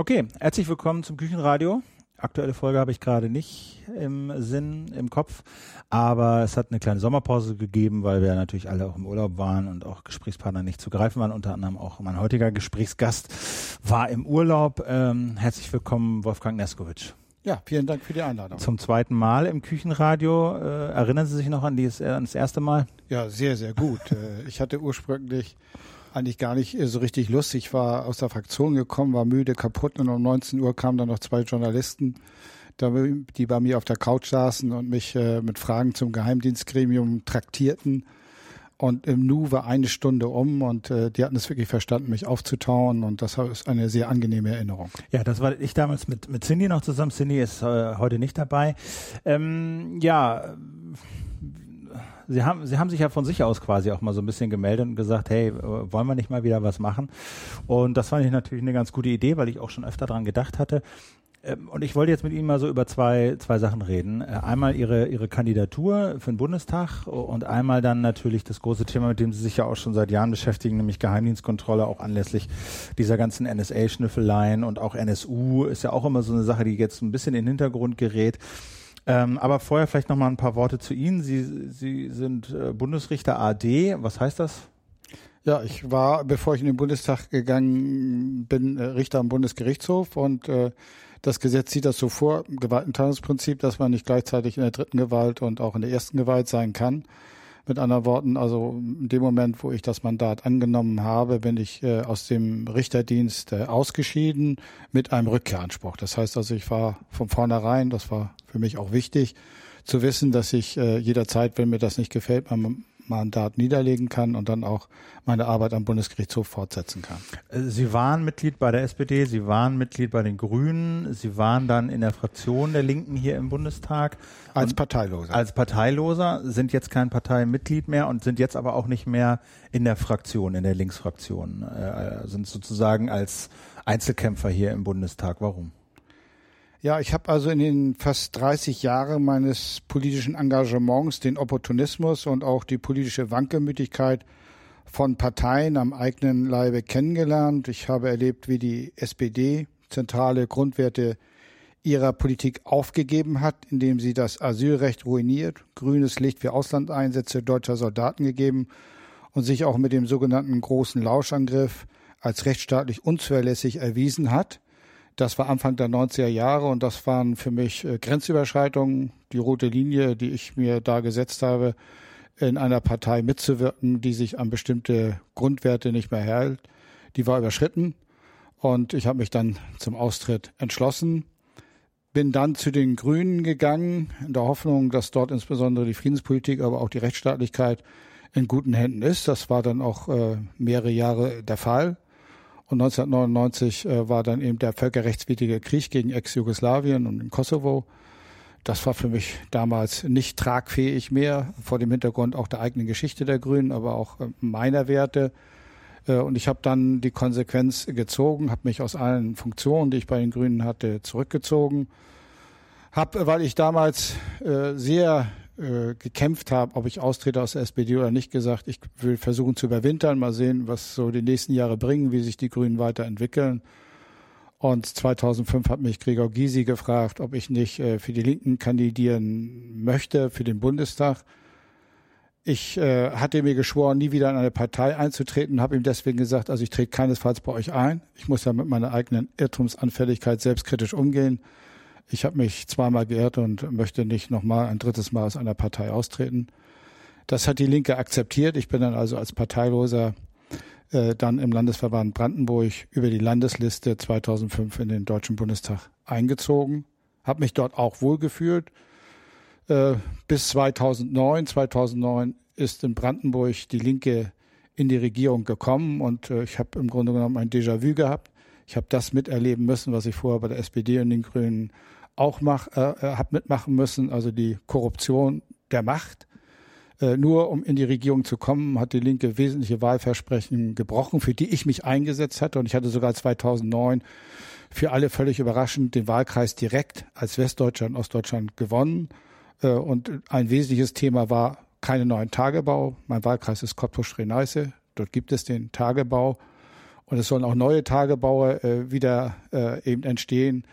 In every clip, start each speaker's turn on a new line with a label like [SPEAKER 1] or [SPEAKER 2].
[SPEAKER 1] Okay, herzlich willkommen zum Küchenradio. Aktuelle Folge habe ich gerade nicht im Sinn, im Kopf, aber es hat eine kleine Sommerpause gegeben, weil wir natürlich alle auch im Urlaub waren und auch Gesprächspartner nicht zu greifen waren. Unter anderem auch mein heutiger Gesprächsgast war im Urlaub. Ähm, herzlich willkommen, Wolfgang Neskowitsch.
[SPEAKER 2] Ja, vielen Dank für die Einladung.
[SPEAKER 1] Zum zweiten Mal im Küchenradio. Äh, erinnern Sie sich noch an, dieses, an das erste Mal?
[SPEAKER 2] Ja, sehr, sehr gut. Äh, ich hatte ursprünglich eigentlich gar nicht äh, so richtig Lust. Ich war aus der Fraktion gekommen, war müde, kaputt und um 19 Uhr kamen dann noch zwei Journalisten, die bei mir auf der Couch saßen und mich äh, mit Fragen zum Geheimdienstgremium traktierten. Und im Nu war eine Stunde um und äh, die hatten es wirklich verstanden, mich aufzutauen und das ist eine sehr angenehme Erinnerung.
[SPEAKER 1] Ja, das war ich damals mit, mit Cindy noch zusammen. Cindy ist äh, heute nicht dabei. Ähm, ja, Sie haben, Sie haben sich ja von sich aus quasi auch mal so ein bisschen gemeldet und gesagt, hey, wollen wir nicht mal wieder was machen? Und das fand ich natürlich eine ganz gute Idee, weil ich auch schon öfter dran gedacht hatte. Ähm, und ich wollte jetzt mit Ihnen mal so über zwei, zwei Sachen reden. Äh, einmal Ihre, Ihre Kandidatur für den Bundestag und einmal dann natürlich das große Thema, mit dem Sie sich ja auch schon seit Jahren beschäftigen, nämlich Geheimdienstkontrolle, auch anlässlich dieser ganzen NSA-Schnüffeleien und auch NSU ist ja auch immer so eine Sache, die jetzt ein bisschen in den Hintergrund gerät. Ähm, aber vorher vielleicht noch mal ein paar Worte zu Ihnen. Sie, Sie sind äh, Bundesrichter AD. Was heißt das?
[SPEAKER 2] Ja, ich war, bevor ich in den Bundestag gegangen bin, äh, Richter am Bundesgerichtshof und äh, das Gesetz sieht das so vor, Gewaltenteilungsprinzip, dass man nicht gleichzeitig in der dritten Gewalt und auch in der ersten Gewalt sein kann. Mit anderen Worten, also in dem Moment, wo ich das Mandat angenommen habe, bin ich äh, aus dem Richterdienst äh, ausgeschieden mit einem Rückkehranspruch. Das heißt also, ich war von vornherein, das war für mich auch wichtig, zu wissen, dass ich äh, jederzeit, wenn mir das nicht gefällt, mein Mandat niederlegen kann und dann auch meine Arbeit am Bundesgerichtshof fortsetzen kann.
[SPEAKER 1] Sie waren Mitglied bei der SPD, Sie waren Mitglied bei den Grünen, Sie waren dann in der Fraktion der Linken hier im Bundestag.
[SPEAKER 2] Als Parteiloser.
[SPEAKER 1] Als Parteiloser, sind jetzt kein Parteimitglied mehr und sind jetzt aber auch nicht mehr in der Fraktion, in der Linksfraktion, äh, sind sozusagen als Einzelkämpfer hier im Bundestag. Warum?
[SPEAKER 2] Ja, ich habe also in den fast 30 Jahren meines politischen Engagements den Opportunismus und auch die politische Wankelmütigkeit von Parteien am eigenen Leibe kennengelernt. Ich habe erlebt, wie die SPD zentrale Grundwerte ihrer Politik aufgegeben hat, indem sie das Asylrecht ruiniert, grünes Licht für Auslandeinsätze deutscher Soldaten gegeben und sich auch mit dem sogenannten großen Lauschangriff als rechtsstaatlich unzuverlässig erwiesen hat. Das war Anfang der 90er Jahre und das waren für mich äh, Grenzüberschreitungen, die rote Linie, die ich mir da gesetzt habe, in einer Partei mitzuwirken, die sich an bestimmte Grundwerte nicht mehr hält. Die war überschritten und ich habe mich dann zum Austritt entschlossen. Bin dann zu den Grünen gegangen, in der Hoffnung, dass dort insbesondere die Friedenspolitik, aber auch die Rechtsstaatlichkeit in guten Händen ist. Das war dann auch äh, mehrere Jahre der Fall. Und 1999 äh, war dann eben der völkerrechtswidrige Krieg gegen Ex-Jugoslawien und den Kosovo. Das war für mich damals nicht tragfähig mehr, vor dem Hintergrund auch der eigenen Geschichte der Grünen, aber auch äh, meiner Werte. Äh, und ich habe dann die Konsequenz gezogen, habe mich aus allen Funktionen, die ich bei den Grünen hatte, zurückgezogen. Hab, weil ich damals äh, sehr äh, gekämpft habe, ob ich austrete aus der SPD oder nicht, gesagt, ich will versuchen zu überwintern, mal sehen, was so die nächsten Jahre bringen, wie sich die Grünen weiterentwickeln. Und 2005 hat mich Gregor Gysi gefragt, ob ich nicht äh, für die Linken kandidieren möchte, für den Bundestag. Ich äh, hatte mir geschworen, nie wieder in eine Partei einzutreten, habe ihm deswegen gesagt, also ich trete keinesfalls bei euch ein. Ich muss ja mit meiner eigenen Irrtumsanfälligkeit selbstkritisch umgehen ich habe mich zweimal geirrt und möchte nicht nochmal ein drittes Mal aus einer Partei austreten. Das hat die Linke akzeptiert. Ich bin dann also als Parteiloser äh, dann im Landesverband Brandenburg über die Landesliste 2005 in den Deutschen Bundestag eingezogen, habe mich dort auch wohlgefühlt. Äh, bis 2009, 2009 ist in Brandenburg die Linke in die Regierung gekommen und äh, ich habe im Grunde genommen ein Déjà-vu gehabt. Ich habe das miterleben müssen, was ich vorher bei der SPD und den Grünen auch mach, äh, äh habe mitmachen müssen, also die Korruption der Macht. Äh, nur um in die Regierung zu kommen, hat die Linke wesentliche Wahlversprechen gebrochen, für die ich mich eingesetzt hatte. Und ich hatte sogar 2009 für alle völlig überraschend den Wahlkreis direkt als Westdeutschland Ostdeutschland gewonnen. Äh, und ein wesentliches Thema war keine neuen Tagebau. Mein Wahlkreis ist Cottbus-Schreneise. Dort gibt es den Tagebau. Und es sollen auch neue Tagebaue äh, wieder äh, eben entstehen.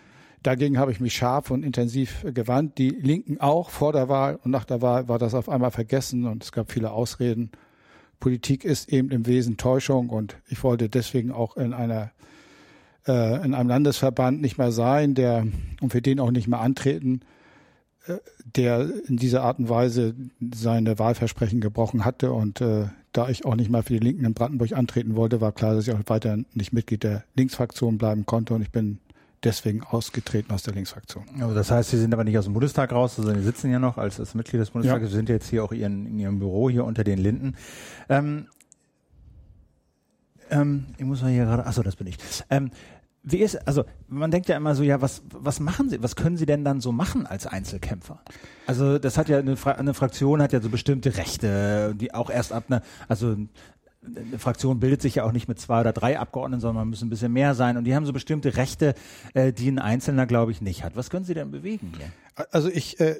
[SPEAKER 2] Dagegen habe ich mich scharf und intensiv gewandt. Die Linken auch vor der Wahl und nach der Wahl war das auf einmal vergessen und es gab viele Ausreden. Politik ist eben im Wesen Täuschung und ich wollte deswegen auch in einer äh, in einem Landesverband nicht mehr sein, der und für den auch nicht mehr antreten, äh, der in dieser Art und Weise seine Wahlversprechen gebrochen hatte und äh, da ich auch nicht mal für die Linken in Brandenburg antreten wollte, war klar, dass ich auch weiter nicht Mitglied der Linksfraktion bleiben konnte und ich bin deswegen ausgetreten aus der Linksfraktion.
[SPEAKER 1] Aber das heißt, Sie sind aber nicht aus dem Bundestag raus, sondern Sie sitzen ja noch als, als Mitglied des Bundestages. Ja. Sie sind jetzt hier auch Ihren, in Ihrem Büro hier unter den Linden. Ähm, ähm, ich muss mal hier gerade, achso, das bin ich. Ähm, wie ist, also man denkt ja immer so, ja, was, was machen Sie, was können Sie denn dann so machen als Einzelkämpfer? Also das hat ja eine, Fra eine Fraktion hat ja so bestimmte Rechte, die auch erst ab einer, also eine Fraktion bildet sich ja auch nicht mit zwei oder drei Abgeordneten, sondern man muss ein bisschen mehr sein. Und die haben so bestimmte Rechte, äh, die ein Einzelner, glaube ich, nicht hat. Was können Sie denn bewegen hier?
[SPEAKER 2] Also ich äh,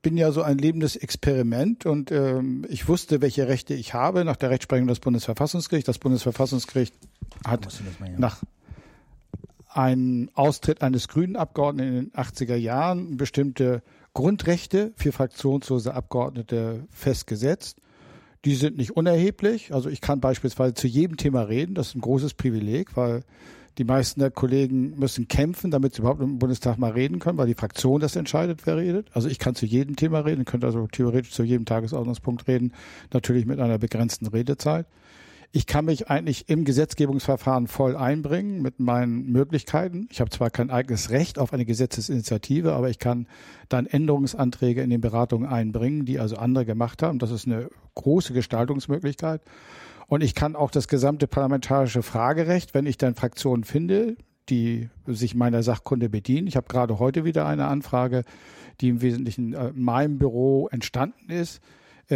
[SPEAKER 2] bin ja so ein lebendes Experiment und ähm, ich wusste, welche Rechte ich habe nach der Rechtsprechung des Bundesverfassungsgerichts. Das Bundesverfassungsgericht hat nach einem Austritt eines grünen Abgeordneten in den 80er Jahren bestimmte Grundrechte für fraktionslose Abgeordnete festgesetzt. Die sind nicht unerheblich. Also ich kann beispielsweise zu jedem Thema reden. Das ist ein großes Privileg, weil die meisten der Kollegen müssen kämpfen, damit sie überhaupt im Bundestag mal reden können, weil die Fraktion das entscheidet, wer redet. Also ich kann zu jedem Thema reden, könnte also theoretisch zu jedem Tagesordnungspunkt reden, natürlich mit einer begrenzten Redezeit. Ich kann mich eigentlich im Gesetzgebungsverfahren voll einbringen mit meinen Möglichkeiten. Ich habe zwar kein eigenes Recht auf eine Gesetzesinitiative, aber ich kann dann Änderungsanträge in den Beratungen einbringen, die also andere gemacht haben. Das ist eine große Gestaltungsmöglichkeit. Und ich kann auch das gesamte parlamentarische Fragerecht, wenn ich dann Fraktionen finde, die sich meiner Sachkunde bedienen. Ich habe gerade heute wieder eine Anfrage, die im Wesentlichen äh, meinem Büro entstanden ist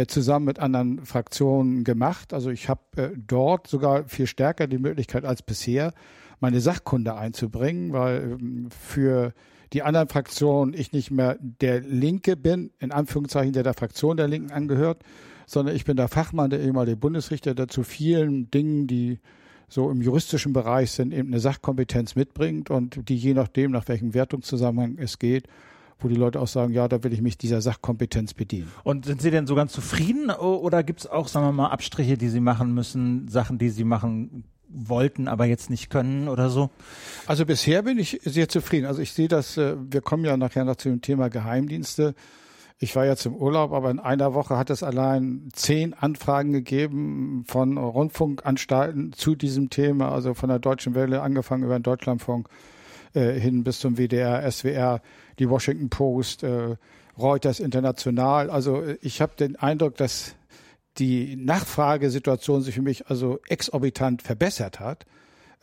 [SPEAKER 2] zusammen mit anderen Fraktionen gemacht. Also ich habe äh, dort sogar viel stärker die Möglichkeit als bisher, meine Sachkunde einzubringen, weil ähm, für die anderen Fraktionen ich nicht mehr der Linke bin, in Anführungszeichen, der der Fraktion der Linken angehört, sondern ich bin der Fachmann, der ehemalige Bundesrichter, der zu vielen Dingen, die so im juristischen Bereich sind, eben eine Sachkompetenz mitbringt und die je nachdem, nach welchem Wertungszusammenhang es geht, wo die Leute auch sagen, ja, da will ich mich dieser Sachkompetenz bedienen.
[SPEAKER 1] Und sind Sie denn so ganz zufrieden oder gibt es auch, sagen wir mal, Abstriche, die Sie machen müssen, Sachen, die Sie machen wollten, aber jetzt nicht können oder so?
[SPEAKER 2] Also bisher bin ich sehr zufrieden. Also ich sehe das, äh, wir kommen ja nachher noch zu dem Thema Geheimdienste. Ich war jetzt im Urlaub, aber in einer Woche hat es allein zehn Anfragen gegeben von Rundfunkanstalten zu diesem Thema, also von der Deutschen Welle angefangen über den Deutschlandfunk äh, hin bis zum WDR, SWR die Washington Post, äh, Reuters International. Also äh, ich habe den Eindruck, dass die Nachfragesituation sich für mich also exorbitant verbessert hat,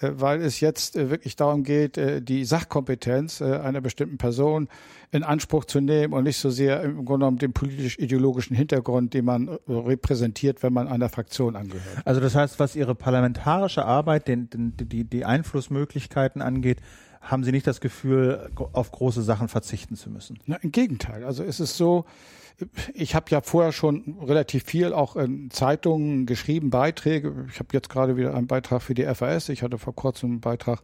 [SPEAKER 2] äh, weil es jetzt äh, wirklich darum geht, die Sachkompetenz einer bestimmten Person in Anspruch zu nehmen und nicht so sehr im Grunde genommen den politisch-ideologischen Hintergrund, den man repräsentiert, wenn man einer Fraktion angehört.
[SPEAKER 1] Also das heißt, was Ihre parlamentarische Arbeit, den, den, die, die Einflussmöglichkeiten angeht, haben Sie nicht das Gefühl, auf große Sachen verzichten zu müssen?
[SPEAKER 2] Na, Im Gegenteil. Also es ist so, ich habe ja vorher schon relativ viel auch in Zeitungen geschrieben, Beiträge. Ich habe jetzt gerade wieder einen Beitrag für die FAS. Ich hatte vor kurzem einen Beitrag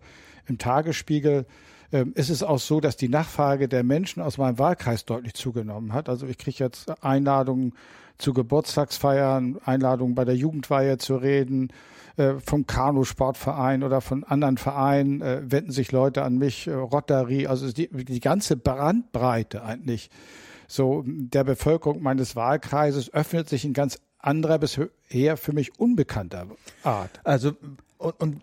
[SPEAKER 2] im Tagesspiegel. Ähm, es ist auch so, dass die Nachfrage der Menschen aus meinem Wahlkreis deutlich zugenommen hat. Also ich kriege jetzt Einladungen zu Geburtstagsfeiern, Einladungen bei der Jugendweihe zu reden, äh, vom Kanusportverein oder von anderen Vereinen äh, wenden sich Leute an mich, äh, Rotary, also die, die ganze Brandbreite eigentlich so der Bevölkerung meines Wahlkreises öffnet sich ein ganz anderer bisher für mich unbekannter Art.
[SPEAKER 1] Also und, und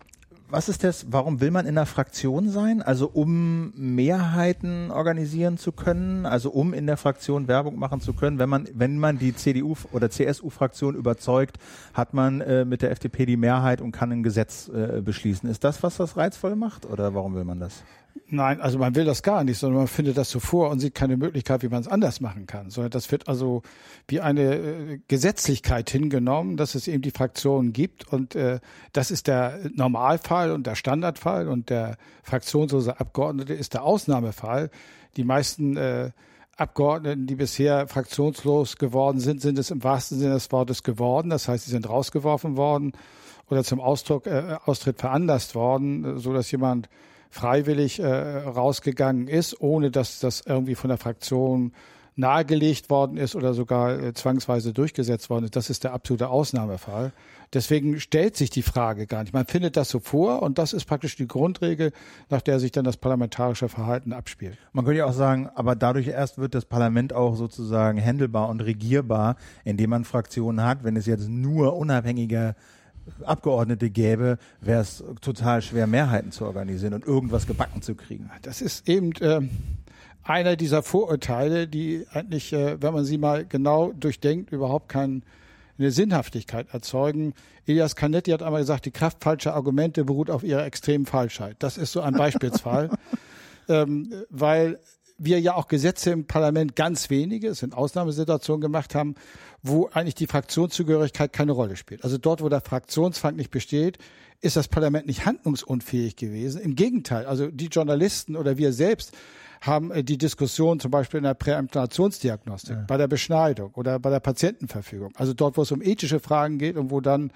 [SPEAKER 1] was ist das? Warum will man in einer Fraktion sein? Also um Mehrheiten organisieren zu können, also um in der Fraktion Werbung machen zu können. Wenn man, wenn man die CDU oder CSU-Fraktion überzeugt, hat man äh, mit der FDP die Mehrheit und kann ein Gesetz äh, beschließen. Ist das, was das reizvoll macht? Oder warum will man das?
[SPEAKER 2] Nein, also man will das gar nicht, sondern man findet das so vor und sieht keine Möglichkeit, wie man es anders machen kann. Sondern das wird also wie eine äh, Gesetzlichkeit hingenommen, dass es eben die Fraktionen gibt und äh, das ist der Normalfall und der Standardfall und der fraktionslose Abgeordnete ist der Ausnahmefall. Die meisten äh, Abgeordneten, die bisher fraktionslos geworden sind, sind es im wahrsten Sinne des Wortes geworden. Das heißt, sie sind rausgeworfen worden oder zum Ausdruck, äh, Austritt veranlasst worden, so dass jemand freiwillig äh, rausgegangen ist, ohne dass das irgendwie von der Fraktion nahegelegt worden ist oder sogar äh, zwangsweise durchgesetzt worden ist. Das ist der absolute Ausnahmefall. Deswegen stellt sich die Frage gar nicht. Man findet das so vor und das ist praktisch die Grundregel, nach der sich dann das parlamentarische Verhalten abspielt.
[SPEAKER 1] Man könnte ja auch sagen, aber dadurch erst wird das Parlament auch sozusagen händelbar und regierbar, indem man Fraktionen hat. Wenn es jetzt nur unabhängige Abgeordnete gäbe, wäre es total schwer, Mehrheiten zu organisieren und irgendwas gebacken zu kriegen.
[SPEAKER 2] Das ist eben äh, einer dieser Vorurteile, die eigentlich, äh, wenn man sie mal genau durchdenkt, überhaupt keine Sinnhaftigkeit erzeugen. Elias Canetti hat einmal gesagt, die Kraft falscher Argumente beruht auf ihrer extremen Falschheit. Das ist so ein Beispielsfall, ähm, weil wir ja auch Gesetze im Parlament ganz wenige, es sind Ausnahmesituationen gemacht haben, wo eigentlich die Fraktionszugehörigkeit keine Rolle spielt. Also dort, wo der Fraktionsfang nicht besteht, ist das Parlament nicht handlungsunfähig gewesen. Im Gegenteil, also die Journalisten oder wir selbst haben äh, die Diskussion zum Beispiel in der Präimplantationsdiagnostik, ja. bei der Beschneidung oder bei der Patientenverfügung. Also dort, wo es um ethische Fragen geht und wo dann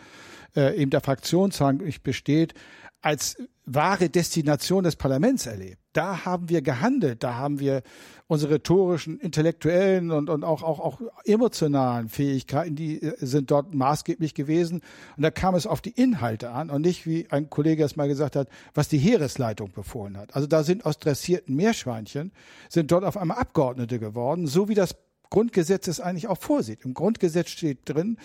[SPEAKER 2] äh, eben der Fraktionszwang nicht besteht, als wahre Destination des Parlaments erlebt. Da haben wir gehandelt, da haben wir unsere rhetorischen, intellektuellen und, und auch, auch, auch emotionalen Fähigkeiten, die äh, sind dort maßgeblich gewesen. Und da kam es auf die Inhalte an und nicht, wie ein Kollege es mal gesagt hat, was die Heeresleitung befohlen hat. Also da sind aus dressierten Meerschweinchen, sind dort auf einmal Abgeordnete geworden, so wie das Grundgesetz es eigentlich auch vorsieht. Im Grundgesetz steht drin,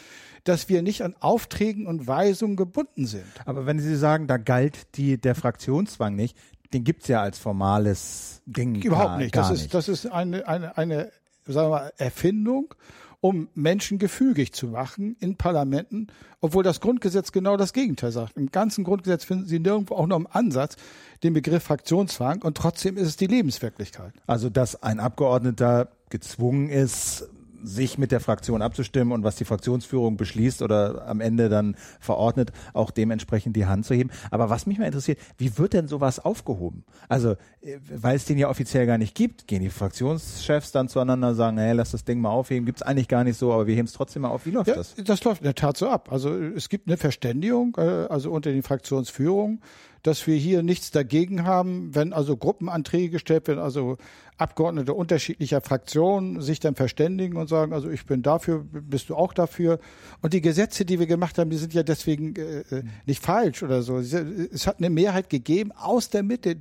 [SPEAKER 2] dass wir nicht an Aufträgen und Weisungen gebunden sind.
[SPEAKER 1] Aber wenn Sie sagen, da galt die, der Fraktionszwang nicht, den gibt es ja als formales Ding
[SPEAKER 2] Überhaupt nicht. Das ist, das ist eine, eine, eine sagen wir mal, Erfindung, um Menschen gefügig zu machen in Parlamenten, obwohl das Grundgesetz genau das Gegenteil sagt. Im ganzen Grundgesetz finden Sie nirgendwo auch nur im Ansatz den Begriff Fraktionszwang und trotzdem ist es die Lebenswirklichkeit.
[SPEAKER 1] Also, dass ein Abgeordneter gezwungen ist, sich mit der Fraktion abzustimmen und was die Fraktionsführung beschließt oder am Ende dann verordnet, auch dementsprechend die Hand zu heben. Aber was mich mal interessiert, wie wird denn sowas aufgehoben? Also, äh, weil es den ja offiziell gar nicht gibt, gehen die Fraktionschefs dann zueinander sagen, hey, lass das Ding mal aufheben, gibt's eigentlich gar nicht so, aber wir heben es trotzdem mal auf. Wie läuft
[SPEAKER 2] ja,
[SPEAKER 1] das?
[SPEAKER 2] Das läuft in der Tat so ab. Also es gibt eine Verständigung, äh, also unter den Fraktionsführungen dass wir hier nichts dagegen haben, wenn also Gruppenanträge gestellt werden, also Abgeordnete unterschiedlicher Fraktionen sich dann verständigen und sagen, also ich bin dafür, bist du auch dafür. Und die Gesetze, die wir gemacht haben, die sind ja deswegen äh, äh nicht falsch oder so. Es hat eine Mehrheit gegeben aus der Mitte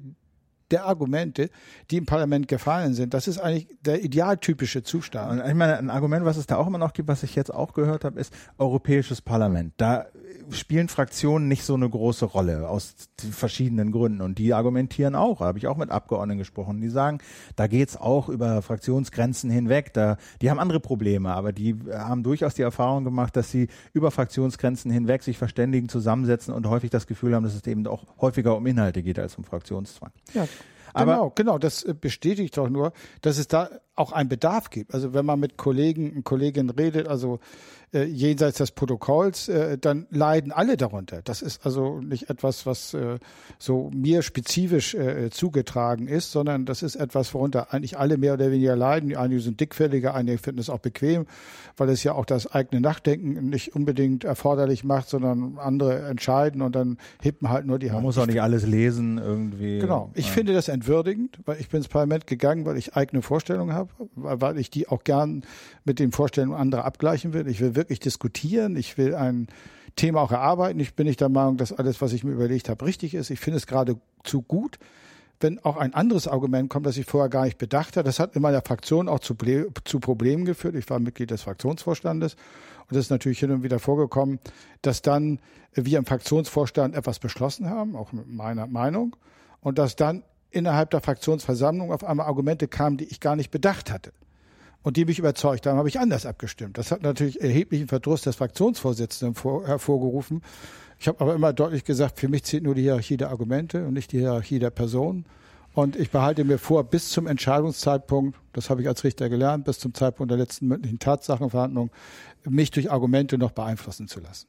[SPEAKER 2] der Argumente, die im Parlament gefallen sind. Das ist eigentlich der idealtypische Zustand.
[SPEAKER 1] Und ich meine, ein Argument, was es da auch immer noch gibt, was ich jetzt auch gehört habe, ist Europäisches Parlament. Da spielen Fraktionen nicht so eine große Rolle aus verschiedenen Gründen. Und die argumentieren auch, habe ich auch mit Abgeordneten gesprochen, die sagen, da geht's auch über Fraktionsgrenzen hinweg. Da, die haben andere Probleme, aber die haben durchaus die Erfahrung gemacht, dass sie über Fraktionsgrenzen hinweg sich verständigen, zusammensetzen und häufig das Gefühl haben, dass es eben auch häufiger um Inhalte geht als um Fraktionszwang.
[SPEAKER 2] Ja. Aber genau, genau, das äh, bestätigt doch nur, dass es da auch einen Bedarf gibt. Also wenn man mit Kollegen und Kolleginnen redet, also äh, jenseits des Protokolls, äh, dann leiden alle darunter. Das ist also nicht etwas, was äh, so mir spezifisch äh, zugetragen ist, sondern das ist etwas, worunter eigentlich alle mehr oder weniger leiden. Einige sind dickfälliger, einige finden es auch bequem, weil es ja auch das eigene Nachdenken nicht unbedingt erforderlich macht, sondern andere entscheiden und dann hebt man halt nur die Hand.
[SPEAKER 1] Man muss auch nicht alles lesen irgendwie.
[SPEAKER 2] Genau. Ich ja. finde das entwürdigend, weil ich bin ins Parlament gegangen, weil ich eigene Vorstellungen habe, weil ich die auch gern mit den Vorstellungen anderer abgleichen will. Ich will wirklich diskutieren. Ich will ein Thema auch erarbeiten. Ich bin nicht der Meinung, dass alles, was ich mir überlegt habe, richtig ist. Ich finde es geradezu gut, wenn auch ein anderes Argument kommt, das ich vorher gar nicht bedacht habe. Das hat in meiner Fraktion auch zu, zu Problemen geführt. Ich war Mitglied des Fraktionsvorstandes und es ist natürlich hin und wieder vorgekommen, dass dann wir im Fraktionsvorstand etwas beschlossen haben, auch mit meiner Meinung, und dass dann innerhalb der Fraktionsversammlung auf einmal Argumente kamen, die ich gar nicht bedacht hatte und die mich überzeugt haben, habe ich anders abgestimmt. Das hat natürlich erheblichen Verdruss des Fraktionsvorsitzenden vor, hervorgerufen. Ich habe aber immer deutlich gesagt, für mich zählt nur die Hierarchie der Argumente und nicht die Hierarchie der Personen. Und ich behalte mir vor, bis zum Entscheidungszeitpunkt, das habe ich als Richter gelernt, bis zum Zeitpunkt der letzten mündlichen Tatsachenverhandlung, mich durch Argumente noch beeinflussen zu lassen.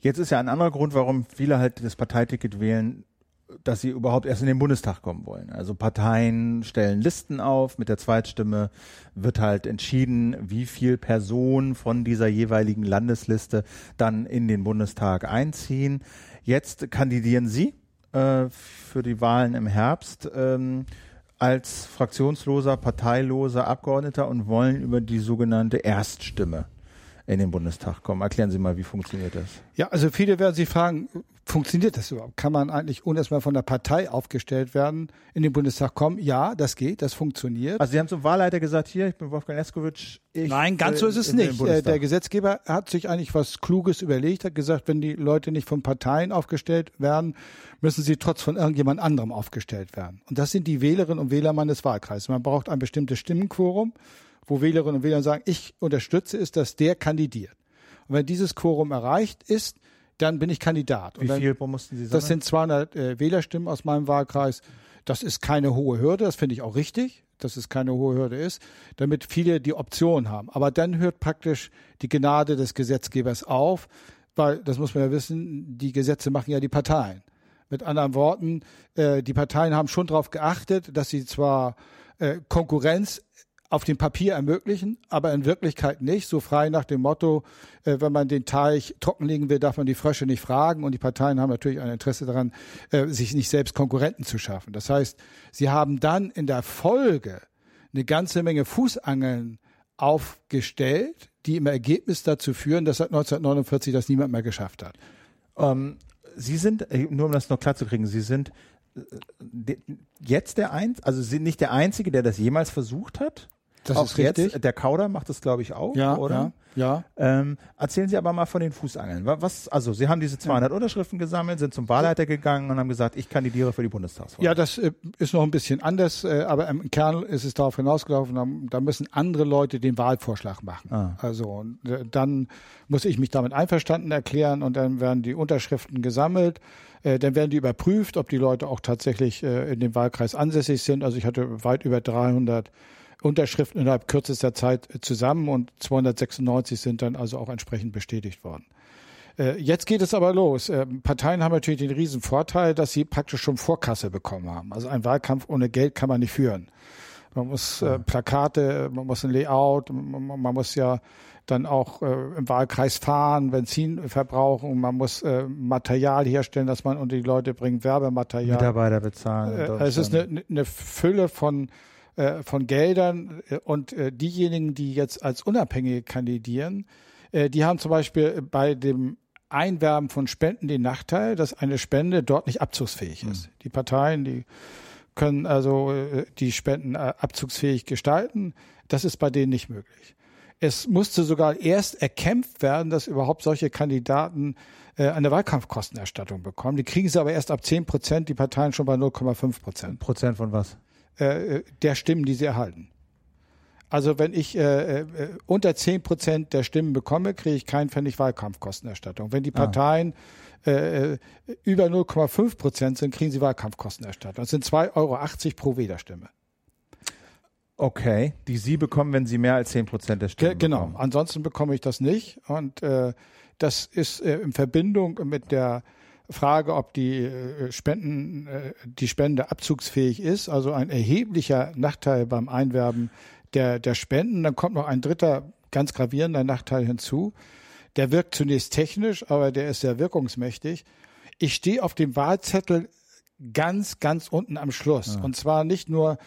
[SPEAKER 1] Jetzt ist ja ein anderer Grund, warum viele halt das Parteiticket wählen, dass sie überhaupt erst in den Bundestag kommen wollen. Also Parteien stellen Listen auf, mit der Zweitstimme wird halt entschieden, wie viel Personen von dieser jeweiligen Landesliste dann in den Bundestag einziehen. Jetzt kandidieren Sie äh, für die Wahlen im Herbst. Ähm, als fraktionsloser, parteiloser Abgeordneter und wollen über die sogenannte Erststimme in den Bundestag kommen. Erklären Sie mal, wie funktioniert das?
[SPEAKER 2] Ja, also viele werden sich fragen, funktioniert das überhaupt? Kann man eigentlich, ohne erstmal von der Partei aufgestellt werden, in den Bundestag kommen? Ja, das geht, das funktioniert.
[SPEAKER 1] Also Sie haben zum Wahlleiter gesagt, hier, ich bin Wolfgang Leskowitsch.
[SPEAKER 2] Nein, ganz so ist es nicht. Äh, der Gesetzgeber hat sich eigentlich was Kluges überlegt, hat gesagt, wenn die Leute nicht von Parteien aufgestellt werden, müssen sie trotz von irgendjemand anderem aufgestellt werden. Und das sind die Wählerinnen und Wähler meines Wahlkreises. Man braucht ein bestimmtes Stimmenquorum wo Wählerinnen und Wähler sagen, ich unterstütze es, dass der kandidiert. Und wenn dieses Quorum erreicht ist, dann bin ich Kandidat.
[SPEAKER 1] Wie
[SPEAKER 2] dann,
[SPEAKER 1] viel mussten Sie
[SPEAKER 2] sagen? Das sind 200 äh, Wählerstimmen aus meinem Wahlkreis. Das ist keine hohe Hürde, das finde ich auch richtig, dass es keine hohe Hürde ist, damit viele die Option haben. Aber dann hört praktisch die Gnade des Gesetzgebers auf, weil, das muss man ja wissen, die Gesetze machen ja die Parteien. Mit anderen Worten, äh, die Parteien haben schon darauf geachtet, dass sie zwar äh, Konkurrenz auf dem Papier ermöglichen, aber in Wirklichkeit nicht. So frei nach dem Motto, äh, wenn man den Teich trockenlegen will, darf man die Frösche nicht fragen. Und die Parteien haben natürlich ein Interesse daran, äh, sich nicht selbst Konkurrenten zu schaffen. Das heißt, sie haben dann in der Folge eine ganze Menge Fußangeln aufgestellt, die im Ergebnis dazu führen, dass seit 1949 das niemand mehr geschafft hat.
[SPEAKER 1] Ähm, sie sind, äh, nur um das noch klar zu kriegen, Sie sind jetzt der Eins, also sind nicht der Einzige, der das jemals versucht hat?
[SPEAKER 2] Das auch ist richtig.
[SPEAKER 1] Jetzt, der Kauder macht das, glaube ich, auch,
[SPEAKER 2] ja,
[SPEAKER 1] oder?
[SPEAKER 2] Ja.
[SPEAKER 1] Ja. Ähm, erzählen Sie aber mal von den Fußangeln. Was, also Sie haben diese 200 ja. Unterschriften gesammelt, sind zum Wahlleiter gegangen und haben gesagt, ich kandidiere für die Bundestagswahl.
[SPEAKER 2] Ja, das äh, ist noch ein bisschen anders, äh, aber im Kern ist es darauf hinausgelaufen, da, da müssen andere Leute den Wahlvorschlag machen. Ah. Also und, äh, dann muss ich mich damit einverstanden erklären und dann werden die Unterschriften gesammelt. Äh, dann werden die überprüft, ob die Leute auch tatsächlich äh, in dem Wahlkreis ansässig sind. Also ich hatte weit über 300 Unterschriften innerhalb kürzester Zeit zusammen und 296 sind dann also auch entsprechend bestätigt worden. Äh, jetzt geht es aber los. Äh, Parteien haben natürlich den riesen Vorteil, dass sie praktisch schon Vorkasse bekommen haben. Also ein Wahlkampf ohne Geld kann man nicht führen. Man muss äh, Plakate, man muss ein Layout, man, man muss ja dann auch äh, im Wahlkreis fahren, Benzin verbrauchen, man muss äh, Material herstellen, dass man unter die Leute bringt, Werbematerial.
[SPEAKER 1] Mitarbeiter bezahlen.
[SPEAKER 2] Es ist eine, eine Fülle von äh, von Geldern äh, und äh, diejenigen, die jetzt als Unabhängige kandidieren, äh, die haben zum Beispiel bei dem Einwerben von Spenden den Nachteil, dass eine Spende dort nicht abzugsfähig ist. Mhm. Die Parteien, die können also äh, die Spenden äh, abzugsfähig gestalten. Das ist bei denen nicht möglich. Es musste sogar erst erkämpft werden, dass überhaupt solche Kandidaten eine Wahlkampfkostenerstattung bekommen. Die kriegen sie aber erst ab 10 Prozent, die Parteien schon bei 0,5 Prozent.
[SPEAKER 1] Prozent von was?
[SPEAKER 2] Äh, der Stimmen, die sie erhalten. Also wenn ich äh, äh, unter zehn Prozent der Stimmen bekomme, kriege ich keinen Pfennig Wahlkampfkostenerstattung. Wenn die ah. Parteien ah. äh, über 0,5 Prozent sind, kriegen sie Wahlkampfkostenerstattung. Das sind 2,80 Euro pro Wählerstimme.
[SPEAKER 1] Okay, die Sie bekommen, wenn Sie mehr als 10 Prozent der Stimmen
[SPEAKER 2] Genau,
[SPEAKER 1] bekommen.
[SPEAKER 2] ansonsten bekomme ich das nicht. Und äh, das ist äh, in Verbindung mit der Frage, ob die äh, Spenden, äh, die Spende abzugsfähig ist, also ein erheblicher Nachteil beim Einwerben der, der Spenden. Dann kommt noch ein dritter ganz gravierender Nachteil hinzu. Der wirkt zunächst technisch, aber der ist sehr wirkungsmächtig. Ich stehe auf dem Wahlzettel ganz, ganz unten am Schluss. Ja. Und zwar nicht nur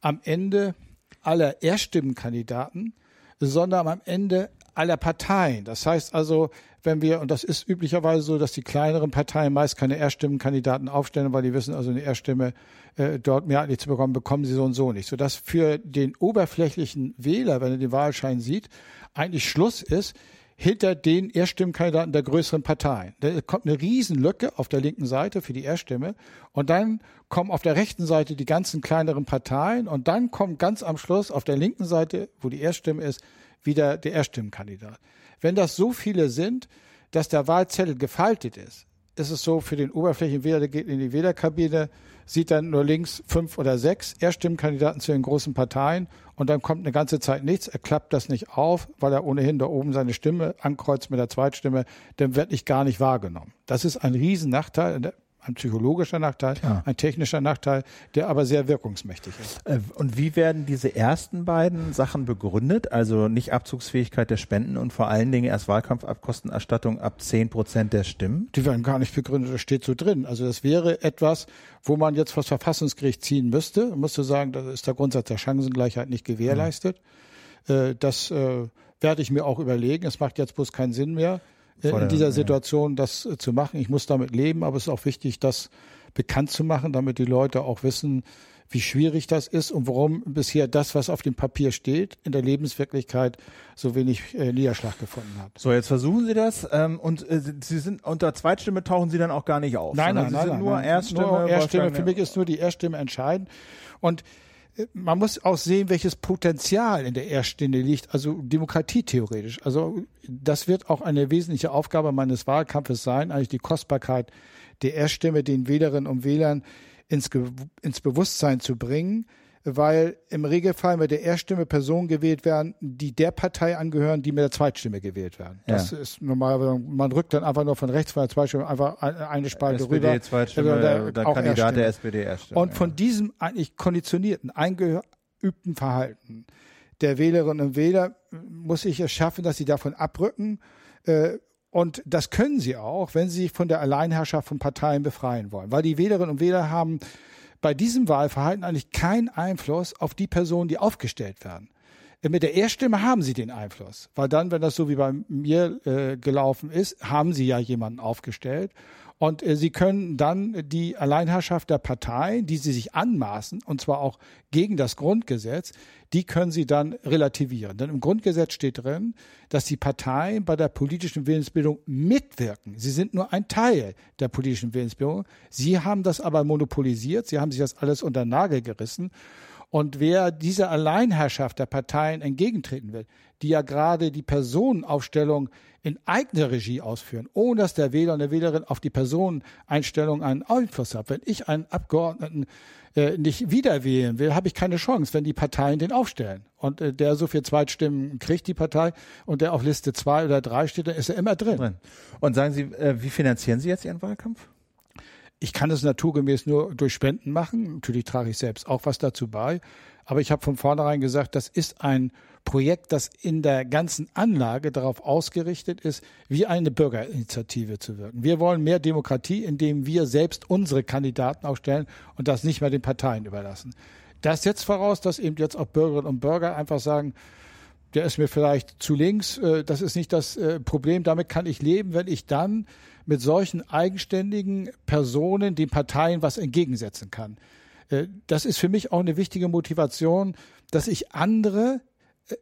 [SPEAKER 2] am Ende aller Erststimmenkandidaten, sondern am Ende aller Parteien. Das heißt also, wenn wir, und das ist üblicherweise so, dass die kleineren Parteien meist keine Erststimmenkandidaten aufstellen, weil die wissen, also eine Erststimme äh, dort mehrheitlich zu bekommen, bekommen sie so und so nicht. Sodass für den oberflächlichen Wähler, wenn er den Wahlschein sieht, eigentlich Schluss ist, hinter den Erststimmenkandidaten der größeren Parteien. Da kommt eine Riesenlücke auf der linken Seite für die Erststimme und dann kommen auf der rechten Seite die ganzen kleineren Parteien und dann kommt ganz am Schluss auf der linken Seite, wo die Erststimme ist, wieder der Erststimmenkandidat. Wenn das so viele sind, dass der Wahlzettel gefaltet ist, ist es so für den Oberflächenwähler, der geht in die Wählerkabine, sieht dann nur links fünf oder sechs Erststimmenkandidaten zu den großen Parteien und dann kommt eine ganze Zeit nichts. Er klappt das nicht auf, weil er ohnehin da oben seine Stimme ankreuzt mit der Zweitstimme, dann wird ich gar nicht wahrgenommen. Das ist ein Riesennachteil. Ein psychologischer Nachteil, ja. ein technischer Nachteil, der aber sehr wirkungsmächtig ist.
[SPEAKER 1] Äh, und wie werden diese ersten beiden Sachen begründet? Also nicht Abzugsfähigkeit der Spenden und vor allen Dingen erst Wahlkampfabkostenerstattung ab zehn Prozent der Stimmen?
[SPEAKER 2] Die werden gar nicht begründet, das steht so drin. Also das wäre etwas, wo man jetzt vor das Verfassungsgericht ziehen müsste. Man müsste sagen, da ist der Grundsatz der Chancengleichheit nicht gewährleistet. Mhm. Das äh, werde ich mir auch überlegen. Es macht jetzt bloß keinen Sinn mehr in dieser Situation das äh, zu machen. Ich muss damit leben, aber es ist auch wichtig, das bekannt zu machen, damit die Leute auch wissen, wie schwierig das ist und warum bisher das, was auf dem Papier steht, in der Lebenswirklichkeit so wenig äh, Niederschlag gefunden hat.
[SPEAKER 1] So, jetzt versuchen Sie das ähm, und äh, Sie sind unter Zweitstimme tauchen Sie dann auch gar nicht auf.
[SPEAKER 2] Nein, nein, Sie nein, sind nein,
[SPEAKER 1] nur
[SPEAKER 2] nein.
[SPEAKER 1] Erststimme.
[SPEAKER 2] Nur Erststimme. Für mich ist nur die Erststimme entscheidend und man muss auch sehen, welches Potenzial in der Erststimme liegt, also demokratietheoretisch. Also das wird auch eine wesentliche Aufgabe meines Wahlkampfes sein, eigentlich die Kostbarkeit der Erststimme den Wählerinnen und Wählern ins, ins Bewusstsein zu bringen, weil im Regelfall mit der Erststimme Personen gewählt werden, die der Partei angehören, die mit der Zweitstimme gewählt werden. Ja. Das ist normal, man rückt dann einfach nur von rechts von der Zweitstimme einfach eine Spalte SPD, rüber.
[SPEAKER 1] Zweitstimme, der, der Kandidat Erststimme. der SPD Erststimme.
[SPEAKER 2] Und von diesem eigentlich konditionierten, eingeübten Verhalten der Wählerinnen und Wähler muss ich es schaffen, dass sie davon abrücken. Äh, und das können sie auch, wenn sie sich von der Alleinherrschaft von Parteien befreien wollen. Weil die Wählerinnen und Wähler haben bei diesem Wahlverhalten eigentlich keinen Einfluss auf die Personen, die aufgestellt werden. Äh, mit der Erststimme haben sie den Einfluss, weil dann, wenn das so wie bei mir äh, gelaufen ist, haben sie ja jemanden aufgestellt und äh, sie können dann die Alleinherrschaft der Partei, die sie sich anmaßen, und zwar auch gegen das Grundgesetz, die können sie dann relativieren. Denn im Grundgesetz steht drin, dass die Parteien bei der politischen Willensbildung mitwirken. Sie sind nur ein Teil der politischen Willensbildung. Sie haben das aber monopolisiert. Sie haben sich das alles unter Nagel gerissen. Und wer dieser Alleinherrschaft der Parteien entgegentreten will, die ja gerade die Personenaufstellung in eigener Regie ausführen, ohne dass der Wähler und der Wählerin auf die Personeneinstellung einen Einfluss hat. Wenn ich einen Abgeordneten äh, nicht wieder wählen will, habe ich keine Chance, wenn die Parteien den aufstellen. Und äh, der so viel Zweitstimmen kriegt, die Partei, und der auf Liste zwei oder drei steht, dann ist er immer drin. drin.
[SPEAKER 1] Und sagen Sie, äh, wie finanzieren Sie jetzt Ihren Wahlkampf?
[SPEAKER 2] Ich kann es naturgemäß nur durch Spenden machen. Natürlich trage ich selbst auch was dazu bei. Aber ich habe von vornherein gesagt, das ist ein Projekt, das in der ganzen Anlage darauf ausgerichtet ist, wie eine Bürgerinitiative zu wirken. Wir wollen mehr Demokratie, indem wir selbst unsere Kandidaten aufstellen und das nicht mehr den Parteien überlassen. Das setzt voraus, dass eben jetzt auch Bürgerinnen und Bürger einfach sagen, der ist mir vielleicht zu links, äh, das ist nicht das äh, Problem, damit kann ich leben, wenn ich dann mit solchen eigenständigen Personen den Parteien was entgegensetzen kann. Äh, das ist für mich auch eine wichtige Motivation, dass ich andere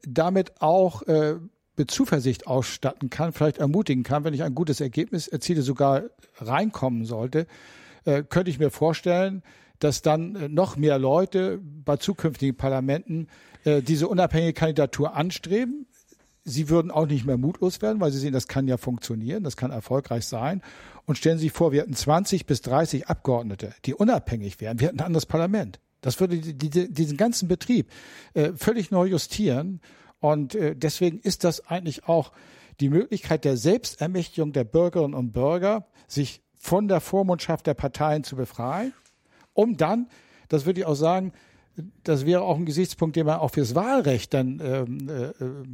[SPEAKER 2] damit auch äh, mit Zuversicht ausstatten kann, vielleicht ermutigen kann, wenn ich ein gutes Ergebnis erziele, sogar reinkommen sollte, äh, könnte ich mir vorstellen, dass dann äh, noch mehr Leute bei zukünftigen Parlamenten äh, diese unabhängige Kandidatur anstreben. Sie würden auch nicht mehr mutlos werden, weil sie sehen, das kann ja funktionieren, das kann erfolgreich sein. Und stellen Sie sich vor, wir hätten 20 bis 30 Abgeordnete, die unabhängig wären. Wir hätten ein anderes Parlament. Das würde die, die, diesen ganzen Betrieb äh, völlig neu justieren. Und äh, deswegen ist das eigentlich auch die Möglichkeit der Selbstermächtigung der Bürgerinnen und Bürger, sich von der Vormundschaft der Parteien zu befreien, um dann, das würde ich auch sagen, das wäre auch ein Gesichtspunkt, den man auch fürs Wahlrecht dann ähm, äh, äh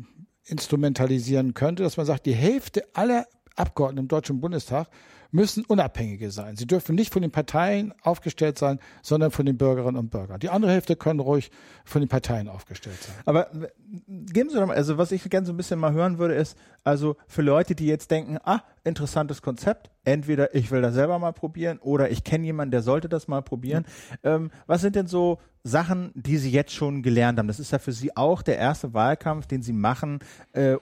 [SPEAKER 2] instrumentalisieren könnte, dass man sagt, die Hälfte aller Abgeordneten im Deutschen Bundestag müssen Unabhängige sein. Sie dürfen nicht von den Parteien aufgestellt sein, sondern von den Bürgerinnen und Bürgern. Die andere Hälfte können ruhig von den Parteien aufgestellt sein.
[SPEAKER 1] Aber geben Sie doch mal, also was ich gerne so ein bisschen mal hören würde, ist, also für Leute, die jetzt denken, ah, interessantes Konzept, entweder ich will das selber mal probieren oder ich kenne jemanden, der sollte das mal probieren. Mhm. Ähm, was sind denn so Sachen, die Sie jetzt schon gelernt haben? Das ist ja für Sie auch der erste Wahlkampf, den Sie machen, äh, äh,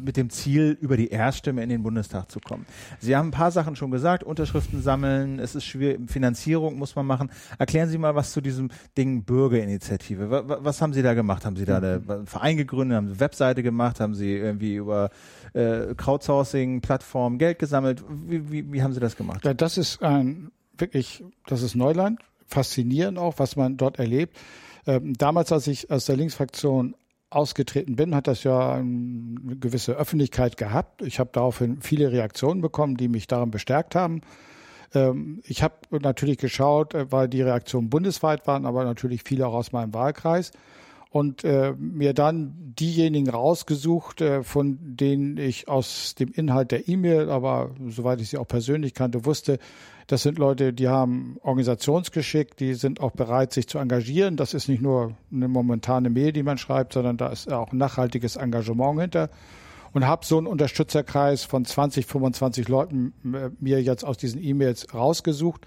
[SPEAKER 1] mit dem Ziel, über die Erststimme in den Bundestag zu kommen. Sie haben ein paar Sachen schon gesagt, Unterschriften sammeln, es ist schwierig, Finanzierung muss man machen. Erklären Sie mal was zu diesem Ding Bürgerinitiative. Was, was haben Sie da gemacht? Haben Sie da einen Verein gegründet, haben Sie eine Webseite gemacht, haben Sie irgendwie über äh, Crowdsourcing, Plattformen Geld gesammelt? Wie, wie, wie haben Sie das gemacht?
[SPEAKER 2] Ja, das ist ein wirklich, das ist Neuland, faszinierend auch, was man dort erlebt. Ähm, damals, als ich aus der Linksfraktion ausgetreten bin, hat das ja eine gewisse Öffentlichkeit gehabt. Ich habe daraufhin viele Reaktionen bekommen, die mich daran bestärkt haben. Ähm, ich habe natürlich geschaut, äh, weil die Reaktionen bundesweit waren, aber natürlich viele auch aus meinem Wahlkreis und äh, mir dann diejenigen rausgesucht, äh, von denen ich aus dem Inhalt der E-Mail, aber soweit ich sie auch persönlich kannte, wusste, das sind Leute, die haben Organisationsgeschick, die sind auch bereit, sich zu engagieren. Das ist nicht nur eine momentane Mail, die man schreibt, sondern da ist auch nachhaltiges Engagement hinter. Und habe so einen Unterstützerkreis von 20, 25 Leuten äh, mir jetzt aus diesen E-Mails rausgesucht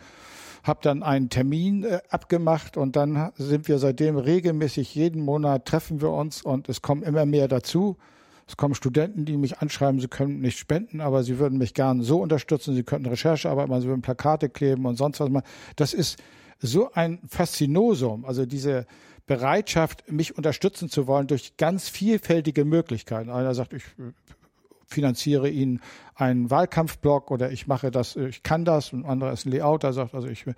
[SPEAKER 2] habe dann einen Termin äh, abgemacht und dann sind wir seitdem regelmäßig jeden Monat treffen wir uns und es kommen immer mehr dazu. Es kommen Studenten, die mich anschreiben, sie können nicht spenden, aber sie würden mich gern so unterstützen, sie könnten Recherchearbeit machen, sie würden Plakate kleben und sonst was machen. Das ist so ein Faszinosum, also diese Bereitschaft, mich unterstützen zu wollen durch ganz vielfältige Möglichkeiten. Einer sagt, ich äh, finanziere Ihnen einen Wahlkampfblock oder ich mache das, äh, ich kann das. Und ein anderer ist ein Layouter, sagt, also ich äh,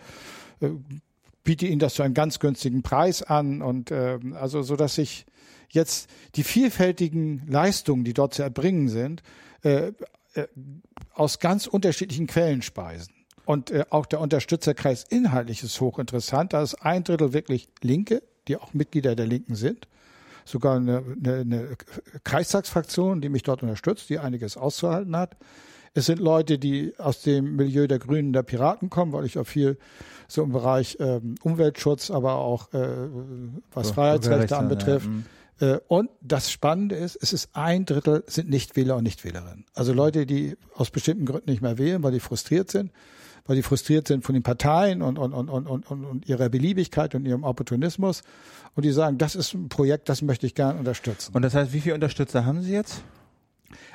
[SPEAKER 2] biete Ihnen das zu einem ganz günstigen Preis an und äh, also so, dass ich jetzt die vielfältigen Leistungen, die dort zu erbringen sind, äh, äh, aus ganz unterschiedlichen Quellen speisen. Und äh, auch der Unterstützerkreis inhaltlich ist hochinteressant. Da ist ein Drittel wirklich Linke, die auch Mitglieder der Linken sind. Sogar eine, eine, eine Kreistagsfraktion, die mich dort unterstützt, die einiges auszuhalten hat. Es sind Leute, die aus dem Milieu der Grünen, der Piraten kommen, weil ich auch viel so im Bereich ähm, Umweltschutz, aber auch äh, was so, Freiheitsrechte anbetrifft. Ja. Mhm. Äh, und das Spannende ist, es ist ein Drittel sind Nichtwähler und Nichtwählerinnen. Also Leute, die aus bestimmten Gründen nicht mehr wählen, weil die frustriert sind, weil die frustriert sind von den Parteien und, und, und, und, und, und ihrer Beliebigkeit und ihrem Opportunismus. Und die sagen, das ist ein Projekt, das möchte ich gerne unterstützen.
[SPEAKER 1] Und das heißt, wie viele Unterstützer haben Sie jetzt?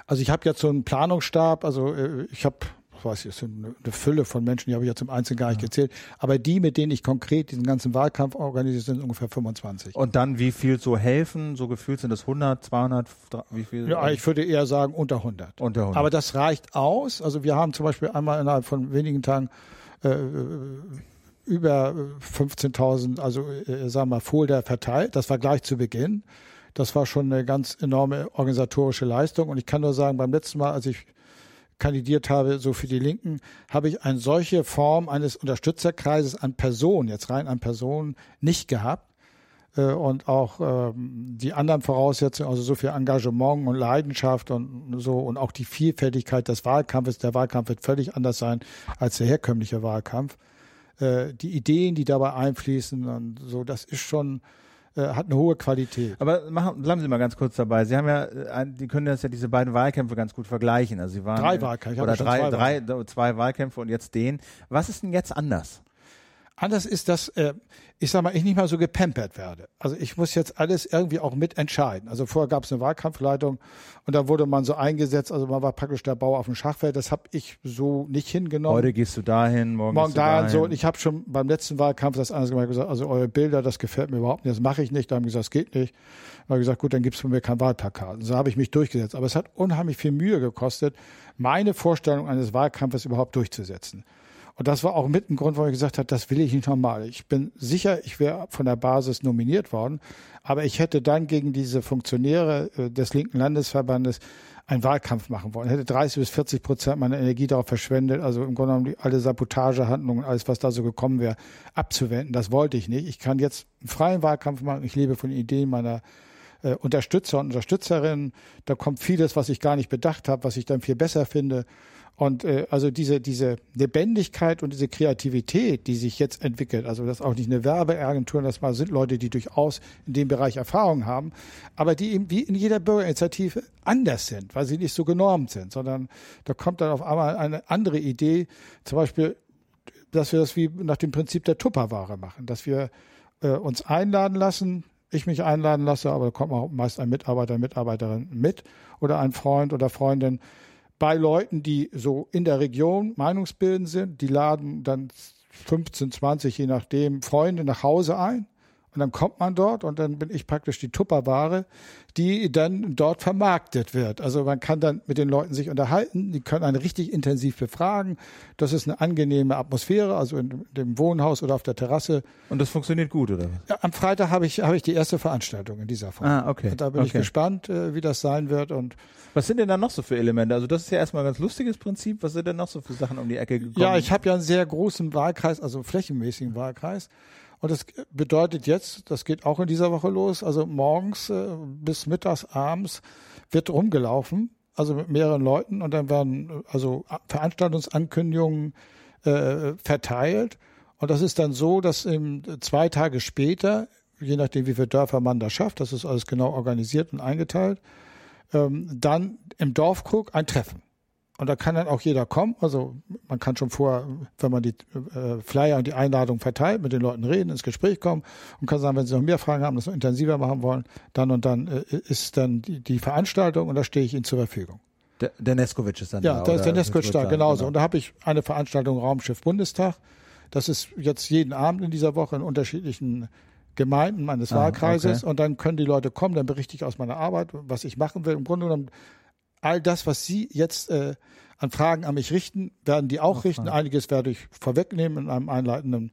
[SPEAKER 2] Also ich habe jetzt so einen Planungsstab, also äh, ich habe weiß ich, es sind eine Fülle von Menschen, die habe ich jetzt im Einzelnen gar nicht ja. gezählt. Aber die, mit denen ich konkret diesen ganzen Wahlkampf organisiere, sind ungefähr 25.
[SPEAKER 1] Und dann wie viel so helfen? So gefühlt sind das 100, 200, wie viel?
[SPEAKER 2] Ja, ich würde eher sagen unter 100.
[SPEAKER 1] Unter 100.
[SPEAKER 2] Aber das reicht aus. Also wir haben zum Beispiel einmal innerhalb von wenigen Tagen äh, über 15.000, also äh, sagen wir mal, Folder verteilt. Das war gleich zu Beginn. Das war schon eine ganz enorme organisatorische Leistung. Und ich kann nur sagen, beim letzten Mal, als ich kandidiert habe, so für die Linken, habe ich eine solche Form eines Unterstützerkreises an Personen, jetzt rein an Personen, nicht gehabt. Äh, und auch ähm, die anderen Voraussetzungen, also so viel Engagement und Leidenschaft und so und auch die Vielfältigkeit des Wahlkampfes. Der Wahlkampf wird völlig anders sein als der herkömmliche Wahlkampf. Äh, die Ideen, die dabei einfließen und so, das ist schon hat eine hohe Qualität.
[SPEAKER 1] Aber machen, bleiben Sie mal ganz kurz dabei. Sie haben ja, äh, die können das ja diese beiden Wahlkämpfe ganz gut vergleichen. Also Sie waren
[SPEAKER 2] drei Wahlkämpfe
[SPEAKER 1] oder drei, drei, zwei Wahlkämpfe und jetzt den. Was ist denn jetzt anders?
[SPEAKER 2] Anders ist, dass äh, ich sag mal, ich nicht mal so gepampert werde. Also ich muss jetzt alles irgendwie auch mitentscheiden. Also vorher gab es eine Wahlkampfleitung und da wurde man so eingesetzt, also man war praktisch der Bauer auf dem Schachfeld. Das habe ich so nicht hingenommen.
[SPEAKER 1] Heute gehst du dahin, morgen,
[SPEAKER 2] morgen dahin. So, und ich habe schon beim letzten Wahlkampf das anders gemacht, gesagt, also eure Bilder, das gefällt mir überhaupt nicht, das mache ich nicht. Da haben gesagt, das geht nicht. Da habe gesagt, gut, dann gibt's von mir kein Wahlplakat. So habe ich mich durchgesetzt. Aber es hat unheimlich viel Mühe gekostet, meine Vorstellung eines Wahlkampfes überhaupt durchzusetzen. Und das war auch mit ein Grund, wo ich gesagt habe, das will ich nicht nochmal. Ich bin sicher, ich wäre von der Basis nominiert worden, aber ich hätte dann gegen diese Funktionäre äh, des linken Landesverbandes einen Wahlkampf machen wollen. Ich hätte 30 bis 40 Prozent meiner Energie darauf verschwendet, also im Grunde genommen alle Sabotagehandlungen, alles, was da so gekommen wäre, abzuwenden. Das wollte ich nicht. Ich kann jetzt einen freien Wahlkampf machen. Ich lebe von Ideen meiner äh, Unterstützer und Unterstützerinnen. Da kommt vieles, was ich gar nicht bedacht habe, was ich dann viel besser finde. Und äh, also diese, diese Lebendigkeit und diese Kreativität, die sich jetzt entwickelt, also das ist auch nicht eine Werbeagentur, das mal sind Leute, die durchaus in dem Bereich Erfahrung haben, aber die eben wie in jeder Bürgerinitiative anders sind, weil sie nicht so genormt sind, sondern da kommt dann auf einmal eine andere Idee, zum Beispiel, dass wir das wie nach dem Prinzip der Tupperware machen, dass wir äh, uns einladen lassen, ich mich einladen lasse, aber da kommt auch meist ein Mitarbeiter, Mitarbeiterin mit oder ein Freund oder Freundin, bei Leuten, die so in der Region meinungsbildend sind. Die laden dann 15, 20, je nachdem, Freunde nach Hause ein. Und dann kommt man dort und dann bin ich praktisch die Tupperware, die dann dort vermarktet wird. Also man kann dann mit den Leuten sich unterhalten, die können einen richtig intensiv befragen. Das ist eine angenehme Atmosphäre, also in dem Wohnhaus oder auf der Terrasse.
[SPEAKER 1] Und das funktioniert gut, oder?
[SPEAKER 2] Ja, am Freitag habe ich, habe ich die erste Veranstaltung in dieser Form.
[SPEAKER 1] Ah, okay.
[SPEAKER 2] Und da bin
[SPEAKER 1] okay.
[SPEAKER 2] ich gespannt, äh, wie das sein wird. Und
[SPEAKER 1] Was sind denn da noch so für Elemente? Also das ist ja erstmal ein ganz lustiges Prinzip. Was sind denn noch so für Sachen um die Ecke gekommen?
[SPEAKER 2] ja, ich habe ja einen sehr großen Wahlkreis, also flächenmäßigen Wahlkreis. Und das bedeutet jetzt, das geht auch in dieser Woche los, also morgens äh, bis mittags, abends wird rumgelaufen, also mit mehreren Leuten und dann werden also Veranstaltungsankündigungen äh, verteilt. Und das ist dann so, dass ähm, zwei Tage später, je nachdem wie viele Dörfer man da schafft, das ist alles genau organisiert und eingeteilt, ähm, dann im Dorfkrug ein Treffen. Und da kann dann auch jeder kommen. Also man kann schon vor, wenn man die äh, Flyer und die Einladung verteilt, mit den Leuten reden, ins Gespräch kommen und kann sagen, wenn sie noch mehr Fragen haben, das noch intensiver machen wollen, dann und dann äh, ist dann die, die Veranstaltung und da stehe ich Ihnen zur Verfügung.
[SPEAKER 1] Der, der Neskowitsch ist dann
[SPEAKER 2] Ja,
[SPEAKER 1] da.
[SPEAKER 2] da ist der? Neskowitsch da, genauso.
[SPEAKER 1] genau.
[SPEAKER 2] Und da habe ich eine Veranstaltung Raumschiff Bundestag. Das ist jetzt jeden Abend in dieser Woche in unterschiedlichen Gemeinden meines
[SPEAKER 1] Ah,
[SPEAKER 2] Wahlkreises.
[SPEAKER 1] okay.
[SPEAKER 2] Und dann können die Leute kommen, dann berichte ich aus meiner Arbeit, was ich machen will. Im Grunde genommen, all das, was Sie jetzt äh, an Fragen an mich richten, werden die auch richten. Einiges werde ich vorwegnehmen in einem einleitenden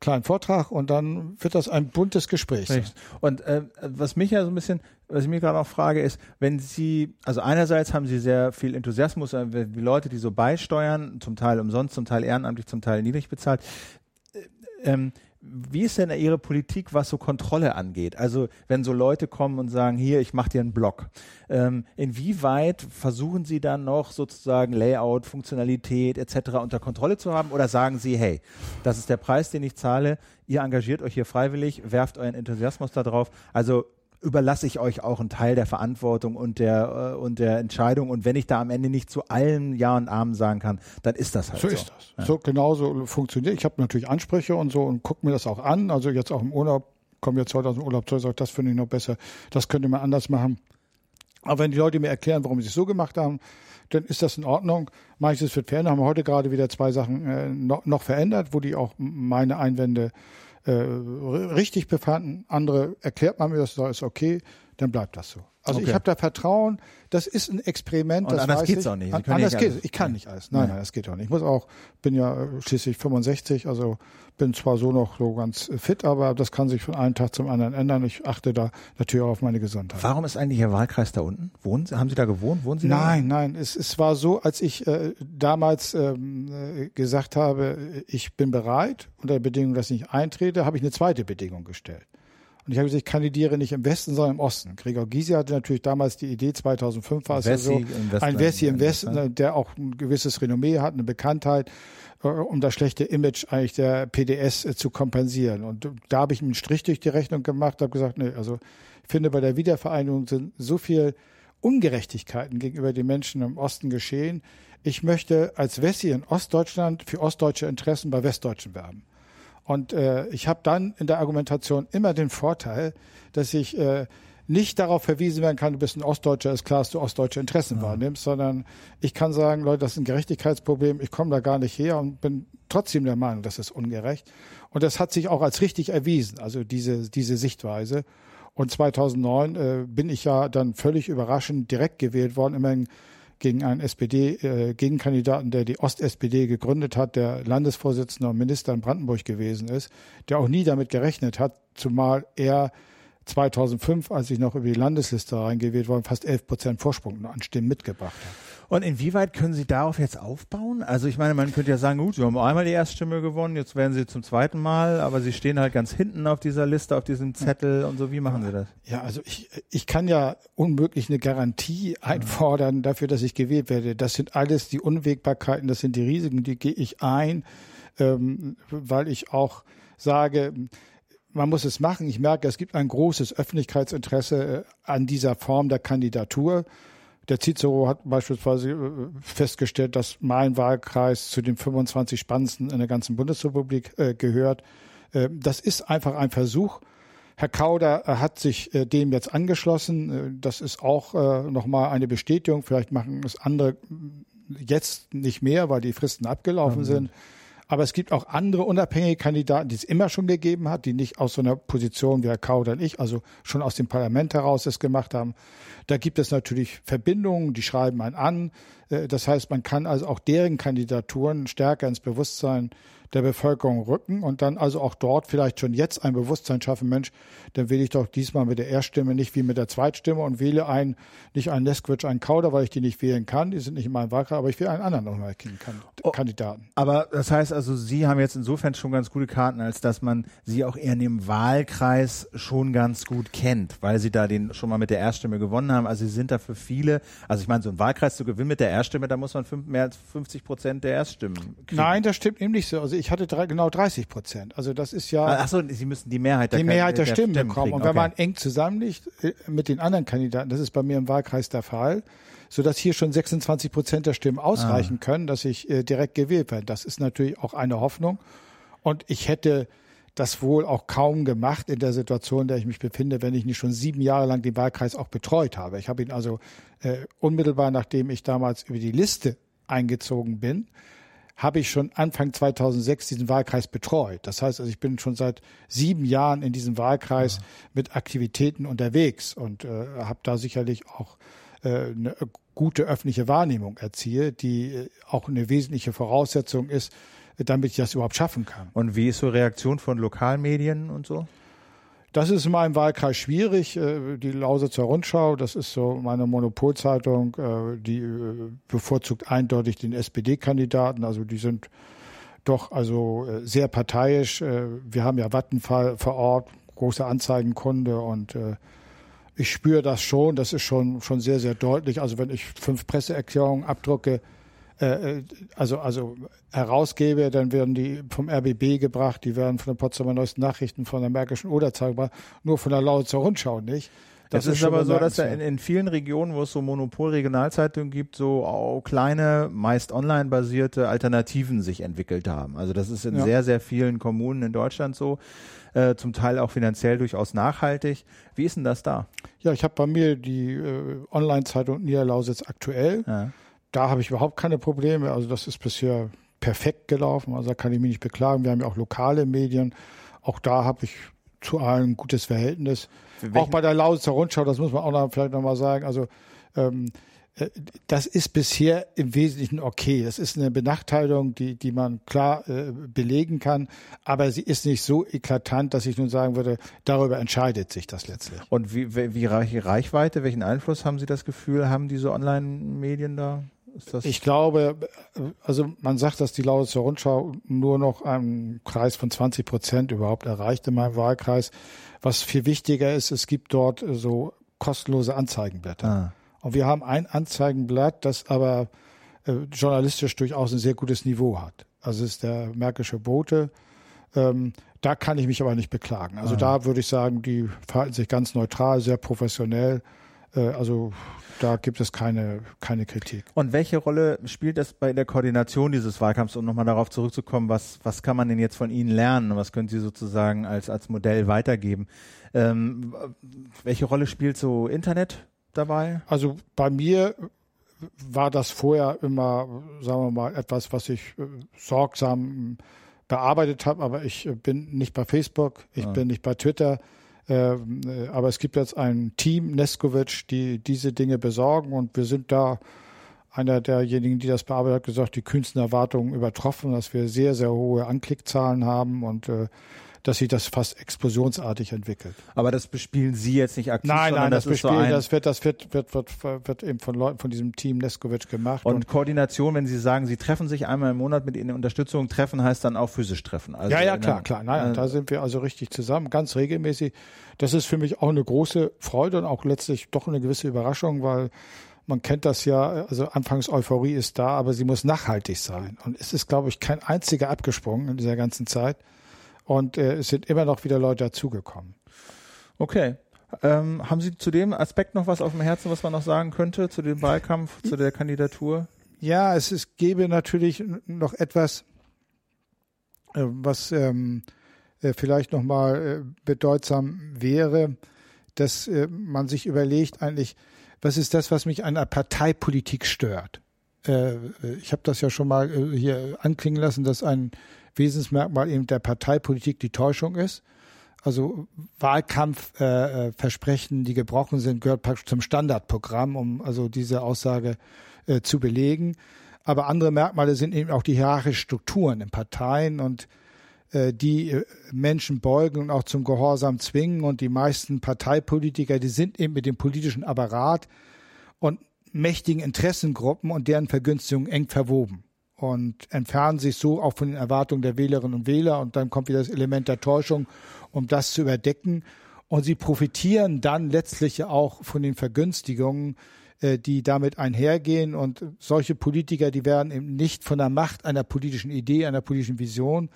[SPEAKER 2] kleinen Vortrag und dann wird das ein buntes Gespräch sein.
[SPEAKER 1] Und äh, was mich ja so ein bisschen, was ich mir gerade auch frage, ist, wenn Sie, also einerseits haben Sie sehr viel Enthusiasmus, äh, die Leute, die so beisteuern, zum Teil umsonst, zum Teil ehrenamtlich, zum Teil niedrig bezahlt. Äh, ähm, wie ist denn Ihre Politik, was so Kontrolle angeht? Also wenn so Leute kommen und sagen, hier, ich mache dir einen Blog. Ähm, inwieweit versuchen Sie dann noch sozusagen Layout, Funktionalität etc. unter Kontrolle zu haben? Oder sagen Sie, hey, das ist der Preis, den ich zahle, ihr engagiert euch hier freiwillig, werft euren Enthusiasmus da drauf. Also überlasse ich euch auch einen Teil der Verantwortung und der, äh, und der Entscheidung. Und wenn ich da am Ende nicht zu allen Ja und Amen sagen kann, dann ist das halt so.
[SPEAKER 2] So ist das. So genauso funktioniert. Ich habe natürlich Ansprüche und so und gucke mir das auch an. Also jetzt auch im Urlaub, komme jetzt heute aus dem Urlaub zurück, sage, das finde ich noch besser, das könnte man anders machen. Aber wenn die Leute mir erklären, warum sie es so gemacht haben, dann ist das in Ordnung. Mache ich es wird verändern. Haben wir heute gerade wieder zwei Sachen äh, noch, noch verändert, wo die auch meine Einwände äh, richtig befanden. Andere erklärt man mir, das ist okay, dann bleibt das so. Also
[SPEAKER 1] Okay.
[SPEAKER 2] ich habe da Vertrauen. Das ist ein Experiment.
[SPEAKER 1] Und
[SPEAKER 2] das
[SPEAKER 1] anders geht's
[SPEAKER 2] ich.
[SPEAKER 1] auch nicht.
[SPEAKER 2] An- Anders
[SPEAKER 1] nicht
[SPEAKER 2] geht
[SPEAKER 1] alles.
[SPEAKER 2] Ich kann nicht alles. Nein, nein, das geht auch nicht. Ich muss auch, bin ja äh, schließlich 65, also bin zwar so noch so ganz fit, aber das kann sich von einem Tag zum anderen ändern. Ich achte da natürlich auch auf meine Gesundheit.
[SPEAKER 1] Warum ist eigentlich Ihr Wahlkreis da unten? Wohnen Sie, haben Sie da gewohnt? Wohnen Sie da?
[SPEAKER 2] Nein, nein, es, es war so, als ich äh, damals ähm, äh, gesagt habe, ich bin bereit, unter der Bedingung, dass ich nicht eintrete, habe ich eine zweite Bedingung gestellt. Und ich habe gesagt, ich kandidiere nicht im Westen, sondern im Osten. Gregor Gysi hatte natürlich damals die Idee, 2005 war es ja
[SPEAKER 1] Wessi
[SPEAKER 2] so, ein Wessi im Westen, äh, der auch ein gewisses Renommee hat, eine Bekanntheit, äh, um das schlechte Image eigentlich der PDS äh, zu kompensieren. Und da habe ich einen Strich durch die Rechnung gemacht, habe gesagt, nee, also ich finde, bei der Wiedervereinigung sind so viel Ungerechtigkeiten gegenüber den Menschen im Osten geschehen. Ich möchte als Wessi in Ostdeutschland für ostdeutsche Interessen bei Westdeutschen werben. Und äh, ich habe dann in der Argumentation immer den Vorteil, dass ich äh, nicht darauf verwiesen werden kann, du bist ein Ostdeutscher, ist klar, dass du ostdeutsche Interessen wahrnimmst, sondern ich kann sagen, Leute, das ist ein Gerechtigkeitsproblem, ich komme da gar nicht her und bin trotzdem der Meinung, das ist ungerecht. Und das hat sich auch als richtig erwiesen, also diese, diese Sichtweise. Und 2009 äh, bin ich ja dann völlig überraschend direkt gewählt worden, immerhin gegen einen SPD-Gegenkandidaten, der die Ost-SPD gegründet hat, der Landesvorsitzender und Minister in Brandenburg gewesen ist, der auch nie damit gerechnet hat, zumal er 2005, als ich noch über die Landesliste reingewählt worden, fast 11 Prozent Vorsprung an Stimmen mitgebracht hat.
[SPEAKER 1] Und inwieweit können Sie darauf jetzt aufbauen? Also ich meine, man könnte ja sagen, gut, Sie haben einmal die Erststimme gewonnen, jetzt werden Sie zum zweiten Mal, aber Sie stehen halt ganz hinten auf dieser Liste, auf diesem Zettel und so. Wie machen Sie das?
[SPEAKER 2] Ja, also ich, ich kann ja unmöglich eine Garantie einfordern dafür, dass ich gewählt werde. Das sind alles die Unwägbarkeiten, das sind die Risiken, die gehe ich ein, ähm, weil ich auch sage, man muss es machen. Ich merke, es gibt ein großes Öffentlichkeitsinteresse äh, an dieser Form der Kandidatur. Der Cicero hat beispielsweise äh, festgestellt, dass mein Wahlkreis zu den 25 spannendsten in der ganzen Bundesrepublik äh, gehört. Das ist einfach ein Versuch. Herr Kauder hat sich dem jetzt angeschlossen. Das ist auch nochmal eine Bestätigung. Vielleicht machen es andere mm, jetzt nicht mehr, weil die Fristen abgelaufen sind. Aber es gibt auch andere unabhängige Kandidaten, die es immer schon gegeben hat, die nicht aus so einer Position wie Herr Kauder und ich, also schon aus dem Parlament heraus es gemacht haben. Da gibt es natürlich Verbindungen, die schreiben einen an. Äh, das heißt, man kann also auch deren Kandidaturen stärker ins Bewusstsein der Bevölkerung rücken und dann also auch dort vielleicht schon jetzt ein Bewusstsein schaffen, Mensch, dann wähle ich doch diesmal mit der Erststimme nicht wie mit der Zweitstimme und wähle einen, nicht einen Lesquitsch, einen Kauder, weil ich die nicht wählen kann, die sind nicht in meinem Wahlkreis, aber ich wähle einen anderen unabhängigen oh, Kandidaten.
[SPEAKER 1] Aber das heißt also, Sie haben jetzt insofern schon ganz gute Karten, als dass man Sie auch eher in dem Wahlkreis schon ganz gut kennt, weil Sie da den schon mal mit der Erststimme gewonnen haben. Also Sie sind da für viele, also ich meine, so einen Wahlkreis zu gewinnen mit der Erststimme, da muss man fünf, mehr als 50 Prozent der Erststimmen
[SPEAKER 2] kriegen. Nein, das stimmt eben nicht so. Also ich hatte drei, genau 30 Prozent. Also das ist ja.
[SPEAKER 1] Ach so, Sie müssen die Mehrheit der,
[SPEAKER 2] die Mehrheit der, der Stimmen, Stimmen bekommen. Kriegen. Und wenn okay. man eng zusammenliegt äh, mit den anderen Kandidaten, das ist bei mir im Wahlkreis der Fall, so dass hier schon 26 Prozent der Stimmen ausreichen ah. können, dass ich äh, direkt gewählt werde. Das ist natürlich auch eine Hoffnung. Und ich hätte das wohl auch kaum gemacht in der Situation, in der ich mich befinde, wenn ich nicht schon sieben Jahre lang den Wahlkreis auch betreut habe. Ich habe ihn also äh, unmittelbar, nachdem ich damals über die Liste eingezogen bin, habe ich schon Anfang 2006 diesen Wahlkreis betreut. Das heißt, also ich bin schon seit sieben Jahren in diesem Wahlkreis ja. mit Aktivitäten unterwegs und äh, habe da sicherlich auch äh, eine gute öffentliche Wahrnehmung erzielt, die äh, auch eine wesentliche Voraussetzung ist, damit ich das überhaupt schaffen kann.
[SPEAKER 1] Und wie ist so Reaktion von Lokalmedien und so?
[SPEAKER 2] Das ist in meinem Wahlkreis schwierig. Äh, die Lausitzer Rundschau, das ist so meine Monopolzeitung, äh, die äh, bevorzugt eindeutig den SPD-Kandidaten. Also die sind doch also sehr parteiisch. Wir haben ja Vattenfall vor Ort, große Anzeigenkunde und ich spüre das schon. Das ist schon, schon sehr, sehr deutlich. Also wenn ich fünf Presseerklärungen abdrucke, äh, äh, also, also herausgebe, dann werden die vom RBB gebracht, die werden von den Potsdamer Neuesten Nachrichten, von der Märkischen Oderzeitung gebracht, nur von der Lausitzer Rundschau nicht.
[SPEAKER 1] Das, das ist, ist aber so, dass ja in, in, vielen Regionen, wo es so Monopol-Regionalzeitungen gibt, so auch kleine, meist online basierte Alternativen sich entwickelt haben. Also das ist in ja. sehr, sehr vielen Kommunen in Deutschland so, äh, zum Teil auch finanziell durchaus nachhaltig. Wie ist denn das da?
[SPEAKER 2] Ja, ich habe bei mir die äh, Online-Zeitung Niederlausitz aktuell. Ja da habe ich überhaupt keine Probleme. Also das ist bisher perfekt gelaufen. Also da kann ich mich nicht beklagen. Wir haben ja auch lokale Medien. Auch da habe ich zu allen ein gutes Verhältnis. Auch bei der Lausitzer Rundschau, das muss man auch noch, vielleicht nochmal sagen. Also ähm, äh, das ist bisher im Wesentlichen okay. Das ist eine Benachteiligung, die, die man klar äh, belegen kann, aber sie ist nicht so eklatant, dass ich nun sagen würde, darüber entscheidet sich das letztlich.
[SPEAKER 1] Und wie, wie, wie Reichweite, welchen Einfluss haben Sie das Gefühl, haben diese Online-Medien da?
[SPEAKER 2] Ich glaube, also man sagt, dass die Lausitzer Rundschau nur noch einen Kreis von 20 Prozent überhaupt erreicht in meinem Wahlkreis. Was viel wichtiger ist, es gibt dort so kostenlose Anzeigenblätter. Ah. Und wir haben ein Anzeigenblatt, das aber äh, journalistisch durchaus ein sehr gutes Niveau hat. Also es ist der Märkische Bote. Ähm, da kann ich mich aber nicht beklagen. Also ah. da würde ich sagen, die verhalten sich ganz neutral, sehr professionell. Äh, also da gibt es keine, keine Kritik.
[SPEAKER 1] Und welche Rolle spielt das bei der Koordination dieses Wahlkampfs, um nochmal darauf zurückzukommen, was, was kann man denn jetzt von Ihnen lernen? Was können Sie sozusagen als, als Modell weitergeben? Ähm, welche Rolle spielt so Internet dabei?
[SPEAKER 2] Also bei mir war das vorher immer, sagen wir mal, etwas, was ich äh, sorgsam bearbeitet habe, aber ich bin nicht bei Facebook, ich ah. bin nicht bei Twitter, äh, aber es gibt jetzt ein Team, Neskovic, die diese Dinge besorgen. Und wir sind da einer derjenigen, die das bearbeitet hat, gesagt, die kühnsten Erwartungen übertroffen, dass wir sehr, sehr hohe Anklickzahlen haben. Und äh, dass sich das fast explosionsartig entwickelt.
[SPEAKER 1] Aber das bespielen Sie jetzt nicht aktiv,
[SPEAKER 2] nein, nein,
[SPEAKER 1] das,
[SPEAKER 2] das bespielen, so das wird, das wird, wird, wird, wird eben von Leuten von diesem Team Neskovic gemacht.
[SPEAKER 1] Und, und, Koordination, wenn Sie sagen, Sie treffen sich einmal im Monat mit Ihnen Unterstützung, treffen heißt dann auch physisch treffen.
[SPEAKER 2] Also ja, ja, klar, klar. Nein, äh, da sind wir also richtig zusammen, ganz regelmäßig. Das ist für mich auch eine große Freude und auch letztlich doch eine gewisse Überraschung, weil man kennt das ja, also anfangs Euphorie ist da, aber sie muss nachhaltig sein. Und es ist, glaube ich, kein einziger abgesprungen in dieser ganzen Zeit. Und äh, es sind immer noch wieder Leute dazugekommen.
[SPEAKER 1] Okay. Ähm, haben Sie zu dem Aspekt noch was auf dem Herzen, was man noch sagen könnte, zu dem Wahlkampf, zu der Kandidatur?
[SPEAKER 2] Ja, es ist, gäbe natürlich noch etwas, äh, was ähm, äh, vielleicht nochmal äh, bedeutsam wäre, dass äh, man sich überlegt, eigentlich, was ist das, was mich an der Parteipolitik stört? äh, ich habe das ja schon mal äh, hier anklingen lassen, dass ein Wesensmerkmal eben der Parteipolitik die Täuschung ist. Also Wahlkampfversprechen, äh, die gebrochen sind, gehört praktisch zum Standardprogramm, um also diese Aussage äh, zu belegen. Aber andere Merkmale sind eben auch die hierarchischen Strukturen in Parteien und äh, die äh, Menschen beugen und auch zum Gehorsam zwingen. Und die meisten Parteipolitiker, die sind eben mit dem politischen Apparat und mächtigen Interessengruppen und deren Vergünstigung eng verwoben und entfernen sich so auch von den Erwartungen der Wählerinnen und Wähler. Und dann kommt wieder das Element der Täuschung, um das zu überdecken. Und sie profitieren dann letztlich auch von den Vergünstigungen, äh, die damit einhergehen. Und solche Politiker, die werden eben nicht von der Macht einer politischen Idee, einer politischen Vision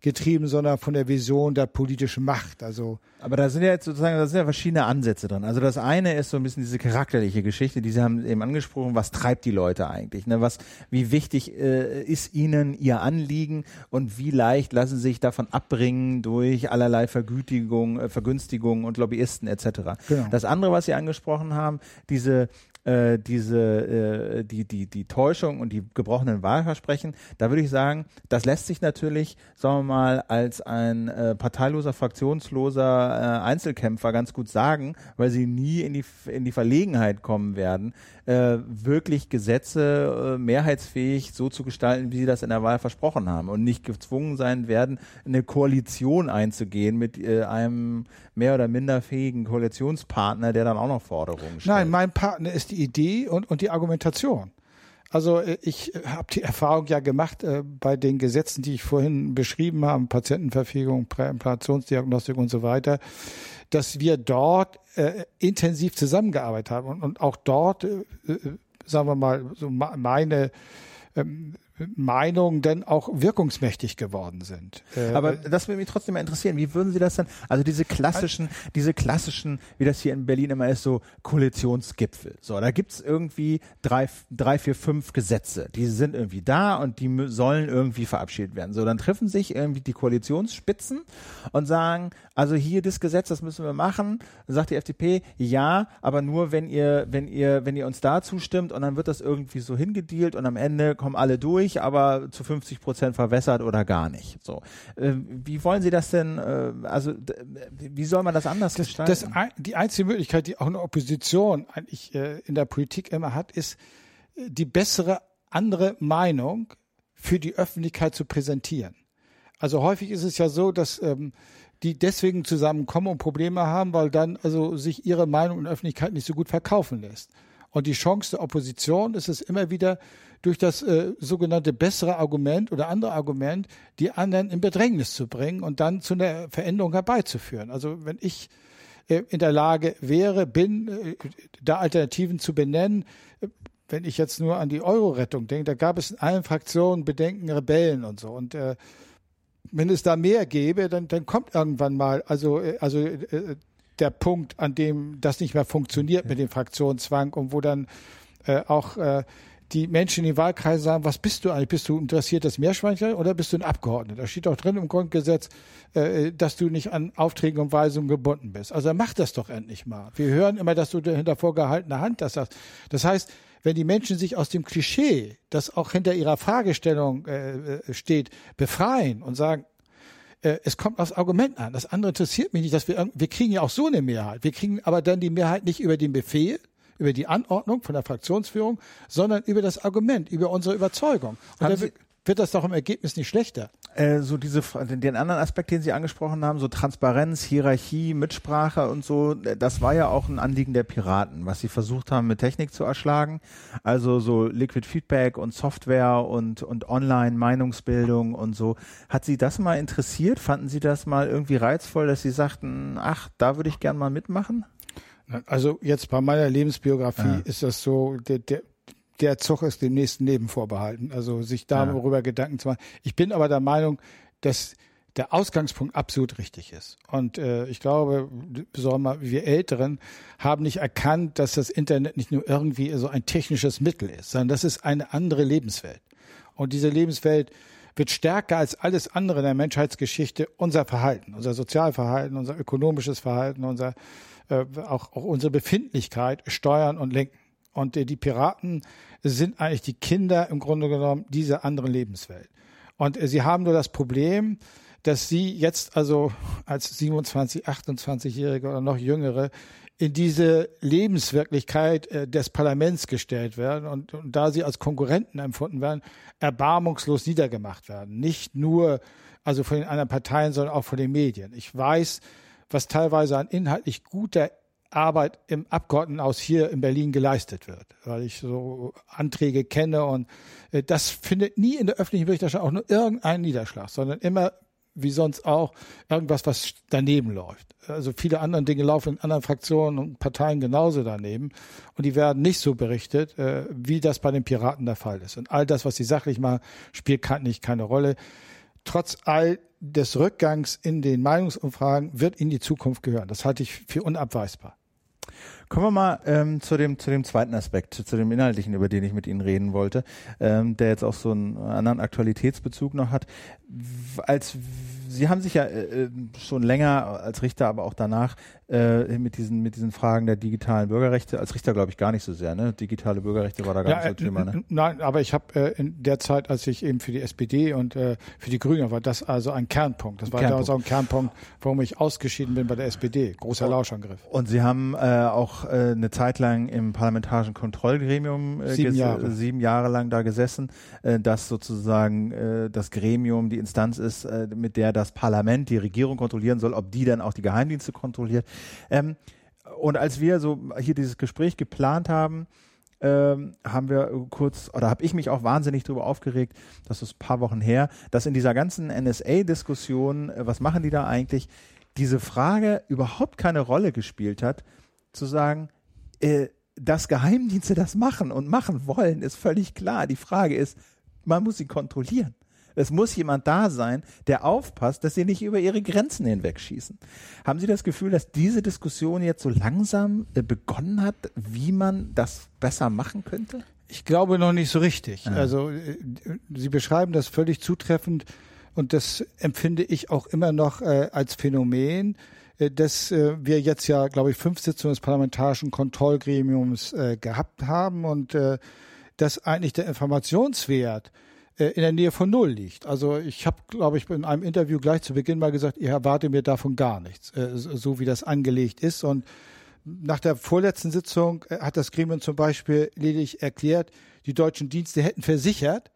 [SPEAKER 2] getrieben, sondern von der Vision der politischen Macht. Also
[SPEAKER 1] aber da sind ja jetzt sozusagen, da sind ja verschiedene Ansätze drin. Also das eine ist so ein bisschen diese charakterliche Geschichte, die Sie haben eben angesprochen. Was treibt die Leute eigentlich? Ne? Was, wie wichtig äh, ist ihnen ihr Anliegen und wie leicht lassen sie sich davon abbringen durch allerlei Vergütigung, äh, Vergünstigungen und Lobbyisten etc. Genau. Das andere, was Sie angesprochen haben, diese äh, diese äh, die die die Täuschung und die gebrochenen Wahlversprechen, da würde ich sagen, das lässt sich natürlich, sagen wir mal, als ein äh, parteiloser, fraktionsloser äh, Einzelkämpfer ganz gut sagen, weil sie nie in die in die Verlegenheit kommen werden, äh, wirklich Gesetze äh, mehrheitsfähig so zu gestalten, wie sie das in der Wahl versprochen haben und nicht gezwungen sein werden, eine Koalition einzugehen mit äh, einem mehr oder minder fähigen Koalitionspartner, der dann auch noch Forderungen stellt.
[SPEAKER 2] Nein, mein Partner ist die Idee und, und die Argumentation. Also äh, ich habe die Erfahrung ja gemacht äh, bei den Gesetzen, die ich vorhin beschrieben habe, Patientenverfügung, Präimplantationsdiagnostik und so weiter, dass wir dort äh, intensiv zusammengearbeitet haben und, und auch dort, äh, äh sagen wir mal, so meine ähm, Meinungen dann auch wirkungsmächtig geworden sind.
[SPEAKER 1] Äh, Aber das würde mich trotzdem mal interessieren. Wie würden Sie das dann, also diese klassischen, diese klassischen, wie das hier in Berlin immer ist, so Koalitionsgipfel. So, da gibt's irgendwie drei, drei, vier, fünf Gesetze. Die sind irgendwie da und die sollen irgendwie verabschiedet werden. So, dann treffen sich irgendwie die Koalitionsspitzen und sagen, also hier das Gesetz, das müssen wir machen. Dann sagt die FDP, ja, aber nur wenn ihr, wenn ihr, wenn ihr uns da zustimmt und dann wird das irgendwie so hingedealt und am Ende kommen alle durch nicht, aber zu 50 Prozent verwässert oder gar nicht. So, äh, wie wollen Sie das denn? Äh, also wie soll man das anders das, gestalten? Das,
[SPEAKER 2] die einzige Möglichkeit, die auch eine Opposition eigentlich äh, in der Politik immer hat, ist äh, die bessere andere Meinung für die Öffentlichkeit zu präsentieren. Also häufig ist es ja so, dass ähm, die deswegen zusammenkommen und Probleme haben, weil dann also sich ihre Meinung in der Öffentlichkeit nicht so gut verkaufen lässt. Und die Chance der Opposition ist es immer wieder, durch das äh, sogenannte bessere Argument oder andere Argument die anderen in Bedrängnis zu bringen und dann zu einer Veränderung herbeizuführen. Also wenn ich äh, in der Lage wäre, bin, äh, da Alternativen zu benennen, äh, wenn ich jetzt nur an die Euro-Rettung denke, da gab es in allen Fraktionen Bedenken, Rebellen und so. Und äh, wenn es da mehr gäbe, dann, dann kommt irgendwann mal, also, äh, also der Punkt, an dem das nicht mehr funktioniert mit dem Fraktionszwang und wo dann äh, auch äh, die Menschen in den Wahlkreisen sagen, was bist du eigentlich? Bist du interessiertes Meerschweinchen oder bist du ein Abgeordneter? Da steht auch drin im Grundgesetz, äh, dass du nicht an Aufträge und Weisungen gebunden bist. Also mach das doch endlich mal. Wir hören immer, dass du hinter vorgehaltener Hand das sagst. Das heißt, wenn die Menschen sich aus dem Klischee, das auch hinter ihrer Fragestellung äh, äh steht, befreien und sagen, äh, es kommt aufs Argument an. Das andere interessiert mich nicht, dass wir, wir kriegen ja auch so eine Mehrheit. Wir kriegen aber dann die Mehrheit nicht über den Befehl, über die Anordnung von der Fraktionsführung, sondern über das Argument, über unsere Überzeugung. Da wird das doch im Ergebnis nicht schlechter.
[SPEAKER 1] Äh, so diese den anderen Aspekt, den Sie angesprochen haben, so Transparenz, Hierarchie, Mitsprache und so, das war ja auch ein Anliegen der Piraten, was sie versucht haben mit Technik zu erschlagen. Also so Liquid Feedback und Software und und Online Meinungsbildung und so. Hat Sie das mal interessiert? Fanden Sie das mal irgendwie reizvoll, dass Sie sagten, ach, da würde ich gern mal mitmachen?
[SPEAKER 2] Also jetzt bei meiner Lebensbiografie ja. ist das so, der, der, der Zug ist dem nächsten Leben vorbehalten. Also sich darüber ja. Gedanken zu machen. Ich bin aber der Meinung, dass der Ausgangspunkt absolut richtig ist. Und äh, ich glaube, besonders wir Älteren haben nicht erkannt, dass das Internet nicht nur irgendwie so ein technisches Mittel ist, sondern das ist eine andere Lebenswelt. Und diese Lebenswelt wird stärker als alles andere in der Menschheitsgeschichte unser Verhalten, unser Sozialverhalten, unser ökonomisches Verhalten, unser äh, auch, auch unsere Befindlichkeit steuern und lenken. Und äh, die Piraten sind eigentlich die Kinder im Grunde genommen dieser anderen Lebenswelt. Und äh, sie haben nur das Problem, dass sie jetzt also als 27, 28-Jährige oder noch Jüngere in diese Lebenswirklichkeit äh, des Parlaments gestellt werden und, und da sie als Konkurrenten empfunden werden, erbarmungslos niedergemacht werden. Nicht nur also von den anderen Parteien, sondern auch von den Medien. Ich weiß, was teilweise an inhaltlich guter Arbeit im Abgeordnetenhaus hier in Berlin geleistet wird, weil ich so Anträge kenne und äh, das findet nie in der öffentlichen Berichterstattung auch nur irgendeinen Niederschlag, sondern immer wie sonst auch irgendwas, was daneben läuft. Also viele andere Dinge laufen in anderen Fraktionen und Parteien genauso daneben und die werden nicht so berichtet, äh, wie das bei den Piraten der Fall ist. Und all das, was sie sachlich machen, spielt nicht keine Rolle. Trotz all des Rückgangs in den Meinungsumfragen wird in die Zukunft gehören. Das halte ich für unabweisbar.
[SPEAKER 1] Kommen wir mal ähm, zu dem zu dem zweiten Aspekt, zu dem inhaltlichen, über den ich mit Ihnen reden wollte, ähm, der jetzt auch so einen anderen Aktualitätsbezug noch hat. Als Sie haben sich ja äh, äh, schon länger als Richter, aber auch danach äh, mit diesen mit diesen Fragen der digitalen Bürgerrechte als Richter glaube ich gar nicht so sehr. Ne, digitale Bürgerrechte war da gar ja, nicht so Thema. Ne?
[SPEAKER 2] Nein, aber ich habe äh, in der Zeit, als ich eben für die SPD und äh, für die Grünen war, das also ein Kernpunkt. Das war Kernpunkt. also ein Kernpunkt, warum ich ausgeschieden bin bei der SPD. Großer oh. Lauschangriff.
[SPEAKER 1] Und Sie haben äh, auch äh, eine Zeit lang im parlamentarischen Kontrollgremium äh,
[SPEAKER 2] sieben, Jahre.
[SPEAKER 1] sieben Jahre lang da gesessen, äh, das sozusagen äh, das Gremium, die Instanz ist, äh, mit der das Parlament die Regierung kontrollieren soll, ob die dann auch die Geheimdienste kontrolliert. Ähm, und als wir so hier dieses Gespräch geplant haben, ähm, haben wir kurz, oder habe ich mich auch wahnsinnig darüber aufgeregt, das ist ein paar Wochen her, dass in dieser ganzen NSA-Diskussion, äh, was machen die da eigentlich, diese Frage überhaupt keine Rolle gespielt hat, zu sagen, äh, dass Geheimdienste das machen und machen wollen, ist völlig klar. Die Frage ist, man muss sie kontrollieren. Es muss jemand da sein, der aufpasst, dass sie nicht über ihre Grenzen hinwegschießen. Haben Sie das Gefühl, dass diese Diskussion jetzt so langsam äh, begonnen hat, wie man das besser machen könnte?
[SPEAKER 2] Ich glaube noch nicht so richtig. Ja. Also äh, Sie beschreiben das völlig zutreffend und das empfinde ich auch immer noch äh, als Phänomen, äh, dass äh, wir jetzt ja, glaube ich, fünf Sitzungen des parlamentarischen Kontrollgremiums äh, gehabt haben und dass eigentlich der Informationswert in der Nähe von Null liegt. Also ich habe, glaube ich, in einem Interview gleich zu Beginn mal gesagt, ich erwarte mir davon gar nichts, äh, so wie das angelegt ist. Und nach der vorletzten Sitzung äh, hat das Gremium zum Beispiel lediglich erklärt, die deutschen Dienste hätten versichert,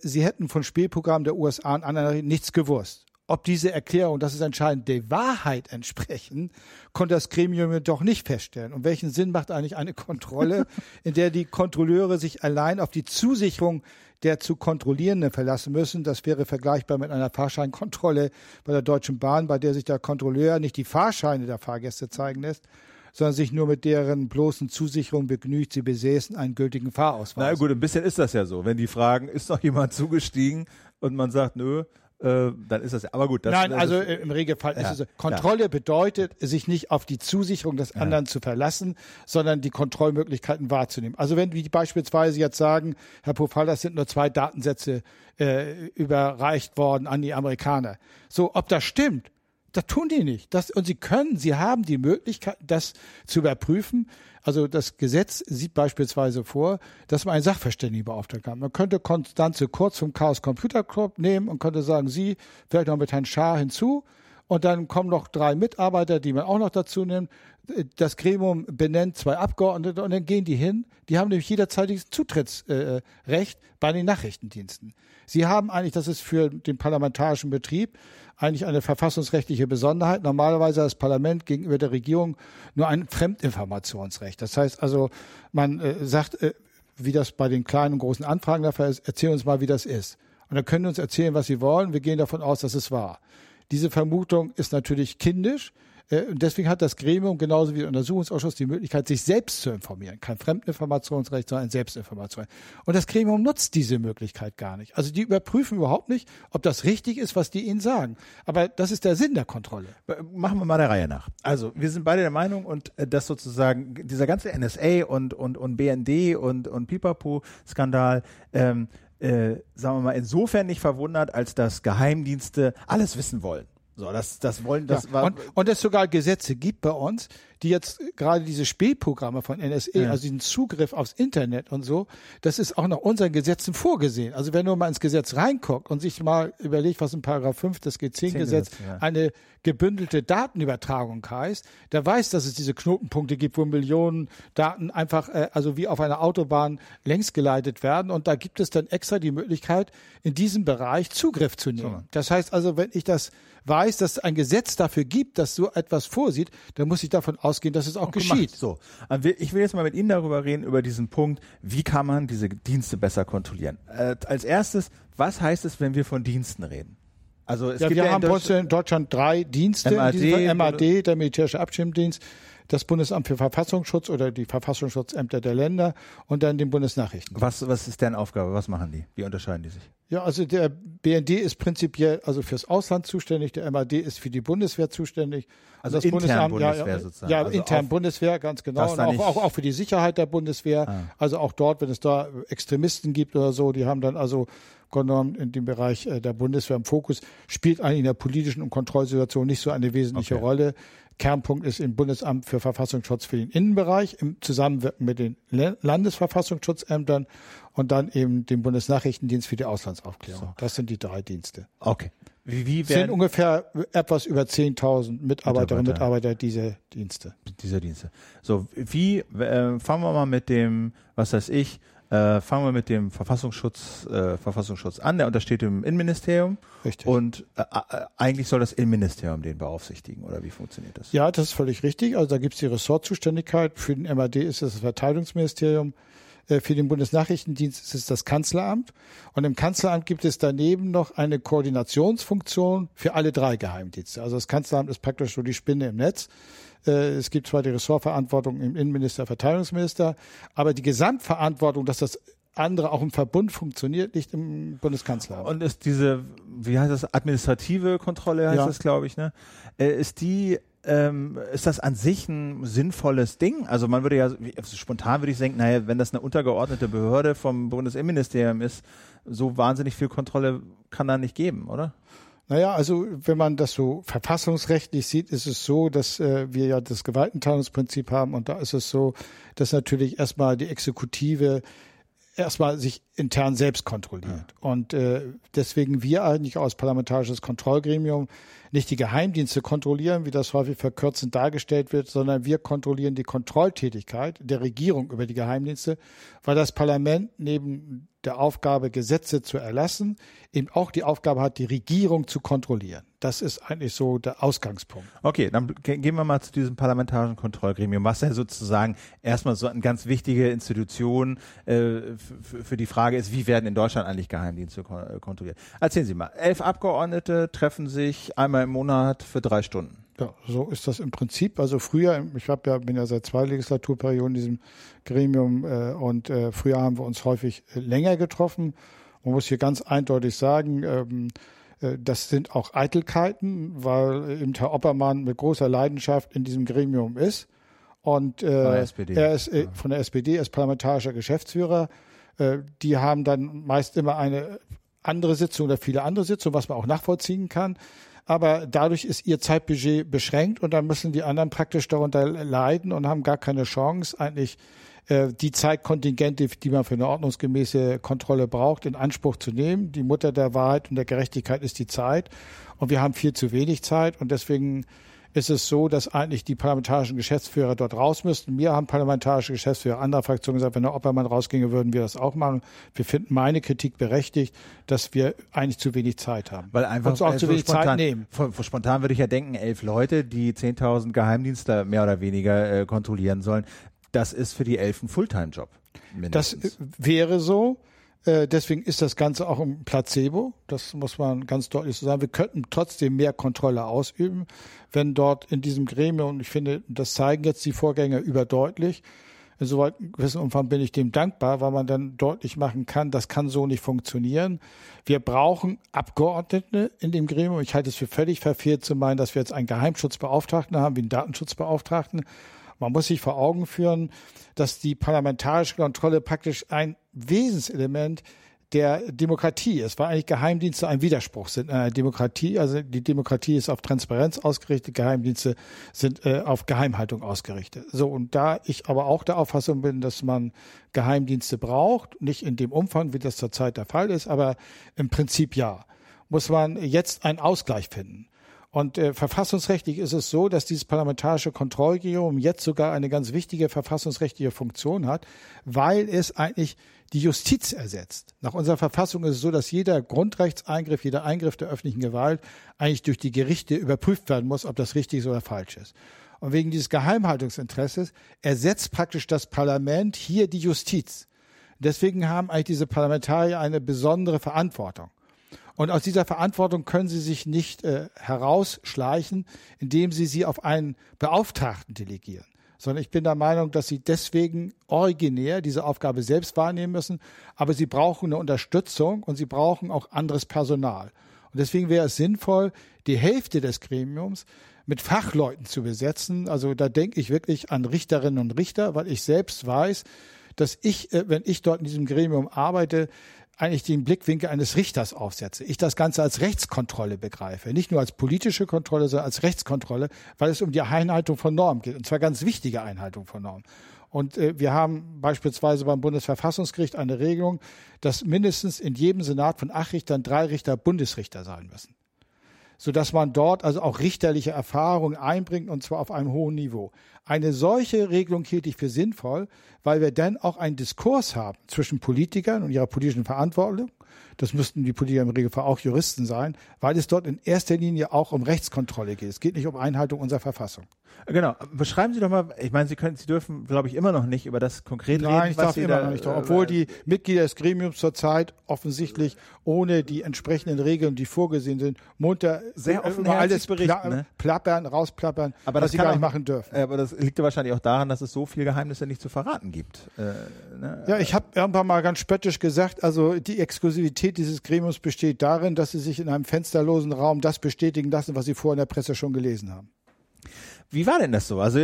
[SPEAKER 2] sie hätten von Spielprogrammen der USA und anderen nichts gewusst ob diese Erklärung, das ist entscheidend, der Wahrheit entsprechen, konnte das Gremium doch nicht feststellen. Und welchen Sinn macht eigentlich eine Kontrolle, in der die Kontrolleure sich allein auf die Zusicherung der zu Kontrollierenden verlassen müssen? Das wäre vergleichbar mit einer Fahrscheinkontrolle bei der Deutschen Bahn, bei der sich der Kontrolleur nicht die Fahrscheine der Fahrgäste zeigen lässt, sondern sich nur mit deren bloßen Zusicherung begnügt, sie besäßen einen gültigen Fahrausweis.
[SPEAKER 1] Na gut, ein bisschen ist das ja so. Wenn die fragen, ist noch jemand zugestiegen und man sagt, nö, äh, dann ist das ja. Aber gut. Das,
[SPEAKER 2] Nein, also das, im Regelfall ja, ist es so. Kontrolle ja. bedeutet, sich nicht auf die Zusicherung des anderen zu verlassen, sondern die Kontrollmöglichkeiten wahrzunehmen. Also wenn wir beispielsweise jetzt sagen, Herr Pofall, das sind nur zwei Datensätze äh, überreicht worden an die Amerikaner. So, ob das stimmt, das tun die nicht. Das, und sie können, sie haben die Möglichkeit, das zu überprüfen. Also das Gesetz sieht beispielsweise vor, dass man einen Sachverständigen beauftragen kann. Man könnte Konstanze Kurz vom Chaos Computer Club nehmen und könnte sagen, Sie, vielleicht noch mit Herrn Schaar hinzu. Und dann kommen noch drei Mitarbeiter, die man auch noch dazu nimmt. Das Gremium benennt zwei Abgeordnete und dann gehen die hin. Die haben nämlich jederzeitiges Zutrittsrecht bei den Nachrichtendiensten. Sie haben eigentlich, das ist für den parlamentarischen Betrieb eigentlich eine verfassungsrechtliche Besonderheit. Normalerweise hat das Parlament gegenüber der Regierung nur ein Fremdinformationsrecht. Das heißt also, man äh, sagt, äh, wie das bei den kleinen und großen Anfragen der Fall ist, erzähl uns mal, wie das ist. Und dann können Sie uns erzählen, was Sie wollen. Wir gehen davon aus, dass es wahr. Diese Vermutung ist natürlich kindisch. Äh, und deswegen hat das Gremium genauso wie der Untersuchungsausschuss die Möglichkeit, sich selbst zu informieren. Kein Fremdinformationsrecht, sondern ein Selbstinformationsrecht. Und das Gremium nutzt diese Möglichkeit gar nicht. Also die überprüfen überhaupt nicht, ob das richtig ist, was die ihnen sagen. Aber das ist der Sinn der Kontrolle.
[SPEAKER 1] Machen wir mal der Reihe nach. Also wir sind beide der Meinung und äh, dass sozusagen dieser ganze NSA und, und, und BND und, und Pipapo-Skandal ähm, äh, sagen wir mal, insofern nicht verwundert, als dass Geheimdienste alles wissen wollen. So, das, das wollen, das
[SPEAKER 2] ja,
[SPEAKER 1] war.
[SPEAKER 2] Und, und es sogar Gesetze gibt bei uns, die jetzt gerade diese Spähprogramme von NSE, ja. also den Zugriff aufs Internet und so, das ist auch nach unseren Gesetzen vorgesehen. Also wenn man mal ins Gesetz reinguckt und sich mal überlegt, was in Paragraph 5 des G10-Gesetz ja. eine gebündelte Datenübertragung heißt, der weiß, dass es diese Knotenpunkte gibt, wo Millionen Daten einfach, äh, also wie auf einer Autobahn längs geleitet werden. Und da gibt es dann extra die Möglichkeit, in diesem Bereich Zugriff zu nehmen. So. Das heißt also, wenn ich das weiß, dass es ein Gesetz dafür gibt, das so etwas vorsieht, dann muss ich davon ausgehen, dass es auch, auch geschieht.
[SPEAKER 1] So, ich will jetzt mal mit Ihnen darüber reden, über diesen Punkt, wie kann man diese Dienste besser kontrollieren. Äh, als erstes, was heißt es, wenn wir von Diensten reden?
[SPEAKER 2] Also es ja, gibt wir ja haben in, in Deutschland drei Dienste, MAD, MAD, der militärische Abschirmdienst, das Bundesamt für Verfassungsschutz oder die Verfassungsschutzämter der Länder und dann den Bundesnachrichten.
[SPEAKER 1] Was, was ist deren Aufgabe? Was machen die? Wie unterscheiden die sich?
[SPEAKER 2] Ja, also der BND ist prinzipiell also fürs Ausland zuständig, der MAD ist für die Bundeswehr zuständig.
[SPEAKER 1] Also, das intern Bundeswehr ja, ja, sozusagen.
[SPEAKER 2] Ja, also intern Bundeswehr, ganz genau. Und auch, auch, auch für die Sicherheit der Bundeswehr. Ah. Also auch dort, wenn es da Extremisten gibt oder so, die haben dann also genommen in dem Bereich äh, der Bundeswehr im Fokus, spielt eigentlich in der politischen und Kontrollsituation nicht so eine wesentliche okay. Rolle. Kernpunkt ist im Bundesamt für Verfassungsschutz für den Innenbereich im Zusammenwirken mit den Landesverfassungsschutzämtern und dann eben dem Bundesnachrichtendienst für die Auslandsaufklärung. So. Das sind die drei Dienste.
[SPEAKER 1] Okay.
[SPEAKER 2] Wie, wie werden sind ungefähr etwas über 10.000 Mitarbeiterinnen und Mitarbeiter dieser Dienste.
[SPEAKER 1] Dieser Dienste. So, wie äh, fangen wir mal mit dem, was weiß ich, äh, fangen wir mit dem Verfassungsschutz, äh, Verfassungsschutz an. Der untersteht im Innenministerium.
[SPEAKER 2] Richtig.
[SPEAKER 1] Und äh, äh, eigentlich soll das Innenministerium den beaufsichtigen, oder wie funktioniert das?
[SPEAKER 2] Ja, das ist völlig richtig. Also da gibt es die Ressortzuständigkeit. Für den MAD ist es das Verteidigungsministerium. Äh, für den Bundesnachrichtendienst ist es das Kanzleramt. Und im Kanzleramt gibt es daneben noch eine Koordinationsfunktion für alle drei Geheimdienste. Also das Kanzleramt ist praktisch so die Spinne im Netz. Äh, es gibt zwar die Ressortverantwortung im Innenminister, Verteidigungsminister, aber die Gesamtverantwortung, dass das andere auch im Verbund funktioniert, liegt im Bundeskanzleramt.
[SPEAKER 1] Und ist diese, wie heißt das, administrative Kontrolle heißt ja. das, glaube ich, ne? Äh, ist die ähm, ist das an sich ein sinnvolles Ding? Also man würde ja, also spontan würde ich denken, naja, wenn das eine untergeordnete Behörde vom Bundesinnenministerium ist, so wahnsinnig viel Kontrolle kann da nicht geben, oder?
[SPEAKER 2] Naja, also wenn man das so verfassungsrechtlich sieht, ist es so, dass äh, wir ja das Gewaltenteilungsprinzip haben und da ist es so, dass natürlich erstmal die Exekutive erstmal sich intern selbst kontrolliert. Ja. Und äh, deswegen wir eigentlich aus parlamentarisches Kontrollgremium nicht die Geheimdienste kontrollieren, wie das häufig verkürzend dargestellt wird, sondern wir kontrollieren die Kontrolltätigkeit der Regierung über die Geheimdienste, weil das Parlament neben der Aufgabe, Gesetze zu erlassen, eben auch die Aufgabe hat, die Regierung zu kontrollieren. Das ist eigentlich so der Ausgangspunkt.
[SPEAKER 1] Okay, dann gehen wir mal zu diesem parlamentarischen Kontrollgremium, was ja sozusagen erstmal so eine ganz wichtige Institution äh, für die Frage ist, wie werden in Deutschland eigentlich Geheimdienste äh, kontrolliert. Erzählen Sie mal, elf Abgeordnete treffen sich einmal im Monat für drei Stunden.
[SPEAKER 2] Ja, so ist das im Prinzip. Also früher, ich hab ja, bin ja seit zwei Legislaturperioden in diesem Gremium äh, und äh, früher haben wir uns häufig länger getroffen. Man muss hier ganz eindeutig sagen, ähm, äh, das sind auch Eitelkeiten, weil eben Herr Oppermann mit großer Leidenschaft in diesem Gremium ist. Und äh, er ist äh, von der SPD, er ist parlamentarischer Geschäftsführer. Äh, die haben dann meist immer eine andere Sitzung oder viele andere Sitzungen, was man auch nachvollziehen kann aber dadurch ist ihr Zeitbudget beschränkt und dann müssen die anderen praktisch darunter leiden und haben gar keine Chance, eigentlich äh, die Zeitkontingente, die man für eine ordnungsgemäße Kontrolle braucht, in Anspruch zu nehmen. Die Mutter der Wahrheit und der Gerechtigkeit ist die Zeit und wir haben viel zu wenig Zeit und deswegen ist es so, dass eigentlich die parlamentarischen Geschäftsführer dort raus müssten. Wir haben parlamentarische Geschäftsführer anderer Fraktionen gesagt, wenn der Oppermann rausginge, würden wir das auch machen. Wir finden meine Kritik berechtigt, dass wir eigentlich zu wenig Zeit haben.
[SPEAKER 1] Weil einfach
[SPEAKER 2] uns auch äh, zu wenig spontan, Zeit nehmen.
[SPEAKER 1] Spontan würde ich ja denken, elf Leute, die 10.000 Geheimdienste mehr oder weniger äh, kontrollieren sollen, das ist für die elf ein Fulltime-Job.
[SPEAKER 2] Das äh, wäre so. Äh, deswegen ist das Ganze auch ein Placebo. Das muss man ganz deutlich so sagen. Wir könnten trotzdem mehr Kontrolle ausüben, wenn dort in diesem Gremium, und ich finde, das zeigen jetzt die Vorgänger überdeutlich, insoweit gewissen Umfang bin ich dem dankbar, weil man dann deutlich machen kann, das kann so nicht funktionieren. Wir brauchen Abgeordnete in dem Gremium. Ich halte es für völlig verfehlt zu meinen, dass wir jetzt einen Geheimschutzbeauftragten haben, wie einen Datenschutzbeauftragten. Man muss sich vor Augen führen, dass die parlamentarische Kontrolle praktisch ein Wesenselement der Demokratie ist, weil eigentlich Geheimdienste ein Widerspruch sind in einer Demokratie. Also die Demokratie ist auf Transparenz ausgerichtet, Geheimdienste sind äh, auf Geheimhaltung ausgerichtet. So, und da ich aber auch der Auffassung bin, dass man Geheimdienste braucht, nicht in dem Umfang, wie das zurzeit der Fall ist, aber im Prinzip ja, muss man jetzt einen Ausgleich finden. Und äh, verfassungsrechtlich ist es so, dass dieses parlamentarische Kontrollgremium jetzt sogar eine ganz wichtige verfassungsrechtliche Funktion hat, weil es eigentlich die Justiz ersetzt. Nach unserer Verfassung ist es so, dass jeder Grundrechtseingriff, jeder Eingriff der öffentlichen Gewalt eigentlich durch die Gerichte überprüft werden muss, ob das richtig ist oder falsch ist. Und wegen dieses Geheimhaltungsinteresses ersetzt praktisch das Parlament hier die Justiz. Deswegen haben eigentlich diese Parlamentarier eine besondere Verantwortung. Und aus dieser Verantwortung können sie sich nicht äh, herausschleichen, indem sie sie auf einen Beauftragten delegieren. Sondern ich bin der Meinung, dass sie deswegen originär diese Aufgabe selbst wahrnehmen müssen. Aber sie brauchen eine Unterstützung und sie brauchen auch anderes Personal. Und deswegen wäre es sinnvoll, die Hälfte des Gremiums mit Fachleuten zu besetzen. Also da denke ich wirklich an Richterinnen und Richter, weil ich selbst weiß, dass ich, äh, wenn ich dort in diesem Gremium arbeite, eigentlich den Blickwinkel eines Richters aufsetze. Ich das Ganze als Rechtskontrolle begreife. Nicht nur als politische Kontrolle, sondern als Rechtskontrolle, weil es um die Einhaltung von Normen geht. Und zwar ganz wichtige Einhaltung von Normen. Und äh, wir haben beispielsweise beim Bundesverfassungsgericht eine Regelung, dass mindestens in jedem Senat von acht Richtern drei Richter Bundesrichter sein müssen. Sodass man dort also auch richterliche Erfahrungen einbringt und zwar auf einem hohen Niveau. Eine solche Regelung hielt ich für sinnvoll, weil wir dann auch einen Diskurs haben zwischen Politikern und ihrer politischen Verantwortung. Das müssten die Politiker im Regelfall auch Juristen sein, weil es dort in erster Linie auch um Rechtskontrolle geht. Es geht nicht um Einhaltung unserer Verfassung.
[SPEAKER 1] Genau. Beschreiben Sie doch mal, ich meine, Sie können, Sie dürfen, glaube ich, immer noch nicht über das konkret
[SPEAKER 2] Nein, reden. ich darf immer noch nicht, äh, obwohl die Mitglieder des Gremiums zurzeit offensichtlich ohne die entsprechenden Regeln, die vorgesehen sind, munter
[SPEAKER 1] sehr offen alles berichten,
[SPEAKER 2] ne? plappern, rausplappern,
[SPEAKER 1] aber was sie gar nicht machen dürfen. Aber das liegt ja wahrscheinlich auch daran, dass es so viele Geheimnisse nicht zu verraten gibt.
[SPEAKER 2] Äh, ne? Ja, ich habe irgendwann mal ganz spöttisch gesagt, also die Exklusivität dieses Gremiums besteht darin, dass sie sich in einem fensterlosen Raum das bestätigen lassen, was sie vorher in der Presse schon gelesen haben.
[SPEAKER 1] Wie war denn das so? Also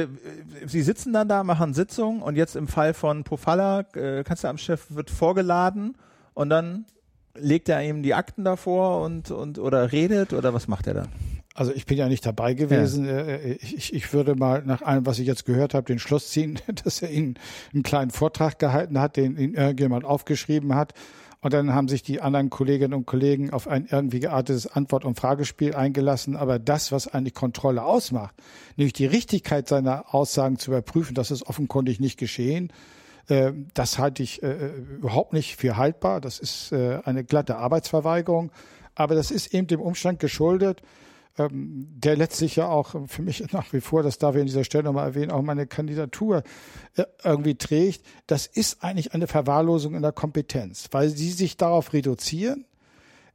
[SPEAKER 1] Sie sitzen dann da, machen Sitzungen und jetzt im Fall von Pofalla, äh, Kanzleramtschef, wird vorgeladen und dann legt er ihm die Akten davor und, und oder redet oder was macht er dann?
[SPEAKER 2] Also ich bin ja nicht dabei gewesen. Ja. Äh, ich, ich würde mal nach allem, was ich jetzt gehört habe, den Schluss ziehen, dass er Ihnen einen kleinen Vortrag gehalten hat, den ihn irgendjemand aufgeschrieben hat und dann haben sich die anderen Kolleginnen und Kollegen auf ein irgendwie geartetes Antwort- und Fragespiel eingelassen. Aber das, was eigentlich Kontrolle ausmacht, nämlich die Richtigkeit seiner Aussagen zu überprüfen, das ist offenkundig nicht geschehen. Äh, das halte ich äh, überhaupt nicht für haltbar. Das ist äh, eine glatte Arbeitsverweigerung. Aber das ist eben dem Umstand geschuldet, ähm, der letztlich ja auch für mich nach wie vor, das darf ich an dieser Stelle nochmal erwähnen, auch meine Kandidatur äh, irgendwie trägt, das ist eigentlich eine Verwahrlosung in der Kompetenz, weil sie sich darauf reduzieren,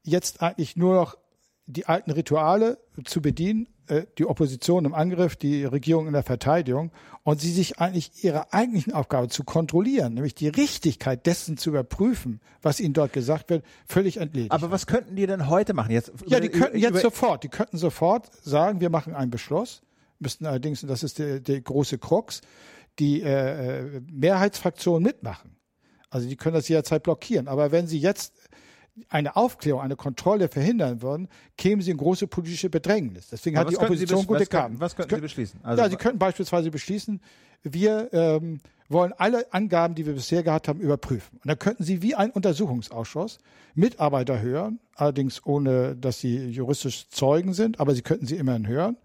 [SPEAKER 2] jetzt eigentlich nur noch die alten Rituale zu bedienen, äh, die Opposition im Angriff, die Regierung in der Verteidigung und sie sich eigentlich ihrer eigentlichen Aufgabe zu kontrollieren, nämlich die Richtigkeit dessen zu überprüfen, was ihnen dort gesagt wird, völlig entledigt.
[SPEAKER 1] Aber was könnten die denn heute machen? Jetzt,
[SPEAKER 2] ja, die könnten jetzt sofort, die könnten sofort sagen, wir machen einen Beschluss, müssten allerdings, und das ist der, der große Krux, die äh, äh Mehrheitsfraktionen mitmachen. Also die können das jederzeit blockieren. Aber wenn sie jetzt eine Aufklärung, eine Kontrolle verhindern würden, kämen sie in große politische Bedrängnis. Deswegen Aber hat die Opposition gute Karten.
[SPEAKER 1] Was könnten Sie beschließen?
[SPEAKER 2] Also ja, Sie könnten beispielsweise beschließen, wir ähm, wollen alle Angaben, die wir bisher gehabt haben, überprüfen. Und dann könnten Sie wie ein Untersuchungsausschuss Mitarbeiter hören, allerdings ohne, dass sie juristisch Zeugen sind, aber Sie könnten sie immerhin hören.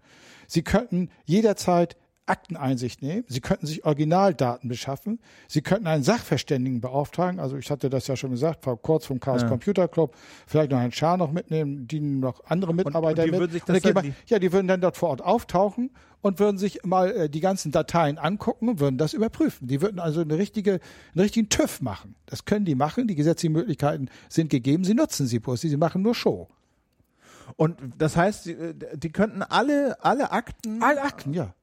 [SPEAKER 2] Sie könnten jederzeit Akteneinsicht nehmen. Sie könnten sich Originaldaten beschaffen. Sie könnten einen Sachverständigen beauftragen. Also ich hatte das ja schon gesagt, vor kurz vom Chaos ja. Computer Club. Vielleicht noch einen Schar noch mitnehmen, die noch andere Mitarbeiter und, und die mit. Sich das die ja, die würden dann dort vor Ort auftauchen und würden sich mal äh, die ganzen Dateien angucken und würden das überprüfen. Die würden also eine richtige, einen richtigen TÜV machen. Das können die machen. Die gesetzlichen Möglichkeiten sind gegeben. Sie nutzen sie bloß. Sie machen nur Show.
[SPEAKER 1] Und das heißt, die, äh, die könnten alle, alle Akten.
[SPEAKER 2] Alle Akten, ja.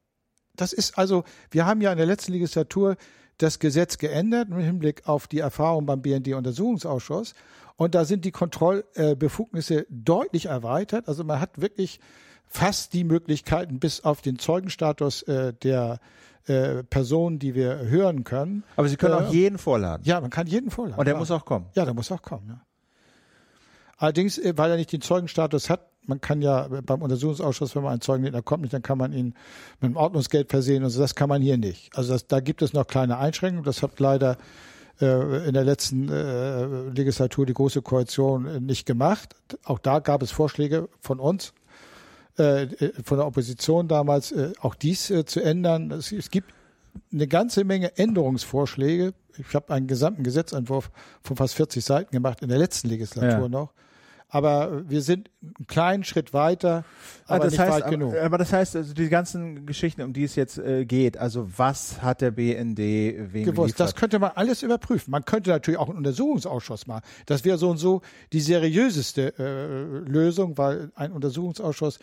[SPEAKER 2] Das ist also, wir haben ja in der letzten Legislatur das Gesetz geändert im Hinblick auf die Erfahrung beim BND-Untersuchungsausschuss. Und da sind die Kontrollbefugnisse deutlich erweitert. Also man hat wirklich fast die Möglichkeiten bis auf den Zeugenstatus äh, der äh, Personen, die wir hören können.
[SPEAKER 1] Aber Sie können äh, auch jeden vorladen.
[SPEAKER 2] Ja, man kann jeden vorladen.
[SPEAKER 1] Und der
[SPEAKER 2] ja.
[SPEAKER 1] muss auch kommen.
[SPEAKER 2] Ja, der muss auch kommen. Ja. Allerdings, äh, weil er nicht den Zeugenstatus hat, man kann ja beim Untersuchungsausschuss, wenn man einen Zeugen da kommt nicht, dann kann man ihn mit einem Ordnungsgeld versehen und so. Das kann man hier nicht. Also das, da gibt es noch kleine Einschränkungen. Das hat leider äh, in der letzten äh, Legislatur die Große Koalition äh, nicht gemacht. Auch da gab es Vorschläge von uns, äh, äh von der Opposition damals, auch dies zu ändern. Es, es gibt eine ganze Menge Änderungsvorschläge. Ich habe einen gesamten Gesetzentwurf von fast 40 Seiten gemacht in der letzten Legislatur ja. noch aber wir sind einen kleinen Schritt weiter,
[SPEAKER 1] ah, aber ah, nicht heißt, weit aber, genug. Aber das heißt, also die ganzen Geschichten, um die es jetzt äh, geht, also was hat der BND wem gewusst?
[SPEAKER 2] Geliefert? Das könnte man alles überprüfen. Man könnte natürlich auch einen Untersuchungsausschuss machen. Das wäre so und so die seriöseste äh, Lösung, weil ein Untersuchungsausschuss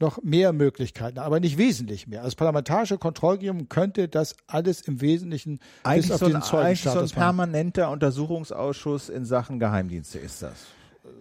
[SPEAKER 2] noch mehr Möglichkeiten, aber nicht wesentlich mehr. Als parlamentarische Kontrollgremium könnte das alles im Wesentlichen
[SPEAKER 1] eigentlich bis auf so ein, den Eigentlich so ein permanenter Untersuchungsausschuss in Sachen Geheimdienste ist das.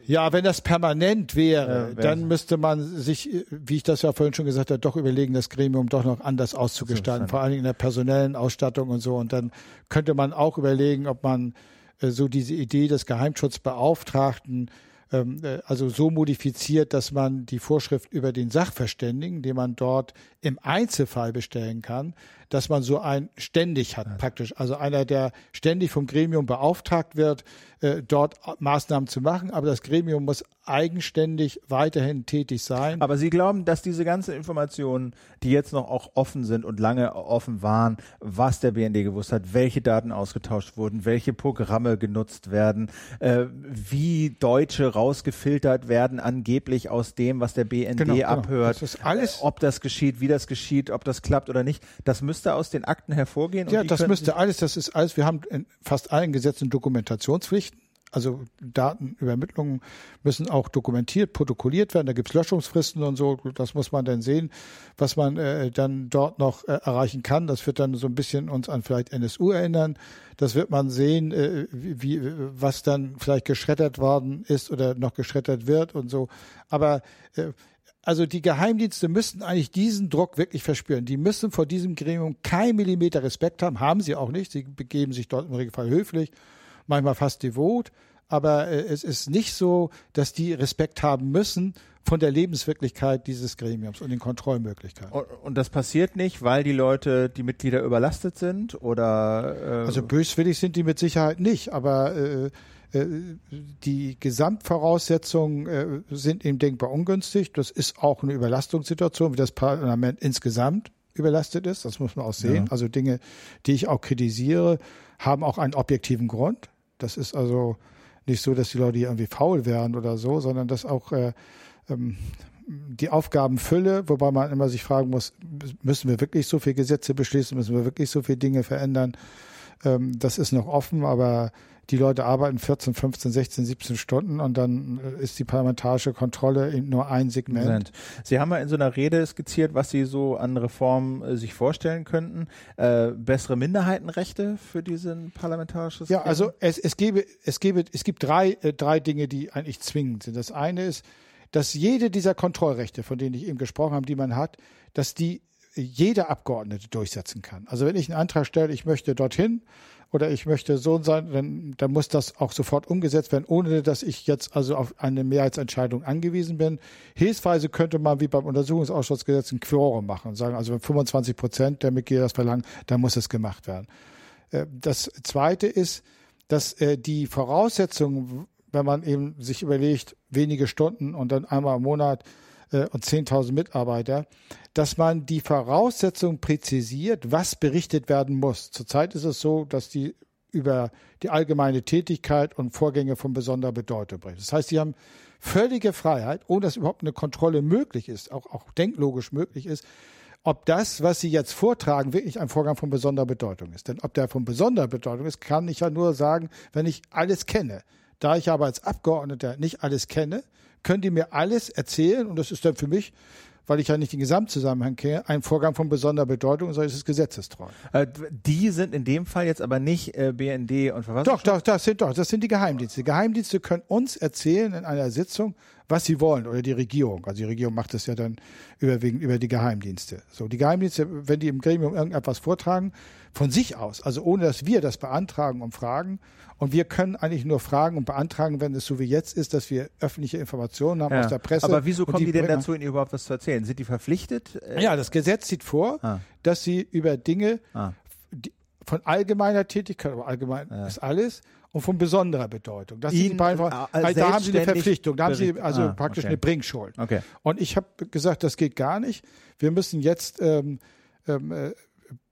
[SPEAKER 2] Ja, wenn das permanent wäre, ja, dann müsste man sich, wie ich das ja vorhin schon gesagt habe, doch überlegen, das Gremium doch noch anders auszugestalten, vor allen Dingen in der personellen Ausstattung und so. Und dann könnte man auch überlegen, ob man äh, so diese Idee des Geheimschutzbeauftragten ähm, äh, also so modifiziert, dass man die Vorschrift über den Sachverständigen, den man dort im Einzelfall bestellen kann, dass man so einen ständig hat, praktisch. Also einer, der ständig vom Gremium beauftragt wird, äh, dort Maßnahmen zu machen, aber das Gremium muss eigenständig weiterhin tätig sein.
[SPEAKER 1] Aber Sie glauben, dass diese ganzen Informationen, die jetzt noch auch offen sind und lange offen waren, was der BND gewusst hat, welche Daten ausgetauscht wurden, welche Programme genutzt werden, äh, wie Deutsche rausgefiltert werden, angeblich aus dem, was der BND genau, genau. abhört, genau. das alles, ob das geschieht, wie das geschieht, ob das klappt oder nicht, das müsste aus den Akten hervorgehen.
[SPEAKER 2] Ja, das müsste alles, das ist alles, wir haben in fast allen Gesetzen Dokumentationspflichten. Also Datenübermittlungen müssen auch dokumentiert, protokolliert werden. Da gibt es Löschungsfristen und so. Das muss man dann sehen, was man äh, dann dort noch äh, erreichen kann. Das wird dann so ein bisschen uns an vielleicht NSU erinnern. Das wird man sehen, äh, wie, was dann vielleicht geschreddert worden ist oder noch geschreddert wird und so. Aber äh, also die Geheimdienste müssten eigentlich diesen Druck wirklich verspüren. Die müssen vor diesem Gremium kein Millimeter Respekt haben, haben sie auch nicht. Sie begeben sich dort im Regelfall höflich manchmal fast devot, aber äh, es ist nicht so, dass die Respekt haben müssen von der Lebenswirklichkeit dieses Gremiums und den Kontrollmöglichkeiten.
[SPEAKER 1] Und, und das passiert nicht, weil die Leute, die Mitglieder überlastet sind oder?
[SPEAKER 2] Äh also böswillig sind die mit Sicherheit nicht, aber äh, äh, die Gesamtvoraussetzungen äh, sind eben denkbar ungünstig. Das ist auch eine Überlastungssituation, wie das Parlament insgesamt überlastet ist. Das muss man auch sehen. Ja. Also Dinge, die ich auch kritisiere, haben auch einen objektiven Grund. Das ist also nicht so, dass die Leute hier irgendwie faul wären oder so, sondern dass auch äh, ähm, die Aufgabenfülle, wobei man immer sich fragen muss, müssen wir wirklich so viele Gesetze beschließen, müssen wir wirklich so viele Dinge verändern? Ähm, das ist noch offen, aber die Leute arbeiten 14, 15, 16, 17 Stunden und dann äh, ist die parlamentarische Kontrolle eben nur ein Segment.
[SPEAKER 1] Sie haben ja in so einer Rede skizziert, was Sie so an Reformen äh, sich vorstellen könnten. Äh, bessere Minderheitenrechte für diesen parlamentarisches
[SPEAKER 2] Ja, also es, es, gäbe, es, gäbe, es gibt drei, äh, drei Dinge, die eigentlich zwingend sind. Das eine ist, dass jede dieser Kontrollrechte, von denen ich eben gesprochen habe, die man hat, dass die jeder Abgeordnete durchsetzen kann. Also wenn ich einen Antrag stelle, ich möchte dorthin oder ich möchte so sein, dann, dann muss das auch sofort umgesetzt werden, ohne dass ich jetzt also auf eine Mehrheitsentscheidung angewiesen bin. Hilfsweise könnte man wie beim Untersuchungsausschussgesetz ein Quorum machen und sagen, also wenn 25 Prozent der Mitglieder das verlangen, dann muss es gemacht werden. Äh, das Zweite ist, dass äh, die Voraussetzungen, wenn man eben sich überlegt, wenige Stunden und dann einmal im Monat äh, und 10.000 Mitarbeiter, dass man die Voraussetzungen präzisiert, was berichtet werden muss. Zurzeit ist es so, dass die über die allgemeine Tätigkeit und Vorgänge von besonderer Bedeutung berichten. Das heißt, sie haben völlige Freiheit, ohne dass überhaupt eine Kontrolle möglich ist, auch, auch denklogisch möglich ist, ob das, was Sie jetzt vortragen, wirklich ein Vorgang von besonderer Bedeutung ist. Denn ob der von besonderer Bedeutung ist, kann ich ja nur sagen, wenn ich alles kenne. Da ich aber als Abgeordneter nicht alles kenne, können die mir alles erzählen und das ist dann für mich weil ich ja nicht den Gesamtzusammenhang kenne, ein Vorgang von besonderer Bedeutung, sondern es ist gesetzestreu.
[SPEAKER 1] Äh, die sind in dem Fall jetzt aber nicht äh, BND und Verfassungsschutz?
[SPEAKER 2] Doch, doch, das sind doch, das sind die Geheimdienste. Die Geheimdienste können uns erzählen in einer Sitzung, was sie wollen oder die Regierung. Also die Regierung macht das ja dann überwiegend über die Geheimdienste. So, die Geheimdienste, wenn die im Gremium irgendetwas vortragen, von sich aus, also ohne dass wir das beantragen und fragen. Und wir können eigentlich nur fragen und beantragen, wenn es so wie jetzt ist, dass wir öffentliche Informationen haben ja. aus der Presse.
[SPEAKER 1] Aber wieso kommen die, die, denn dazu, Ihnen überhaupt was zu erzählen? Sind die verpflichtet?
[SPEAKER 2] Ja, das Gesetz sieht vor, ah. dass sie über Dinge ah. von allgemeiner Tätigkeit, aber allgemein ja. ist alles, und von besonderer Bedeutung. Das sind die beiden, äh, da haben sie eine Verpflichtung, da haben sie also ah, praktisch okay. eine Bringschuld.
[SPEAKER 1] Okay.
[SPEAKER 2] Und ich habe gesagt, das geht gar nicht. Wir müssen jetzt ähm, ähm, äh,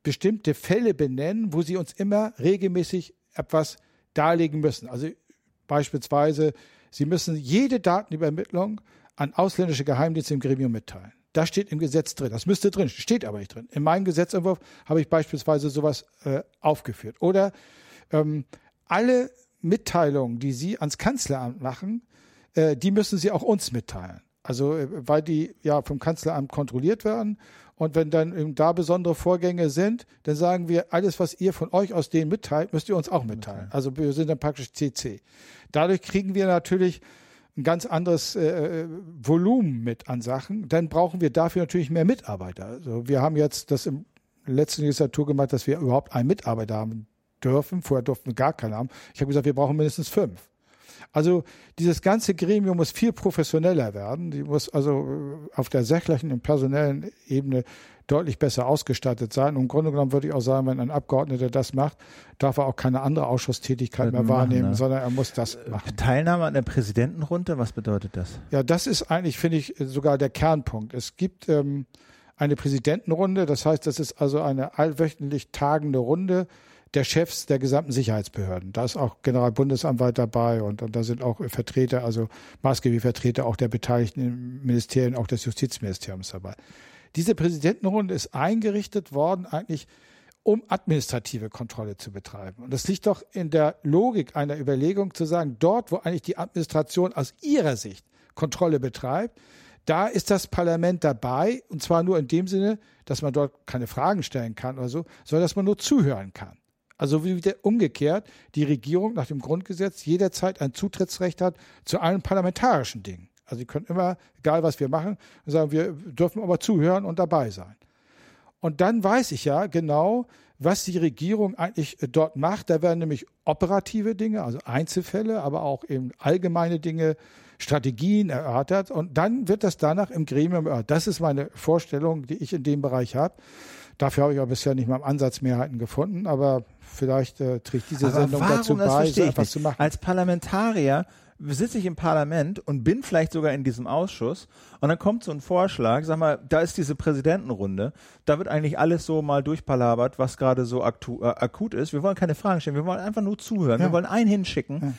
[SPEAKER 2] bestimmte Fälle benennen, wo sie uns immer regelmäßig etwas darlegen müssen. Also beispielsweise, sie müssen jede Datenübermittlung an ausländische Geheimdienste im Gremium mitteilen. Das steht im Gesetz drin. Das müsste drin, steht aber nicht drin. In meinem Gesetzentwurf habe ich beispielsweise sowas äh, aufgeführt. Oder ähm, alle Mitteilungen, die Sie ans Kanzleramt machen, äh, die müssen Sie auch uns mitteilen. Also äh, weil die ja vom Kanzleramt kontrolliert werden. Und wenn dann da besondere Vorgänge sind, dann sagen wir, alles, was ihr von euch aus denen mitteilt, müsst ihr uns auch mitteilen. Also wir sind dann praktisch CC. Dadurch kriegen wir natürlich ein ganz anderes äh, äh, Volumen mit an Sachen. Dann brauchen wir dafür natürlich mehr Mitarbeiter. Also wir haben jetzt das im letzten Legislatur gemacht, dass wir überhaupt einen Mitarbeiter haben dürfen. Vorher durften wir gar keinen haben. Ich habe gesagt, wir brauchen mindestens fünf. Also dieses ganze Gremium muss viel professioneller werden. Die muss also äh, auf der sachlichen und personellen Ebene deutlich besser ausgestattet sein. Und Im Grunde genommen würde ich auch sagen, wenn ein Abgeordneter das macht, darf er auch keine andere Ausschusstätigkeit mehr wahrnehmen, ne? sondern er muss das äh, machen.
[SPEAKER 1] Teilnahme an der Präsidentenrunde, was bedeutet das?
[SPEAKER 2] Ja, das ist eigentlich, finde ich, sogar der Kernpunkt. Es gibt ähm, eine Präsidentenrunde, das heißt, das ist also eine allwöchentlich tagende Runde der Chefs der gesamten Sicherheitsbehörden. Da ist auch Generalbundesanwalt dabei und, und da sind auch Vertreter, also maßgebliche Vertreter auch der beteiligten Ministerien, auch des Justizministeriums dabei. Diese Präsidentenrunde ist eingerichtet worden eigentlich, um administrative Kontrolle zu betreiben. Und das liegt doch in der Logik einer Überlegung zu sagen, dort, wo eigentlich die Administration aus ihrer Sicht Kontrolle betreibt, da ist das Parlament dabei, und zwar nur in dem Sinne, dass man dort keine Fragen stellen kann oder so, sondern dass man nur zuhören kann. Also wie umgekehrt die Regierung nach dem Grundgesetz jederzeit ein Zutrittsrecht hat zu allen parlamentarischen Dingen. Also sie können immer, egal was wir machen, sagen, wir dürfen aber zuhören und dabei sein. Und dann weiß ich ja genau, was die Regierung eigentlich äh, dort macht. Da werden nämlich operative Dinge, also Einzelfälle, aber auch eben allgemeine Dinge, Strategien erörtert. Und dann wird das danach im Gremium erörtert. Das ist meine Vorstellung, die ich in dem Bereich habe. Dafür habe ich auch bisher nicht mal im Ansatz Mehrheiten gefunden, aber vielleicht äh, trägt diese aber Sendung dazu bei, so etwas zu machen.
[SPEAKER 1] Als Parlamentarier sitze ich im Parlament und bin vielleicht sogar in diesem Ausschuss und dann kommt so ein Vorschlag, sag mal, da ist diese Präsidentenrunde, da wird eigentlich alles so mal durchpalabert, was gerade so äh, akut ist. Wir wollen keine Fragen stellen, wir wollen einfach nur zuhören, ja. wir wollen einen hinschicken. Ja.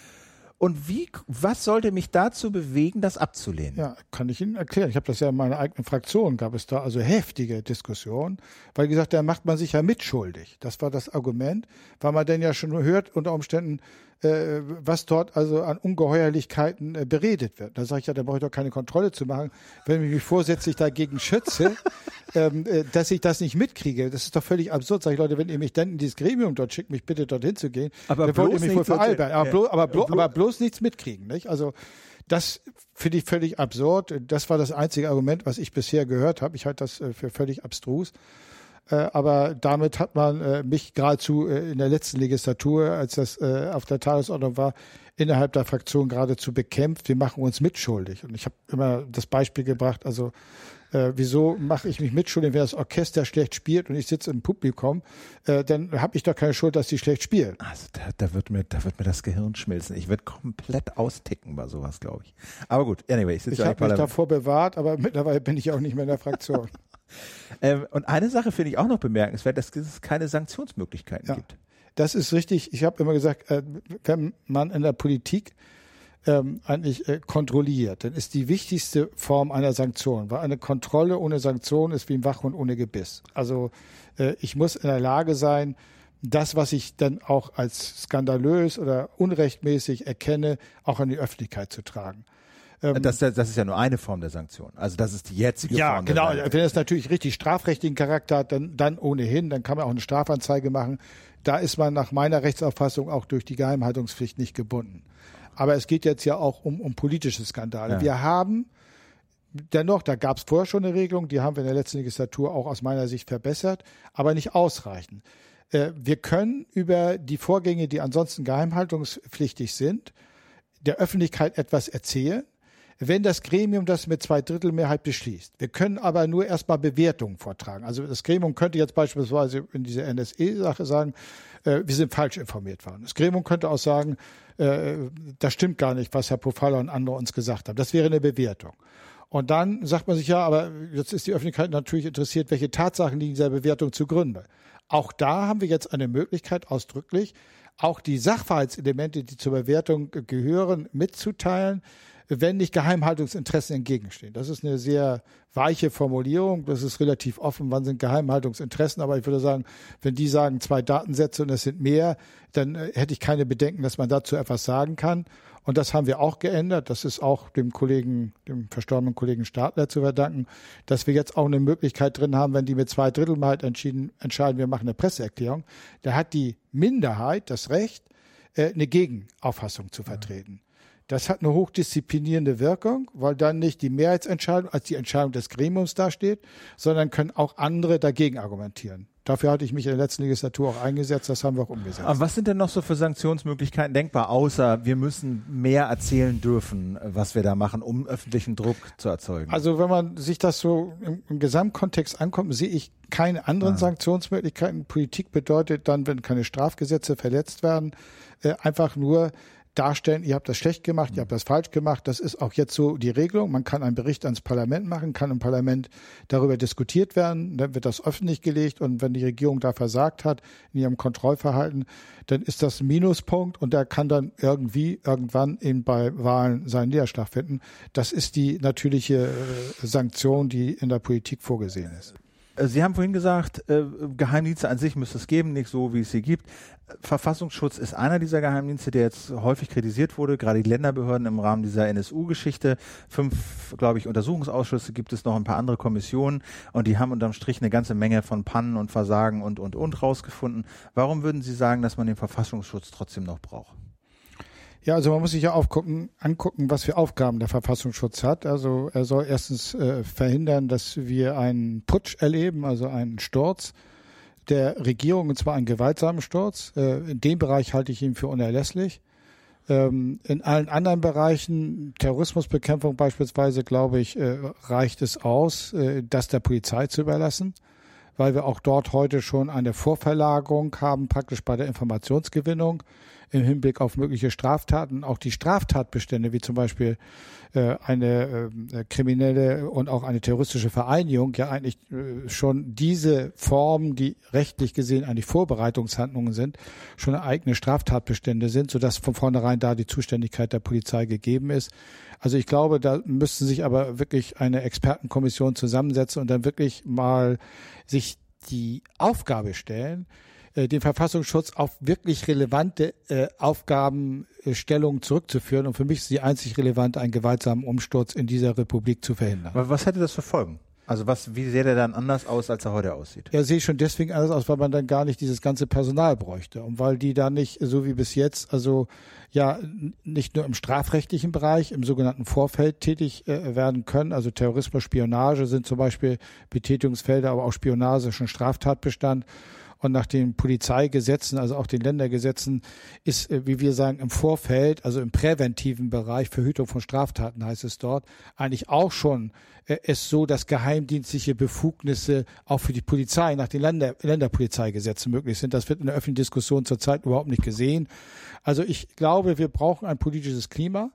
[SPEAKER 1] Und wie, was sollte mich dazu bewegen, das abzulehnen?
[SPEAKER 2] Ja, kann ich Ihnen erklären. Ich habe das ja in meiner eigenen Fraktion, gab es da also heftige Diskussionen, weil gesagt, da macht man sich ja mitschuldig. Das war das Argument, weil man denn ja schon hört, unter Umständen, äh, was dort also an Ungeheuerlichkeiten äh, beredet wird. Da sage ich ja, da brauche ich doch keine Kontrolle zu machen, wenn ich mich vorsätzlich dagegen schütze, ähm, äh, dass ich das nicht mitkriege. Das ist doch völlig absurd. Sag ich, Leute, wenn ihr mich dann in dieses Gremium dort schickt, mich bitte dorthin zu gehen,
[SPEAKER 1] aber dann wollt ihr mich wohl
[SPEAKER 2] veralbern. Aber, blo aber, blo aber bloß nichts mitkriegen. Nicht? Also das finde ich völlig absurd. Das war das einzige Argument, was ich bisher gehört habe. Ich halte das äh, für völlig abstrus. Äh, aber damit hat man äh, mich geradezu äh, in der letzten Legislatur, als das auf der Tagesordnung war, innerhalb der Fraktion geradezu bekämpft. Wir machen uns mitschuldig. Und ich habe immer das Beispiel gebracht, also äh, wieso mache ich mich mitschuldig, wenn das Orchester schlecht spielt und ich sitze im Publikum, äh, dann habe ich doch keine Schuld, dass die schlecht spielen.
[SPEAKER 1] Also da, da, wird mir, da wird mir das Gehirn schmilzen. Ich werde komplett austicken bei sowas, glaube ich. Aber gut, anyway,
[SPEAKER 2] ich sitze Ich habe mich davor bewahrt, aber mittlerweile bin ich auch nicht mehr in der Fraktion.
[SPEAKER 1] ähm, und eine Sache finde ich auch noch bemerkenswert, dass es keine Sanktionsmöglichkeiten ja, gibt.
[SPEAKER 2] Das ist richtig. Ich habe immer gesagt, äh, wenn man in der Politik ähm, eigentlich äh, kontrolliert, dann ist die wichtigste Form einer Sanktion, weil eine Kontrolle ohne Sanktion ist wie ein Wachhund ohne Gebiss. Also äh, ich muss in der Lage sein, das, was ich dann auch als skandalös oder unrechtmäßig erkenne, auch an die Öffentlichkeit zu tragen.
[SPEAKER 1] Ähm, das, das, ist ja nur eine Form der Sanktion. Also das ist die jetzige
[SPEAKER 2] ja,
[SPEAKER 1] Form.
[SPEAKER 2] Ja, genau. Wenn es natürlich richtig strafrechtlichen Charakter hat, dann, dann ohnehin, dann kann man auch eine Strafanzeige machen. Da ist man nach meiner Rechtsauffassung auch durch die Geheimhaltungspflicht nicht gebunden. Aber es geht jetzt ja auch um, um politische Skandale. Ja. Wir haben dennoch, da gab es vorher schon eine Regelung, die haben wir in der letzten Legislatur auch aus meiner Sicht verbessert, aber nicht ausreichend. Äh, wir können über die Vorgänge, die ansonsten geheimhaltungspflichtig sind, der Öffentlichkeit etwas erzählen, wenn das Gremium das mit zwei Drittel Mehrheit beschließt. Wir können aber nur erstmal Bewertungen vortragen. Also das Gremium könnte jetzt beispielsweise in dieser NSE-Sache sagen, äh, wir sind falsch informiert worden. Das Gremium könnte auch sagen, äh, das stimmt gar nicht, was Herr Pofalla und andere uns gesagt haben. Das wäre eine Bewertung. Und dann sagt man sich ja, aber jetzt ist die Öffentlichkeit natürlich interessiert, welche Tatsachen liegen dieser Bewertung zugrunde. Auch da haben wir jetzt eine Möglichkeit ausdrücklich, auch die Sachverhaltselemente, die zur Bewertung gehören, mitzuteilen, wenn nicht Geheimhaltungsinteressen entgegenstehen. Das ist eine sehr weiche Formulierung. Das ist relativ offen. Wann sind Geheimhaltungsinteressen? Aber ich würde sagen, wenn die sagen zwei Datensätze und es sind mehr, dann äh, hätte ich keine Bedenken, dass man dazu etwas sagen kann. Und das haben wir auch geändert. Das ist auch dem Kollegen, dem verstorbenen Kollegen Stadler zu verdanken, dass wir jetzt auch eine Möglichkeit drin haben, wenn die mit zwei Drittel entschieden, entscheiden, wir machen eine Presseerklärung. Da hat die Minderheit das Recht, äh, eine Gegenauffassung zu vertreten. Das hat eine hochdisziplinierende Wirkung, weil dann nicht die Mehrheitsentscheidung als die Entscheidung des Gremiums dasteht, sondern können auch andere dagegen argumentieren. Dafür hatte ich mich in der letzten Legislatur auch eingesetzt, das haben wir auch umgesetzt.
[SPEAKER 1] Aber was sind denn noch so für Sanktionsmöglichkeiten denkbar, außer wir müssen mehr erzählen dürfen, was wir da machen, um öffentlichen Druck zu erzeugen?
[SPEAKER 2] Also wenn man sich das so im, im Gesamtkontext ankommt, sehe ich keine anderen ah. Sanktionsmöglichkeiten. Politik bedeutet dann, wenn keine Strafgesetze verletzt werden, äh, einfach nur darstellen, ihr habt das schlecht gemacht, ihr habt das falsch gemacht. Das ist auch jetzt so die Regelung. Man kann einen Bericht ans Parlament machen, kann im Parlament darüber diskutiert werden, dann wird das öffentlich gelegt und wenn die Regierung da versagt hat in ihrem Kontrollverhalten, dann ist das ein Minuspunkt und der kann dann irgendwie irgendwann eben bei Wahlen seinen Niederschlag finden. Das ist die natürliche äh, Sanktion, die in der Politik vorgesehen ist.
[SPEAKER 1] Äh, sie haben vorhin gesagt, äh, Geheimdienste an sich müsste es geben, nicht so, wie es sie gibt. Verfassungsschutz ist einer dieser Geheimdienste, der jetzt häufig kritisiert wurde, gerade die Länderbehörden im Rahmen dieser NSU-Geschichte. Fünf, glaube ich, Untersuchungsausschüsse gibt es noch ein paar andere Kommissionen und die haben unterm Strich eine ganze Menge von Pannen und Versagen und, und, und rausgefunden. Warum würden Sie sagen, dass man den Verfassungsschutz trotzdem noch braucht?
[SPEAKER 2] Ja, also man muss sich ja aufgucken, angucken, was für Aufgaben der Verfassungsschutz hat. Also er soll erstens äh, verhindern, dass wir einen Putsch erleben, also einen Sturz der Regierung, und zwar einen gewaltsamen Sturz. Äh, in dem Bereich halte ich ihn für unerlässlich. Ähm, in allen anderen Bereichen, Terrorismusbekämpfung beispielsweise, glaube ich, äh, reicht es aus, äh, das der Polizei zu überlassen, weil wir auch dort heute schon eine Vorverlagerung haben, praktisch bei der Informationsgewinnung im Hinblick auf mögliche Straftaten. Auch die Straftatbestände, wie zum Beispiel äh, eine äh, kriminelle und auch eine terroristische Vereinigung, ja eigentlich äh, schon diese Formen, die rechtlich gesehen eigentlich Vorbereitungshandlungen sind, schon eigene Straftatbestände sind, sodass von vornherein da die Zuständigkeit der Polizei gegeben ist. Also ich glaube, da müssten sich aber wirklich eine Expertenkommission zusammensetzen und dann wirklich mal sich die Aufgabe stellen, äh, den Verfassungsschutz auf wirklich relevante äh, Aufgabenstellungen zurückzuführen. Und für mich ist die einzig relevante, einen gewaltsamen Umsturz in dieser Republik zu verhindern.
[SPEAKER 1] Aber was hätte das für Folgen? Also was, wie sähe der dann anders aus, als er heute aussieht?
[SPEAKER 2] Er sehe schon deswegen anders aus, weil man dann gar nicht dieses ganze Personal bräuchte und weil die da nicht so wie bis jetzt, also ja nicht nur im strafrechtlichen Bereich, im sogenannten Vorfeld tätig äh, werden können. Also Terrorismus, Spionage sind zum Beispiel Betätigungsfelder, aber auch Spionage schon Straftatbestand. Und nach den Polizeigesetzen, also auch den Ländergesetzen, ist, äh, wie wir sagen, im Vorfeld, also im präventiven Bereich, Verhütung von Straftaten heißt es dort, eigentlich auch schon äh, es so, dass geheimdienstliche Befugnisse auch für die Polizei nach den Länder, Länderpolizeigesetzen möglich sind. Das wird in der öffentlichen Diskussion zurzeit überhaupt nicht gesehen. Also ich glaube, wir brauchen ein politisches Klima,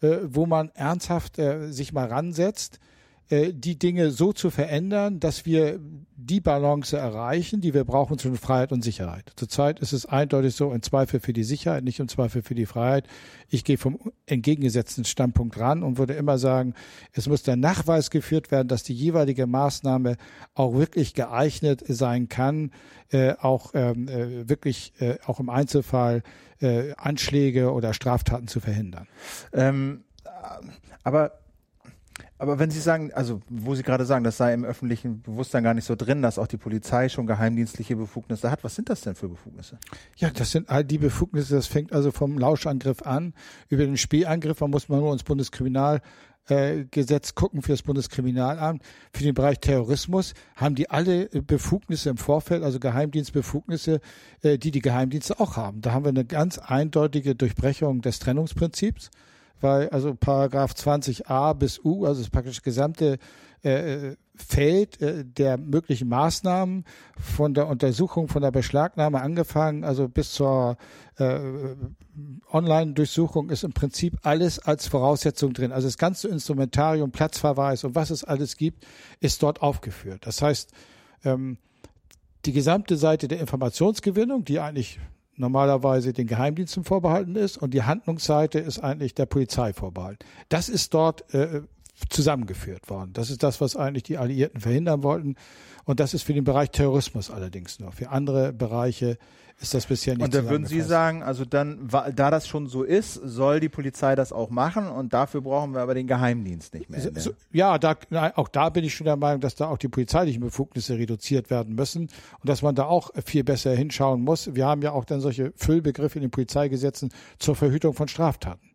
[SPEAKER 2] äh, wo man ernsthaft sich mal ransetzt, äh, die Dinge so zu verändern, dass wir die Balance erreichen, die wir brauchen zwischen Freiheit und Sicherheit. Zurzeit ist es eindeutig so, ein Zweifel für die Sicherheit, nicht im Zweifel für die Freiheit. Ich gehe vom entgegengesetzten Standpunkt ran und würde immer sagen, es muss der Nachweis geführt werden, dass die jeweilige Maßnahme auch wirklich geeignet sein kann, äh, auch ähm, äh, wirklich äh, auch im Einzelfall äh, Anschläge oder Straftaten zu verhindern.
[SPEAKER 1] Ähm, aber Aber wenn Sie sagen, also wo Sie gerade sagen, das sei im öffentlichen Bewusstsein gar nicht so drin, dass auch die Polizei schon geheimdienstliche Befugnisse hat, was sind das denn für Befugnisse?
[SPEAKER 2] Ja, das sind all die Befugnisse, das fängt also vom Lauschangriff an, über den Spielangriff, man muss mal nur ins Bundeskriminal äh, gucken für das Bundeskriminalamt. Für den Bereich Terrorismus haben die alle Befugnisse im Vorfeld, also Geheimdienstbefugnisse, äh, die die Geheimdienste auch haben. Da haben wir eine ganz eindeutige Durchbrechung des Trennungsprinzips, weil also Paragraph 20a bis U, also das praktisch gesamte äh, Feld äh, der möglichen Maßnahmen von der Untersuchung, von der Beschlagnahme angefangen, also bis zur äh, Online-Durchsuchung ist im Prinzip alles als Voraussetzung drin. Also das ganze Instrumentarium, Platzverweis und was es alles gibt, ist dort aufgeführt. Das heißt, ähm, die gesamte Seite der Informationsgewinnung, die eigentlich normalerweise den Geheimdiensten vorbehalten ist, und die Handlungsseite ist eigentlich der Polizei vorbehalten. Das ist dort äh, zusammengeführt worden. Das ist das, was eigentlich die Alliierten verhindern wollten. Und das ist für den Bereich Terrorismus allerdings nur. Für andere Bereiche ist das bisher nicht
[SPEAKER 1] Und da würden Sie sagen, also dann, da das schon so ist, soll die Polizei das auch machen und dafür brauchen wir aber den Geheimdienst nicht mehr.
[SPEAKER 2] So, ja, da, auch da bin ich schon der Meinung, dass da auch die polizeilichen Befugnisse reduziert werden müssen und dass man da auch viel besser hinschauen muss. Wir haben ja auch dann solche Füllbegriffe in den Polizeigesetzen zur Verhütung von Straftaten.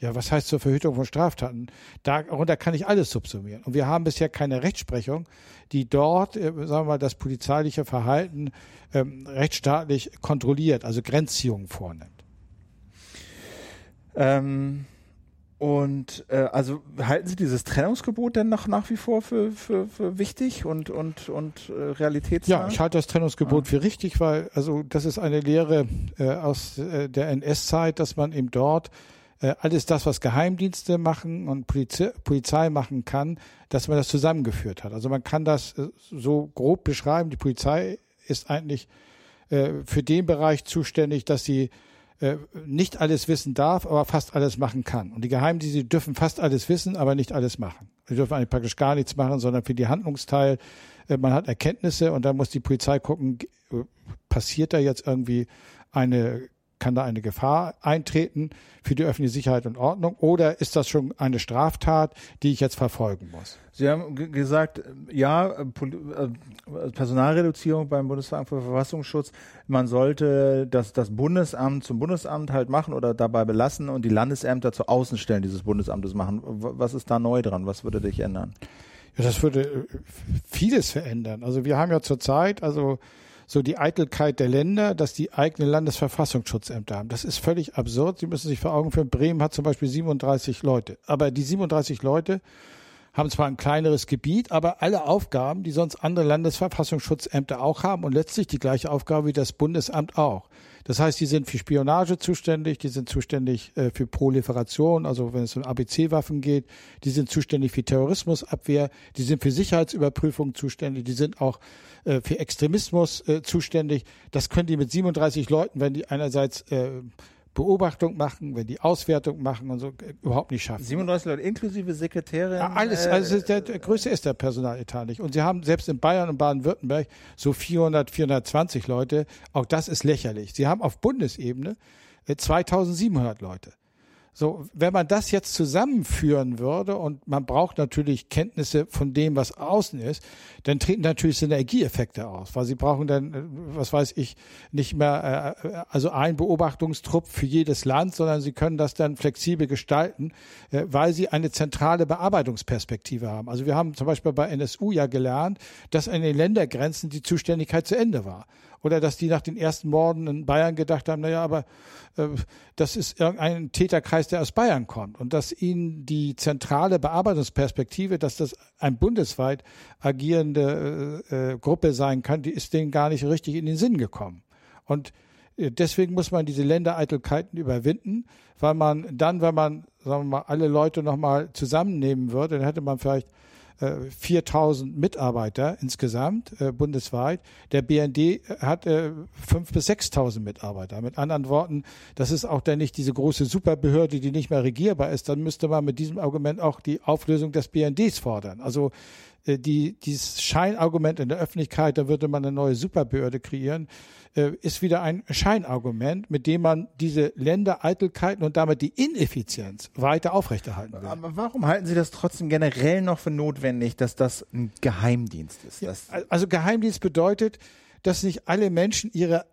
[SPEAKER 2] Ja, was heißt zur Verhütung von Straftaten? Darunter kann ich alles subsumieren. Und wir haben bisher keine Rechtsprechung, die dort, äh, sagen wir mal, das polizeiliche Verhalten ähm, rechtsstaatlich kontrolliert, also Grenzziehungen vornimmt.
[SPEAKER 1] Ähm, und äh, also halten Sie dieses Trennungsgebot denn noch nach wie vor für, für, für wichtig und und und äh, realitätsnah?
[SPEAKER 2] Ja, ich halte das Trennungsgebot ah. für richtig, weil also das ist eine Lehre äh, aus äh, der NS-Zeit, dass man eben dort äh, alles das, was Geheimdienste machen und Polizei, Polizei machen kann, dass man das zusammengeführt hat. Also man kann das äh, so grob beschreiben. Die Polizei ist eigentlich äh, für den Bereich zuständig, dass sie nicht alles wissen darf, aber fast alles machen kann. Und die Geheimdienste dürfen fast alles wissen, aber nicht alles machen. Sie dürfen eigentlich praktisch gar nichts machen, sondern für die Handlungsteil, man hat Erkenntnisse und dann muss die Polizei gucken, passiert da jetzt irgendwie eine kann da eine Gefahr eintreten für die öffentliche Sicherheit und Ordnung oder ist das schon eine Straftat, die ich jetzt verfolgen muss?
[SPEAKER 1] Sie haben gesagt, ja, äh, Personalreduzierung beim Bundesamt für Verfassungsschutz, man sollte das, das Bundesamt zum Bundesamt halt machen oder dabei belassen und die Landesämter zu Außenstellen dieses Bundesamtes machen. Was ist da neu dran? Was würde dich ändern?
[SPEAKER 2] Ja, das würde äh, vieles verändern. Also wir haben ja zurzeit, also so die Eitelkeit der Länder, dass die eigene Landesverfassungsschutzämter haben. Das ist völlig absurd. Sie müssen sich vor Augen führen, Bremen hat zum Beispiel 37 Leute. Aber die 37 Leute haben zwar ein kleineres Gebiet, aber alle Aufgaben, die sonst andere Landesverfassungsschutzämter auch haben und letztlich die gleiche Aufgabe wie das Bundesamt auch. Das heißt, die sind für Spionage zuständig, die sind zuständig äh, für Proliferation, also wenn es um ABC-Waffen geht, die sind zuständig für Terrorismusabwehr, die sind für Sicherheitsüberprüfung zuständig, die sind auch äh, für Extremismus äh, zuständig. Das können die mit 37 Leuten, wenn die einerseits Beobachtung machen, wenn die Auswertung machen und so äh, überhaupt nicht schaffen.
[SPEAKER 1] 37 Leute inklusive Sekretärin.
[SPEAKER 2] Ja, alles, äh, also der, der größte ist der Personaletat nicht. Und sie haben selbst in Bayern und Baden-Württemberg so 400, 420 Leute. Auch das ist lächerlich. Sie haben auf Bundesebene 2700 äh, Leute. So, wenn man das jetzt zusammenführen würde und man braucht natürlich Kenntnisse von dem, was außen ist, dann treten natürlich Synergieeffekte aus, weil sie brauchen dann, äh, was weiß ich, nicht mehr, äh, also ein Beobachtungstrupp für jedes Land, sondern sie können das dann flexibel gestalten, äh, weil sie eine zentrale Bearbeitungsperspektive haben. Also wir haben zum Beispiel bei NSU ja gelernt, dass an den Ländergrenzen die Zuständigkeit zu Ende war oder dass die nach den ersten Morden in Bayern gedacht haben, naja, aber äh, das ist irgendein Täterkreis, der aus Bayern kommt und dass ihnen die zentrale Bearbeitungsperspektive, dass das ein bundesweit agierende äh, äh, Gruppe sein kann, die ist denen gar nicht richtig in den Sinn gekommen. Und äh, deswegen muss man diese Ländereitelkeiten überwinden, weil man dann, wenn man, sagen wir mal, alle Leute nochmal zusammennehmen würde, dann hätte man vielleicht 4000 äh, Mitarbeiter insgesamt äh, bundesweit. Der BND hat äh, 5.000 bis 6.000 Mitarbeiter. Mit anderen Worten, das ist auch dann nicht diese große Superbehörde, die nicht mehr regierbar ist. Dann müsste man mit diesem Argument auch die Auflösung des BNDs fordern. Also äh, die, dieses Scheinargument in der Öffentlichkeit, da würde man eine neue Superbehörde kreieren, äh, ist wieder ein Scheinargument, mit dem man diese Ländereitelkeiten und damit die Ineffizienz weiter aufrechterhalten will.
[SPEAKER 1] Aber warum halten Sie das trotzdem generell noch für notwendig, dass das ein Geheimdienst ist?
[SPEAKER 2] Ja, also Geheimdienst bedeutet, dass nicht alle Menschen ihre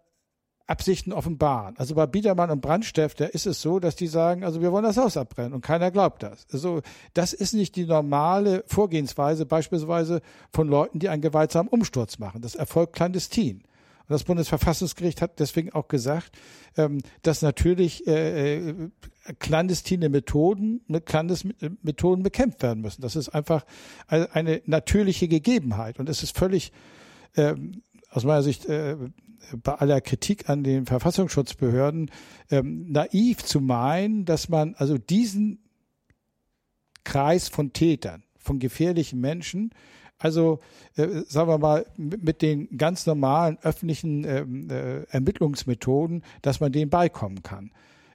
[SPEAKER 2] Absichten offenbaren. Also bei Biedermann und Brandstifter ist es so, dass die sagen, also wir wollen das Haus abbrennen und keiner glaubt das. Also das ist nicht die normale Vorgehensweise beispielsweise von Leuten, die einen gewaltsamen Umsturz machen. Das erfolgt clandestin. Und das Bundesverfassungsgericht hat deswegen auch gesagt, ähm, dass natürlich äh, äh clandestine Methoden mit Clandesmethoden bekämpft werden müssen. Das ist einfach eine natürliche Gegebenheit. Und es ist völlig ähm, aus meiner Sicht äh, bei aller Kritik an den Verfassungsschutzbehörden ähm, naiv zu meinen, dass man also diesen Kreis von Tätern, von gefährlichen Menschen, also äh, sagen wir mal mit den ganz normalen öffentlichen ähm, äh, Ermittlungsmethoden, dass man denen beikommen kann.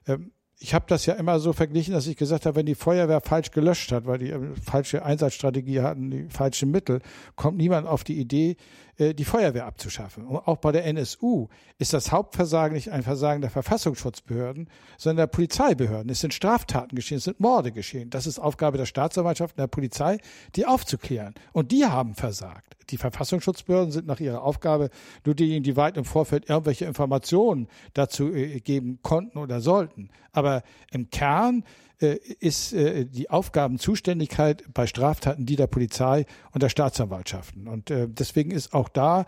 [SPEAKER 2] Ähm, ich habe das ja immer so verglichen, dass ich gesagt habe, wenn die Feuerwehr falsch gelöscht hat, weil die äh, falsche Einsatzstrategie hatten, die falschen Mittel, kommt niemand auf die Idee, die Feuerwehr abzuschaffen. Und auch bei der NSU ist das Hauptversagen nicht ein Versagen der Verfassungsschutzbehörden, sondern der Polizeibehörden. Es sind Straftaten geschehen, es sind Morde geschehen. Das ist Aufgabe der Staatsanwaltschaft und der Polizei, die aufzuklären. Und die haben versagt. Die Verfassungsschutzbehörden sind nach ihrer Aufgabe nur diejenigen, die weit im Vorfeld irgendwelche Informationen dazu äh, geben konnten oder sollten. Aber im Kern äh, ist äh, die Aufgabenzuständigkeit bei Straftaten die der Polizei und der Staatsanwaltschaften. Und äh, deswegen ist auch da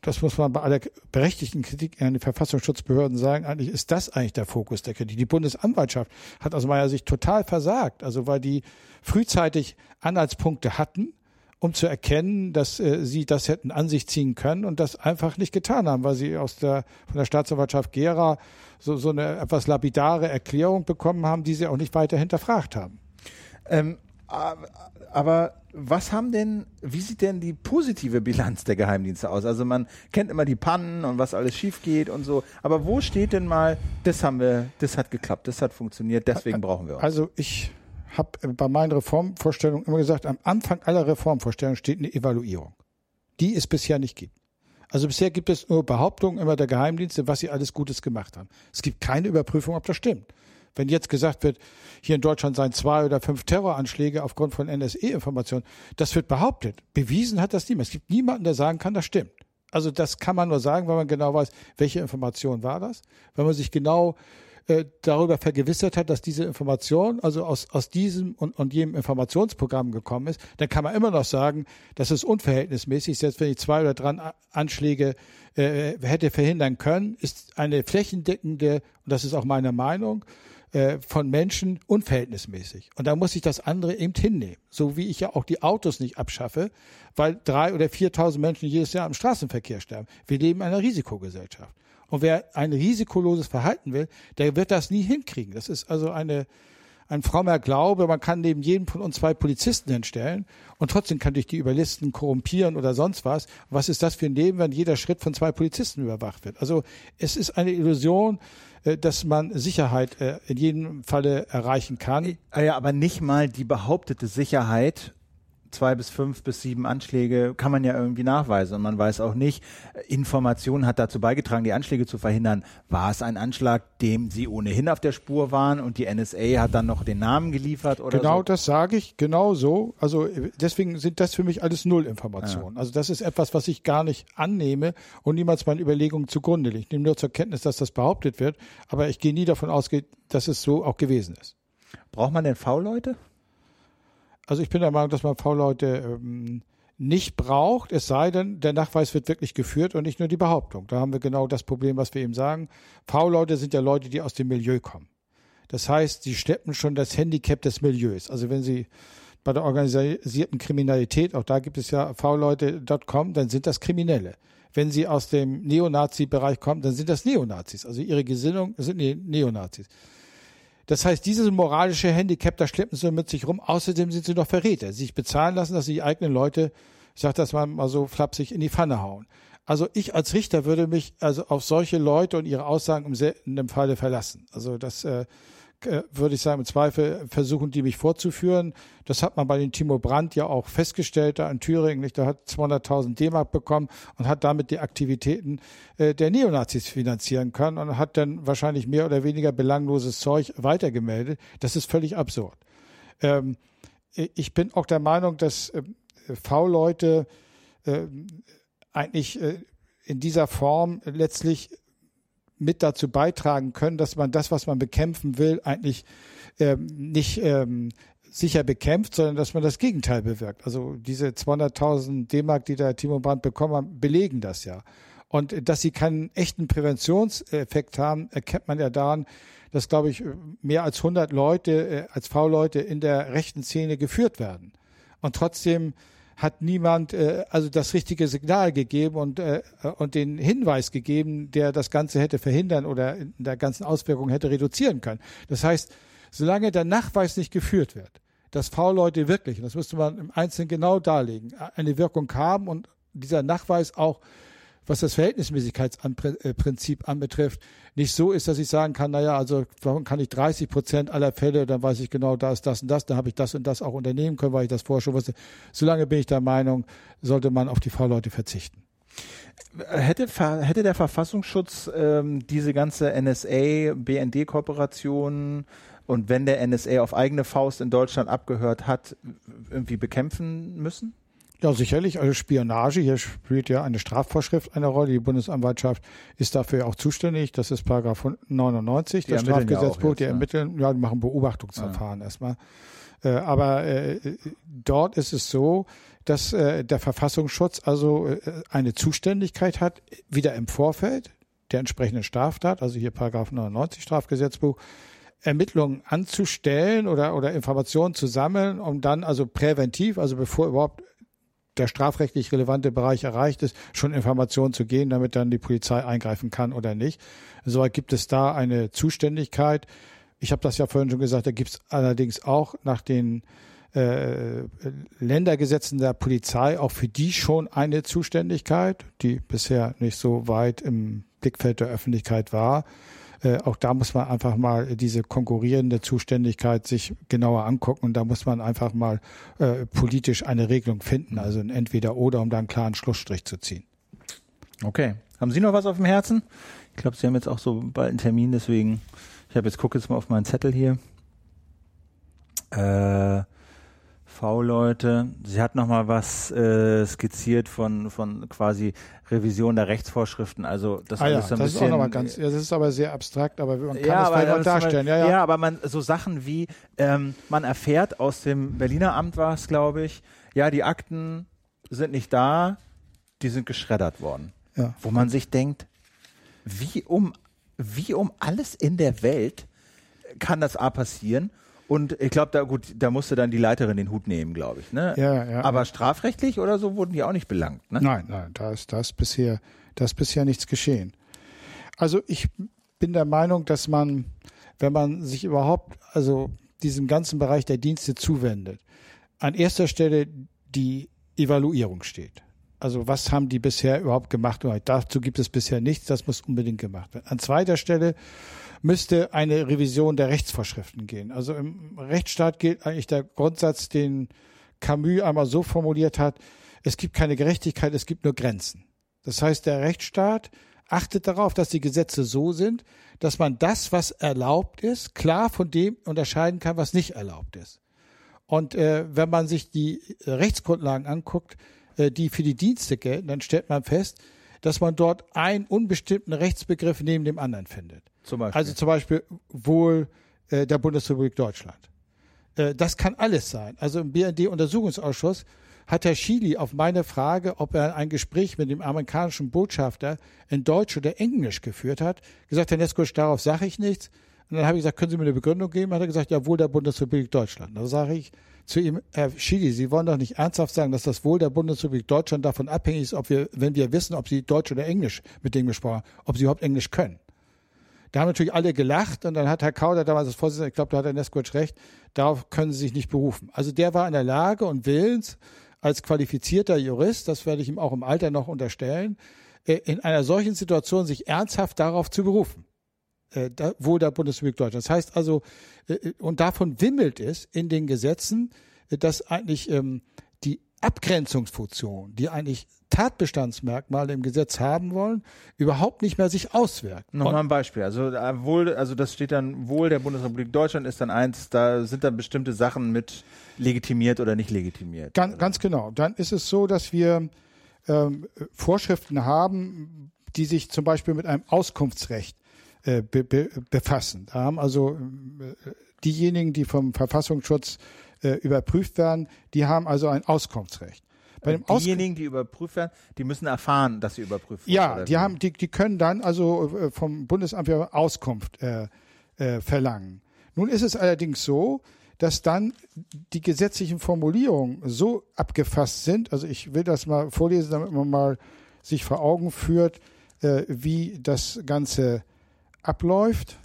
[SPEAKER 2] das muss man bei aller berechtigten Kritik an den Verfassungsschutzbehörden sagen, eigentlich ist das eigentlich der Fokus der Kritik. Die Bundesanwaltschaft hat aus meiner Sicht total versagt, also weil die frühzeitig Anhaltspunkte hatten, um zu erkennen, dass äh, sie das hätten an sich ziehen können und das einfach nicht getan haben, weil sie aus der von der Staatsanwaltschaft Gera so, so eine etwas lapidare Erklärung bekommen haben, die sie auch nicht weiter hinterfragt haben.
[SPEAKER 1] Ähm, aber was haben denn, wie sieht denn die positive Bilanz der Geheimdienste aus? Also man kennt immer die Pannen und was alles schief geht und so. Aber wo steht denn mal, das haben wir, das hat geklappt, das hat funktioniert, deswegen brauchen wir uns.
[SPEAKER 2] Also ich habe bei meinen Reformvorstellungen immer gesagt, am Anfang aller Reformvorstellungen steht eine Evaluierung, die es bisher nicht gibt. Also bisher gibt es nur Behauptungen immer der Geheimdienste, was sie alles Gutes gemacht haben. Es gibt keine Überprüfung, ob das stimmt. Wenn jetzt gesagt wird, hier in Deutschland seien zwei oder fünf Terroranschläge aufgrund von NSE-Informationen, das wird behauptet. Bewiesen hat das niemand. Es gibt niemanden, der sagen kann, das stimmt. Also das kann man nur sagen, weil man genau weiß, welche Information war das. Wenn man sich genau äh, darüber vergewissert hat, dass diese Information also aus, aus diesem und, und jedem Informationsprogramm gekommen ist, dann kann man immer noch sagen, dass es unverhältnismäßig ist. Selbst wenn ich zwei oder drei Anschläge äh, hätte verhindern können, ist eine flächendeckende, und das ist auch meine Meinung, äh, von Menschen unverhältnismäßig. Und da muss ich das andere eben hinnehmen. So wie ich ja auch die Autos nicht abschaffe, weil drei oder viertausend Menschen jedes Jahr im Straßenverkehr sterben. Wir leben in einer Risikogesellschaft. Und wer ein risikoloses Verhalten will, der wird das nie hinkriegen. Das ist also eine, ein frommer Glaube, man kann neben jedem von uns zwei Polizisten hinstellen und trotzdem kann dich die Überlisten korrumpieren oder sonst was. Was ist das für ein Leben, wenn jeder Schritt von zwei Polizisten überwacht wird? Also es ist eine Illusion, äh, dass man Sicherheit äh, in jedem Falle erreichen kann.
[SPEAKER 1] Ja, aber nicht mal die behauptete Sicherheit zwei bis fünf bis sieben Anschläge kann man ja irgendwie nachweisen. Und man weiß auch nicht, Information hat dazu beigetragen, die Anschläge zu verhindern. War es ein Anschlag, dem sie ohnehin auf der Spur waren und die NSA hat dann noch den Namen geliefert oder
[SPEAKER 2] Genau
[SPEAKER 1] so?
[SPEAKER 2] das sage ich, genau so. Also deswegen sind das für mich alles Nullinformationen. Ja. Also das ist etwas, was ich gar nicht annehme und niemals meinen Überlegungen zugrunde liegt. Ich nehme nur zur Kenntnis, dass das behauptet wird, aber ich gehe nie davon aus, dass es so auch gewesen ist.
[SPEAKER 1] Braucht man denn V-Leute?
[SPEAKER 2] Also ich bin der Meinung, dass man V-Leute ähm, nicht braucht, es sei denn, der Nachweis wird wirklich geführt und nicht nur die Behauptung. Da haben wir genau das Problem, was wir eben sagen. V-Leute sind ja Leute, die aus dem Milieu kommen. Das heißt, sie schleppen schon das Handicap des Milieus. Also wenn sie bei der organisierten Kriminalität, auch da gibt es ja V-Leute.com, dann sind das Kriminelle. Wenn sie aus dem Neonazi-Bereich kommen, dann sind das Neonazis. Also ihre Gesinnung sind Neonazis. Das heißt, dieses moralische Handicap, da schleppen sie mit sich rum. Außerdem sind sie noch Verräter. Sie sich bezahlen lassen, dass sie die eigenen Leute, ich sage das mal, mal so flapsig, in die Pfanne hauen. Also ich als Richter würde mich also auf solche Leute und ihre Aussagen im seltenen Falle verlassen. Also das äh, äh, würde ich sagen, im Zweifel versuchen die mich vorzuführen. Das hat man bei den Timo Brandt ja auch festgestellt, da in Thüringen, nicht? Da hat 200.000 D-Mark bekommen und hat damit die Aktivitäten äh, der Neonazis finanzieren können und hat dann wahrscheinlich mehr oder weniger belangloses Zeug weitergemeldet. Das ist völlig absurd. Ähm, ich bin auch der Meinung, dass äh, V-Leute äh, eigentlich äh, in dieser Form letztlich mit dazu beitragen können, dass man das, was man bekämpfen will, eigentlich ähm, nicht ähm, sicher bekämpft, sondern dass man das Gegenteil bewirkt. Also diese 200.000 D-Mark, die der Timo Brandt bekommen hat, belegen das ja. Und dass sie keinen echten Präventionseffekt haben, erkennt man ja daran, dass, glaube ich, mehr als 100 Leute äh, als V-Leute in der rechten Szene geführt werden. Und trotzdem hat niemand äh, also das richtige Signal gegeben und, äh, und den Hinweis gegeben, der das Ganze hätte verhindern oder in der ganzen Auswirkung hätte reduzieren können. Das heißt, solange der Nachweis nicht geführt wird, dass V-Leute wirklich, das müsste man im Einzelnen genau darlegen, eine Wirkung haben und dieser Nachweis auch was das Verhältnismäßigkeitsprinzip anbetrifft, nicht so ist, dass ich sagen kann, naja, also warum kann ich 30 Prozent aller Fälle, dann weiß ich genau, da ist das und das, dann habe ich das und das auch unternehmen können, weil ich das vorher schon wusste. Solange bin ich der Meinung, sollte man auf die V-Leute verzichten.
[SPEAKER 1] Hätte, hätte der Verfassungsschutz ähm, diese ganze NSA-BND-Kooperation und wenn der NSA auf eigene Faust in Deutschland abgehört hat, irgendwie bekämpfen müssen?
[SPEAKER 2] Ja, sicherlich. Also Spionage, hier spielt ja eine Strafvorschrift eine Rolle. Die Bundesanwaltschaft ist dafür auch zuständig. Das ist Paragraph 99 der Strafgesetzbuch. die ermitteln, ja, die machen Beobachtungsverfahren ja. erstmal. Äh, aber äh, dort ist es so, dass äh, der Verfassungsschutz also eine Zuständigkeit hat, wieder im Vorfeld der entsprechenden Straftat, also hier Paragraph 99 Strafgesetzbuch, Ermittlungen anzustellen oder, oder Informationen zu sammeln, um dann also präventiv, also bevor überhaupt der strafrechtlich relevante Bereich erreicht ist, schon Informationen zu gehen, damit dann die Polizei eingreifen kann oder nicht. Soweit gibt es da eine Zuständigkeit. Ich habe das ja vorhin schon gesagt, da gibt es allerdings auch nach den äh, Ländergesetzen der Polizei auch für die schon eine Zuständigkeit, die bisher nicht so weit im Blickfeld der Öffentlichkeit war. Äh, auch da muss man einfach mal diese konkurrierende Zuständigkeit sich genauer angucken und da muss man einfach mal äh, politisch eine Regelung finden, also ein Entweder oder, um da einen klaren Schlussstrich zu ziehen.
[SPEAKER 1] Okay. Haben Sie noch was auf dem Herzen? Ich glaube, Sie haben jetzt auch so bald einen Termin, deswegen, ich habe jetzt gucke jetzt mal auf meinen Zettel hier. Äh, V-Leute. Sie hat noch mal was äh, skizziert von von quasi Revision der Rechtsvorschriften. Also das
[SPEAKER 2] ah, ja, so ein das bisschen, ist auch noch mal ganz. Ja, das ist aber sehr abstrakt, aber man kann ja, das
[SPEAKER 1] vielleicht auch darstellen. ja, ja. ja, aber man so Sachen wie ähm, man erfährt aus dem Berliner Amt war es, glaube ich. Ja, die Akten sind nicht da, die sind geschreddert worden. Ja. Wo man sich denkt, wie um wie um alles in der Welt kann das A passieren und ich glaube, da gut, da musste dann die Leiterin den Hut nehmen, glaube ich. Ne?
[SPEAKER 2] Ja, ja.
[SPEAKER 1] Aber strafrechtlich oder so wurden die auch nicht belangt. Ne?
[SPEAKER 2] Nein, nein, da ist das bisher, da ist bisher nichts geschehen. Also ich bin der Meinung, dass man, wenn man sich überhaupt, also diesem ganzen Bereich der Dienste zuwendet, an erster Stelle die Evaluierung steht. Also was haben die bisher überhaupt gemacht? Dazu gibt es bisher nichts, das muss unbedingt gemacht werden. An zweiter Stelle müsste eine Revision der Rechtsvorschriften gehen. Also im Rechtsstaat gilt eigentlich der Grundsatz, den Camus einmal so formuliert hat, es gibt keine Gerechtigkeit, es gibt nur Grenzen. Das heißt, der Rechtsstaat achtet darauf, dass die Gesetze so sind, dass man das, was erlaubt ist, klar von dem unterscheiden kann, was nicht erlaubt ist. Und äh, wenn man sich die Rechtsgrundlagen anguckt, äh, die für die Dienste gelten, dann stellt man fest, dass man dort einen unbestimmten Rechtsbegriff neben dem anderen findet. Zum Beispiel. Also zum Beispiel wohl äh, der Bundesrepublik Deutschland. Äh, das kann alles sein. Also im BND-Untersuchungsausschuss hat Herr Schili auf meine Frage, ob er ein Gespräch mit dem amerikanischen Botschafter in Deutsch oder Englisch geführt hat, gesagt, Herr Neskosch, darauf sage ich nichts. Und dann habe ich gesagt, können Sie mir eine Begründung geben? Hat er gesagt, ja, wohl der Bundesrepublik Deutschland. Da sage ich zu ihm, Herr Schili, Sie wollen doch nicht ernsthaft sagen, dass das Wohl der Bundesrepublik Deutschland davon abhängig ist, ob wir, wenn wir wissen, ob Sie Deutsch oder Englisch mit dem gesprochen haben, ob Sie überhaupt Englisch können. Da haben natürlich alle gelacht und dann hat Herr Kauder damals das Vorsitzende, ich glaube, da hat Herr Neskowitsch recht, darauf können Sie sich nicht berufen. Also der war in der Lage und willens, als qualifizierter Jurist, das werde ich ihm auch im Alter noch unterstellen, äh, in einer solchen Situation sich ernsthaft darauf zu berufen. äh, Wohl der Bundesrepublik Deutschland. Das heißt also, äh, und davon wimmelt es in den Gesetzen, dass eigentlich ähm, Abgrenzungsfunktion, die eigentlich Tatbestandsmerkmale im Gesetz haben wollen, überhaupt nicht mehr sich auswirkt.
[SPEAKER 1] Nochmal ein Beispiel. Also äh, wohl, also das steht dann wohl der Bundesrepublik Deutschland ist dann eins, da sind dann bestimmte Sachen mit legitimiert oder nicht legitimiert.
[SPEAKER 2] Ganz, ganz genau. Dann ist es so, dass wir ähm, Vorschriften haben, die sich zum Beispiel mit einem Auskunftsrecht äh, be, be, befassen. Da haben also äh, diejenigen, die vom Verfassungsschutz äh, überprüft werden, die haben also ein Auskunftsrecht.
[SPEAKER 1] Bei dem diejenigen, die überprüft werden, die müssen erfahren, dass sie überprüft werden.
[SPEAKER 2] Ja, die haben, die, die können dann also äh, vom Bundesamt für Auskunft äh, äh, verlangen. Nun ist es allerdings so, dass dann die gesetzlichen Formulierungen so abgefasst sind. Also ich will das mal vorlesen, damit man mal sich vor Augen führt, äh, wie das Ganze abläuft.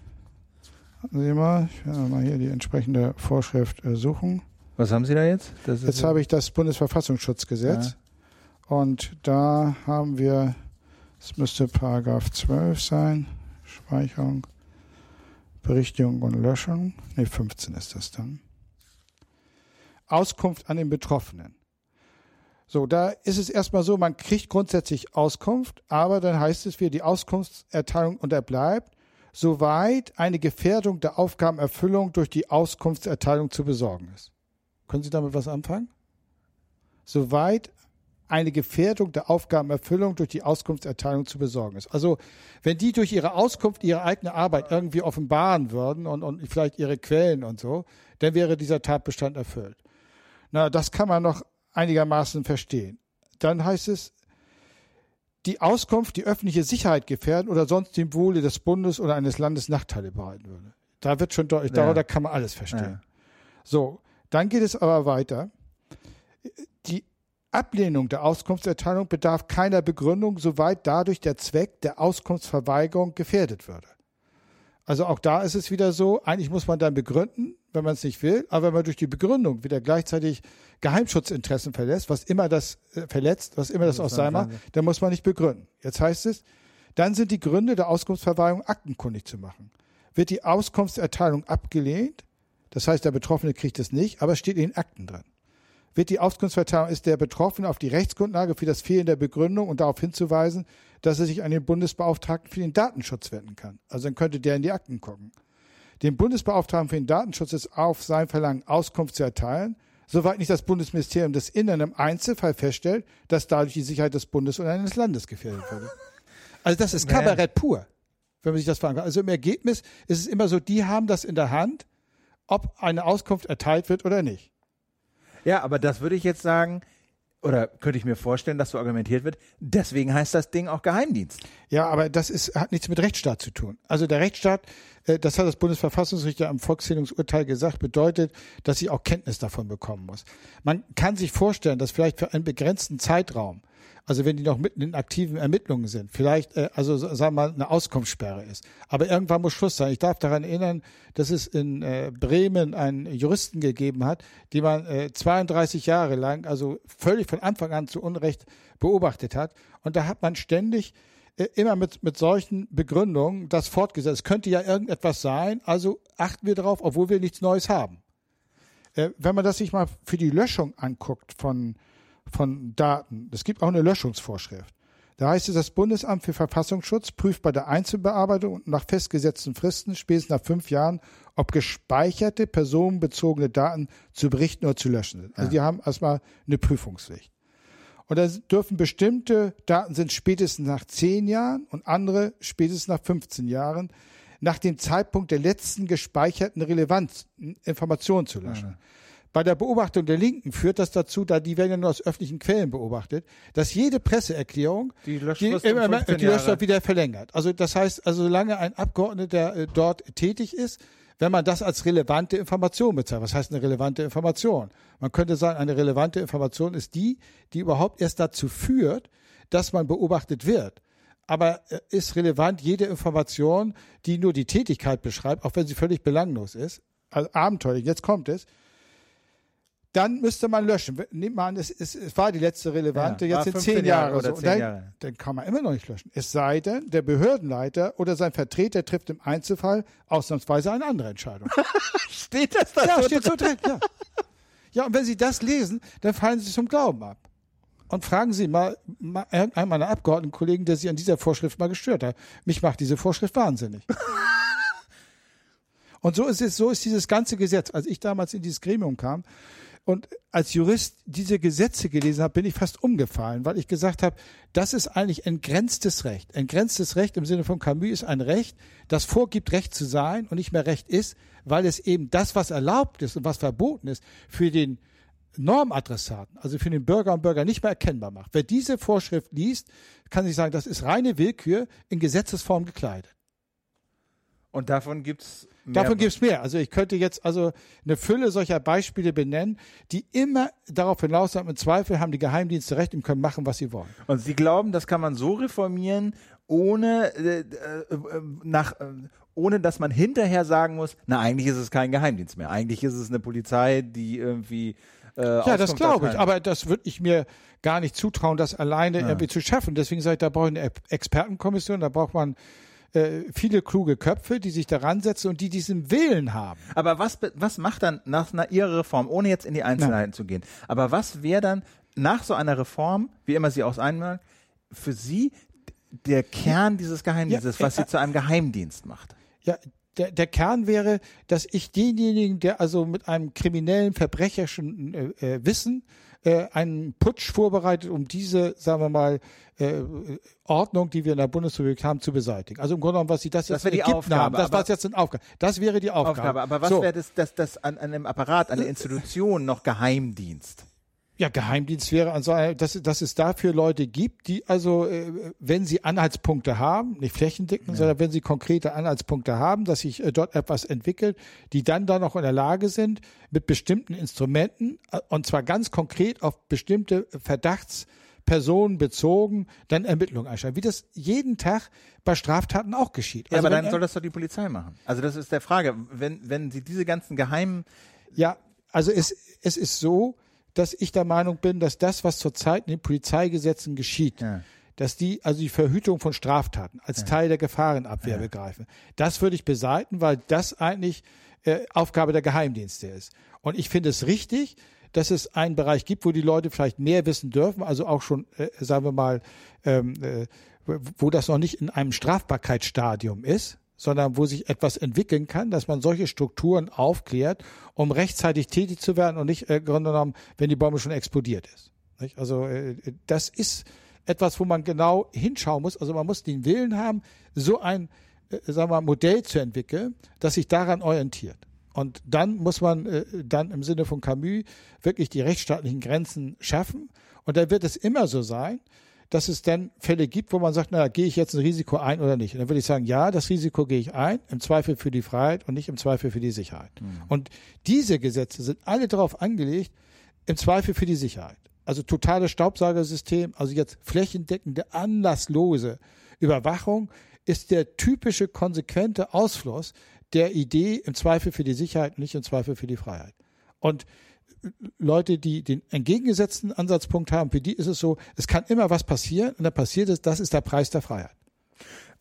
[SPEAKER 2] Sie mal, ich werde mal hier die entsprechende Vorschrift äh, suchen.
[SPEAKER 1] Was haben Sie da jetzt?
[SPEAKER 2] jetzt habe ich das Bundesverfassungsschutzgesetz. Ja. Und da haben wir, es müsste Paragraph 12 sein, Speicherung, Berichtigung und Löschung. Ne, 15 ist das dann. Auskunft an den Betroffenen. So, da ist es erstmal so, man kriegt grundsätzlich Auskunft, aber dann heißt es wieder, die Auskunftserteilung unterbleibt, soweit eine Gefährdung der Aufgabenerfüllung durch die Auskunftserteilung zu besorgen ist. Können Sie damit was anfangen? Soweit eine Gefährdung der Aufgabenerfüllung durch die Auskunftserteilung zu besorgen ist. Also wenn die durch ihre Auskunft ihre eigene Arbeit irgendwie offenbaren würden und, und vielleicht ihre Quellen und so, dann wäre dieser Tatbestand erfüllt. Na, das kann man noch einigermaßen verstehen. Dann heißt es, die Auskunft die öffentliche Sicherheit gefährden oder sonst dem Wohle des Bundes oder eines Landes Nachteile bereiten würde. Da wird schon deutlich, ja. da kann man alles verstehen. Ja. So, dann geht es aber weiter. Die Ablehnung der Auskunftserteilung bedarf keiner Begründung, soweit dadurch der Zweck der Auskunftsverweigerung gefährdet würde. Also auch da ist es wieder so, eigentlich muss man dann begründen, wenn man es nicht will, aber wenn man durch die Begründung wieder gleichzeitig Geheimschutzinteressen verletzt, was immer das äh, verletzt, was immer das, das auch sein mag, dann muss man nicht begründen. Jetzt heißt es, dann sind die Gründe der Auskunftsverweigerung aktenkundig zu machen. Wird die Auskunftserteilung abgelehnt, das heißt, der Betroffene kriegt es nicht, aber es steht in den Akten drin. Wird die Auskunftsverteilung, ist der Betroffene auf die Rechtsgrundlage für das Fehlen der Begründung und darauf hinzuweisen, dass er sich an den Bundesbeauftragten für den Datenschutz wenden kann. Also dann könnte der in die Akten gucken. Dem Bundesbeauftragten für den Datenschutz ist auf sein Verlangen Auskunft zu erteilen, soweit nicht das Bundesministerium des Innern im Einzelfall feststellt, dass dadurch die Sicherheit des Bundes oder eines Landes gefährdet würde. Also das ist Kabarett pur, wenn man sich das fragen kann. Also im Ergebnis ist es immer so, die haben das in der Hand, ob eine Auskunft erteilt wird oder nicht.
[SPEAKER 1] Ja, aber das würde ich jetzt sagen, oder könnte ich mir vorstellen, dass so argumentiert wird, deswegen heißt das Ding auch Geheimdienst.
[SPEAKER 2] Ja, aber das ist, hat nichts mit Rechtsstaat zu tun. Also der Rechtsstaat, das hat das Bundesverfassungsrichter am Volkszählungsurteil gesagt, bedeutet, dass ich auch Kenntnis davon bekommen muss. Man kann sich vorstellen, dass vielleicht für einen begrenzten Zeitraum also wenn die noch mitten in aktiven Ermittlungen sind, vielleicht, äh, also sagen wir mal, eine Auskunftssperre ist. Aber irgendwann muss Schluss sein. Ich darf daran erinnern, dass es in äh, Bremen einen Juristen gegeben hat, die man äh, 32 Jahre lang, also völlig von Anfang an zu Unrecht beobachtet hat. Und da hat man ständig äh, immer mit, mit solchen Begründungen das fortgesetzt. Es könnte ja irgendetwas sein, also achten wir darauf, obwohl wir nichts Neues haben. Äh, wenn man das sich mal für die Löschung anguckt von von Daten. Es gibt auch eine Löschungsvorschrift. Da heißt es, das Bundesamt für Verfassungsschutz prüft bei der Einzelbearbeitung nach festgesetzten Fristen spätestens nach fünf Jahren, ob gespeicherte personenbezogene Daten zu berichten oder zu löschen sind. Also ja. die haben erstmal eine Prüfungspflicht. Und da dürfen bestimmte Daten sind spätestens nach zehn Jahren und andere spätestens nach 15 Jahren nach dem Zeitpunkt der letzten gespeicherten Relevanz Informationen zu löschen. Ja. Bei der Beobachtung der Linken führt das dazu, da die werden ja nur aus öffentlichen Quellen beobachtet, dass jede Presseerklärung
[SPEAKER 1] die Löschfrist, die, immer,
[SPEAKER 2] die Löschfrist wieder verlängert. Also das heißt, also solange ein Abgeordneter äh, dort tätig ist, wenn man das als relevante Information bezeichnet. Was heißt eine relevante Information? Man könnte sagen, eine relevante Information ist die, die überhaupt erst dazu führt, dass man beobachtet wird. Aber äh, ist relevant jede Information, die nur die Tätigkeit beschreibt, auch wenn sie völlig belanglos ist, also abenteuerlich. Jetzt kommt es dann müsste man löschen. Nehmt mal an, es, es, es war die letzte relevante,
[SPEAKER 1] Ja,
[SPEAKER 2] jetzt sind zehn
[SPEAKER 1] 15
[SPEAKER 2] Jahre,
[SPEAKER 1] Jahre oder
[SPEAKER 2] so.
[SPEAKER 1] 10
[SPEAKER 2] dann,
[SPEAKER 1] Jahre.
[SPEAKER 2] dann kann man immer noch nicht löschen. Es sei denn, der Behördenleiter oder sein Vertreter trifft im Einzelfall ausnahmsweise eine andere Entscheidung.
[SPEAKER 1] Steht das da?
[SPEAKER 2] ja,
[SPEAKER 1] so
[SPEAKER 2] steht so drin, ja. Ja, und wenn Sie das lesen, dann fallen Sie zum Glauben ab. Und fragen Sie mal, mal einen meiner Abgeordnetenkollegen, der sich an dieser Vorschrift mal gestört hat. Mich macht diese Vorschrift wahnsinnig. Und so ist es, so ist dieses ganze Gesetz. Als ich damals in dieses Gremium kam und als Jurist diese Gesetze gelesen habe, bin ich fast umgefallen, weil ich gesagt habe, das ist eigentlich entgrenztes Recht. Entgrenztes Recht im Sinne von Camus ist ein Recht, das vorgibt, Recht zu sein und nicht mehr Recht ist, weil es eben das, was erlaubt ist und was verboten ist, für den Normadressaten, also für den Bürger und Bürger nicht mehr erkennbar macht. Wer diese Vorschrift liest, kann sich sagen, das ist reine Willkür in Gesetzesform gekleidet.
[SPEAKER 1] Und davon gibt's.
[SPEAKER 2] Davon gibt es mehr. Also ich könnte jetzt also eine Fülle solcher Beispiele benennen, die immer darauf hinaus sind, im Zweifel haben die Geheimdienste recht und können machen, was sie wollen.
[SPEAKER 1] Und Sie glauben, das kann man so reformieren, ohne äh, äh, nach äh, ohne dass man hinterher sagen muss, na eigentlich ist es kein Geheimdienst mehr. Eigentlich ist es eine Polizei, die irgendwie äh,
[SPEAKER 2] Ja, das glaube ich. Aber das würde ich mir gar nicht zutrauen, das alleine irgendwie zu schaffen. Deswegen sage ich, da brauche ich eine Expertenkommission, da braucht man äh, viele kluge Köpfe, die sich daran setzen und die diesen Willen haben.
[SPEAKER 1] Aber was, was macht dann nach einer Ihrer Reform, ohne jetzt in die Einzelheiten zu gehen, aber was wäre dann nach so einer Reform, wie immer sie aus einmal, für Sie der Kern dieses Geheimdienstes,
[SPEAKER 2] Ja,
[SPEAKER 1] was Sie zu einem Geheimdienst macht?
[SPEAKER 2] Ja, der, der Kern wäre, dass ich denjenigen, der also mit einem kriminellen, verbrecherischen äh, äh, Wissen äh, einen Putsch vorbereitet, um diese, sagen wir mal, äh, Ordnung, die wir in der Bundesrepublik haben, zu beseitigen. Also im Grunde genommen, was Sie das
[SPEAKER 1] Das
[SPEAKER 2] jetzt
[SPEAKER 1] wäre
[SPEAKER 2] in
[SPEAKER 1] die Aufgabe,
[SPEAKER 2] haben, das war jetzt eine Aufgabe. Das wäre die Aufgabe.
[SPEAKER 1] Aufgabe. Aber was
[SPEAKER 2] so.
[SPEAKER 1] wäre das, das, das an, an einem Apparat, an der Institution noch Geheimdienst?
[SPEAKER 2] Ja, Geheimdienst wäre also, dass, dass es dafür Leute gibt, die also, äh, wenn sie Anhaltspunkte haben, nicht flächendeckend, sondern wenn sie konkrete Anhaltspunkte haben, dass sich äh, dort etwas entwickelt, die dann da noch in der Lage sind, mit bestimmten Instrumenten, äh, und zwar ganz konkret auf bestimmte Verdachtspersonen bezogen, dann Ermittlungen einstellen. Wie das jeden Tag bei Straftaten auch geschieht.
[SPEAKER 1] Ja,
[SPEAKER 2] Also
[SPEAKER 1] aber dann soll das doch die Polizei machen. Also das ist der Frage. Wenn, wenn Sie diese ganzen geheimen,
[SPEAKER 2] Ja, also es, es ist so, dass ich der Meinung bin, dass das, was zurzeit in den Polizeigesetzen geschieht,
[SPEAKER 1] Ja.
[SPEAKER 2] dass die also die Verhütung von Straftaten als Teil der Gefahrenabwehr begreifen, das würde ich beseiten, weil das eigentlich äh, Aufgabe der Geheimdienste ist. Und ich finde es richtig, dass es einen Bereich gibt, wo die Leute vielleicht mehr wissen dürfen, also auch schon, äh, sagen wir mal, ähm, äh, wo das noch nicht in einem Strafbarkeitsstadium ist, sondern wo sich etwas entwickeln kann, dass man solche Strukturen aufklärt, um rechtzeitig tätig zu werden und nicht äh, Grunde genommen, wenn die Bombe schon explodiert ist. Nicht? Also äh, das ist etwas, wo man genau hinschauen muss. Also man muss den Willen haben, so ein äh, sagen wir, Modell zu entwickeln, das sich daran orientiert. Und dann muss man äh, dann im Sinne von Camus wirklich die rechtsstaatlichen Grenzen schaffen. Und da wird es immer so sein, dass es dann Fälle gibt, wo man sagt, na, gehe ich jetzt ein Risiko ein oder nicht? Und dann würde ich sagen, ja, das Risiko gehe ich ein, im Zweifel für die Freiheit und nicht im Zweifel für die Sicherheit. Und diese Gesetze sind alle darauf angelegt, im Zweifel für die Sicherheit. Also totales Staubsaugersystem, also jetzt flächendeckende, anlasslose Überwachung ist der typische konsequente Ausfluss der Idee im Zweifel für die Sicherheit und nicht im Zweifel für die Freiheit. Und Leute, die den entgegengesetzten Ansatzpunkt haben, für die ist es so, es kann immer was passieren und dann passiert es, das ist der Preis der Freiheit.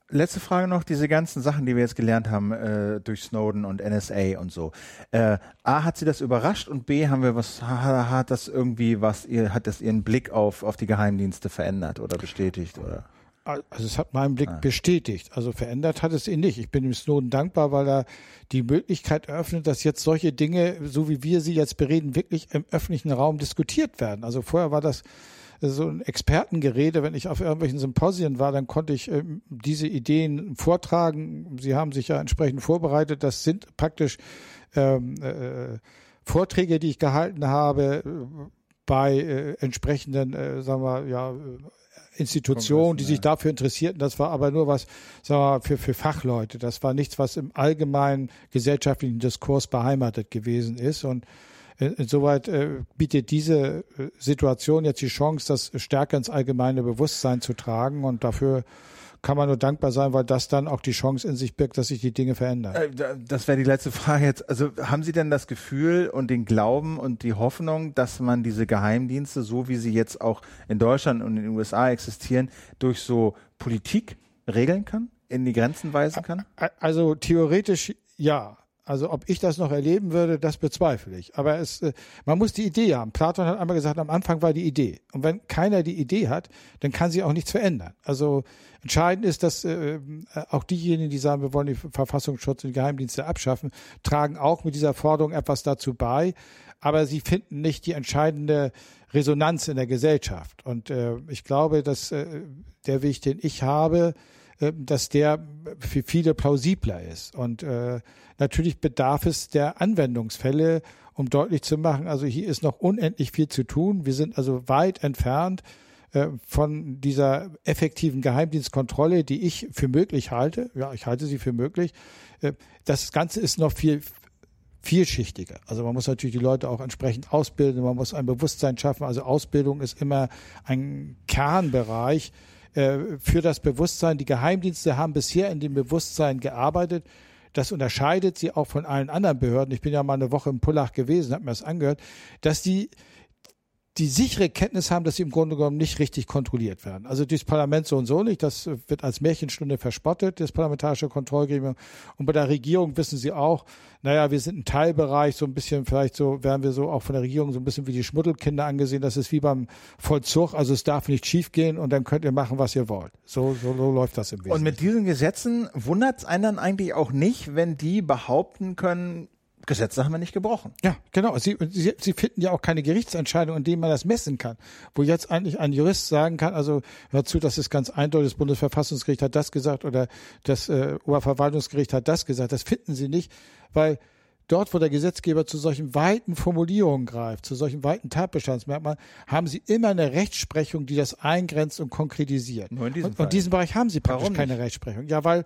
[SPEAKER 1] Letzte Frage noch, diese ganzen Sachen, die wir jetzt gelernt haben äh, durch Snowden und NSA und so. Äh, A, hat sie das überrascht und B, haben wir was, ha- hat das irgendwie was, hat das ihren Blick auf, auf die Geheimdienste verändert oder bestätigt oder?
[SPEAKER 2] Also es hat meinen Blick bestätigt. Also verändert hat es ihn nicht. Ich bin dem Snowden dankbar, weil er die Möglichkeit eröffnet, dass jetzt solche Dinge, so wie wir sie jetzt bereden, wirklich im öffentlichen Raum diskutiert werden. Also vorher war das so ein Expertengerede. Wenn ich auf irgendwelchen Symposien war, dann konnte ich ähm, diese Ideen vortragen. Sie haben sich ja entsprechend vorbereitet. Das sind praktisch ähm, äh, Vorträge, die ich gehalten habe äh, bei äh, entsprechenden, äh, sagen wir, ja, äh, Institutionen, die sich dafür interessierten. Das war aber nur was, sagen wir, mal, für, für Fachleute. Das war nichts, was im allgemeinen gesellschaftlichen Diskurs beheimatet gewesen ist. Und in- insoweit äh, bietet diese äh, Situation jetzt die Chance, das stärker ins allgemeine Bewusstsein zu tragen. Und dafür kann man nur dankbar sein, weil das dann auch die Chance in sich birgt, dass sich die Dinge verändern. Äh,
[SPEAKER 1] das wäre die letzte Frage jetzt. Also haben Sie denn das Gefühl und den Glauben und die Hoffnung, dass man diese Geheimdienste, so wie sie jetzt auch in Deutschland und in den USA existieren, durch so Politik regeln kann, in die Grenzen weisen kann?
[SPEAKER 2] Also theoretisch ja. Also ob ich das noch erleben würde, das bezweifle ich. Aber es, äh, man muss die Idee haben. Platon hat einmal gesagt, am Anfang war die Idee. Und wenn keiner die Idee hat, dann kann sie auch nichts verändern. Also entscheidend ist, dass äh, auch diejenigen, die sagen, wir wollen den Verfassungsschutz und die Geheimdienste abschaffen, tragen auch mit dieser Forderung etwas dazu bei. Aber sie finden nicht die entscheidende Resonanz in der Gesellschaft. Und äh, ich glaube, dass äh, der Weg, den ich habe, äh, dass der für viele plausibler ist. Und äh, natürlich bedarf es der Anwendungsfälle, um deutlich zu machen, also hier ist noch unendlich viel zu tun. Wir sind also weit entfernt äh, von dieser effektiven Geheimdienstkontrolle, die ich für möglich halte. Ja, ich halte sie für möglich. Äh, das Ganze ist noch viel vielschichtiger. Also man muss natürlich die Leute auch entsprechend ausbilden, man muss ein Bewusstsein schaffen. Also Ausbildung ist immer ein Kernbereich äh, für das Bewusstsein. Die Geheimdienste haben bisher in dem Bewusstsein gearbeitet. Das unterscheidet sie auch von allen anderen Behörden. Ich bin ja mal eine Woche im Pullach gewesen, habe mir das angehört, dass die die sichere Kenntnis haben, dass sie im Grunde genommen nicht richtig kontrolliert werden. Also das Parlament so und so nicht, das wird als Märchenstunde verspottet, das parlamentarische Kontrollgremium. Und bei der Regierung wissen sie auch, naja, wir sind ein Teilbereich, so ein bisschen vielleicht so, werden wir so auch von der Regierung so ein bisschen wie die Schmuddelkinder angesehen. Das ist wie beim Vollzug, also es darf nicht schiefgehen und dann könnt ihr machen, was ihr wollt. So, so, so läuft das im Wesentlichen.
[SPEAKER 1] Und mit diesen Gesetzen wundert es einen dann eigentlich auch nicht, wenn die behaupten können, Gesetze haben wir nicht gebrochen.
[SPEAKER 2] Ja, genau. Sie, Sie, Sie finden ja auch keine Gerichtsentscheidung, in dem man das messen kann. Wo jetzt eigentlich ein Jurist sagen kann, also hör zu, das ist ganz eindeutig, das Bundesverfassungsgericht hat das gesagt oder das äh, Oberverwaltungsgericht hat das gesagt. Das finden Sie nicht, weil dort, wo der Gesetzgeber zu solchen weiten Formulierungen greift, zu solchen weiten Tatbestandsmerkmalen, haben Sie immer eine Rechtsprechung, die das eingrenzt und konkretisiert. Nur in diesem und, und diesen Bereich haben Sie praktisch keine Rechtsprechung. Ja, weil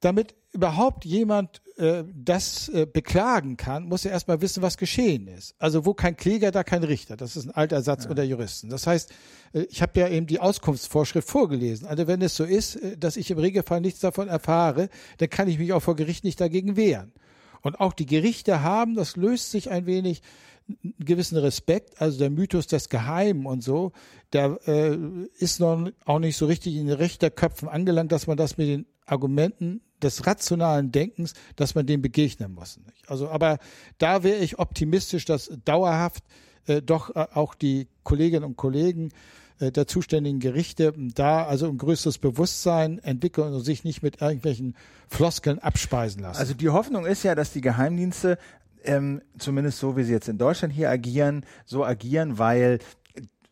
[SPEAKER 2] damit überhaupt jemand äh, das äh, beklagen kann, muss er erstmal wissen, was geschehen ist. Also wo kein Kläger, da kein Richter. Das ist ein alter Satz ja. unter Juristen. Das heißt, äh, ich habe ja eben die Auskunftsvorschrift vorgelesen. Also wenn es so ist, äh, dass ich im Regelfall nichts davon erfahre, dann kann ich mich auch vor Gericht nicht dagegen wehren. Und auch die Gerichte haben, das löst sich ein wenig, einen gewissen Respekt, also der Mythos des Geheimen und so, der äh, ist noch auch nicht so richtig in den Richterköpfen angelangt, dass man das mit den Argumenten des rationalen Denkens, dass man dem begegnen muss. Nicht? Also, aber da wäre ich optimistisch, dass dauerhaft äh, doch äh, auch die Kolleginnen und Kollegen äh, der zuständigen Gerichte da also ein größeres Bewusstsein entwickeln und sich nicht mit irgendwelchen Floskeln abspeisen lassen.
[SPEAKER 1] Also die Hoffnung ist ja, dass die Geheimdienste ähm, zumindest so, wie sie jetzt in Deutschland hier agieren, so agieren, weil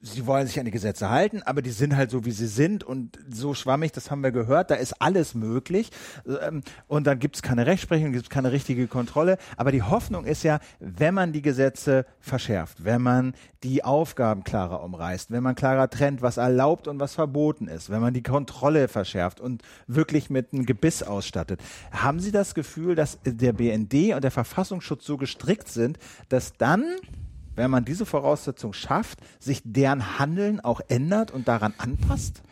[SPEAKER 1] sie wollen sich an die Gesetze halten, aber die sind halt so, wie sie sind und so schwammig, das haben wir gehört, da ist alles möglich. Ähm, und dann gibt es keine Rechtsprechung, gibt es keine richtige Kontrolle, aber die Hoffnung ist ja, wenn man die Gesetze verschärft, wenn man die Aufgaben klarer umreißt, wenn man klarer trennt, was erlaubt und was verboten ist, wenn man die Kontrolle verschärft und wirklich mit einem Gebiss ausstattet, haben Sie das Gefühl, dass der BND und der Verfassungsschutz so gestrickt sind, dass dann wenn man diese Voraussetzung schafft, sich deren Handeln auch ändert und daran anpasst?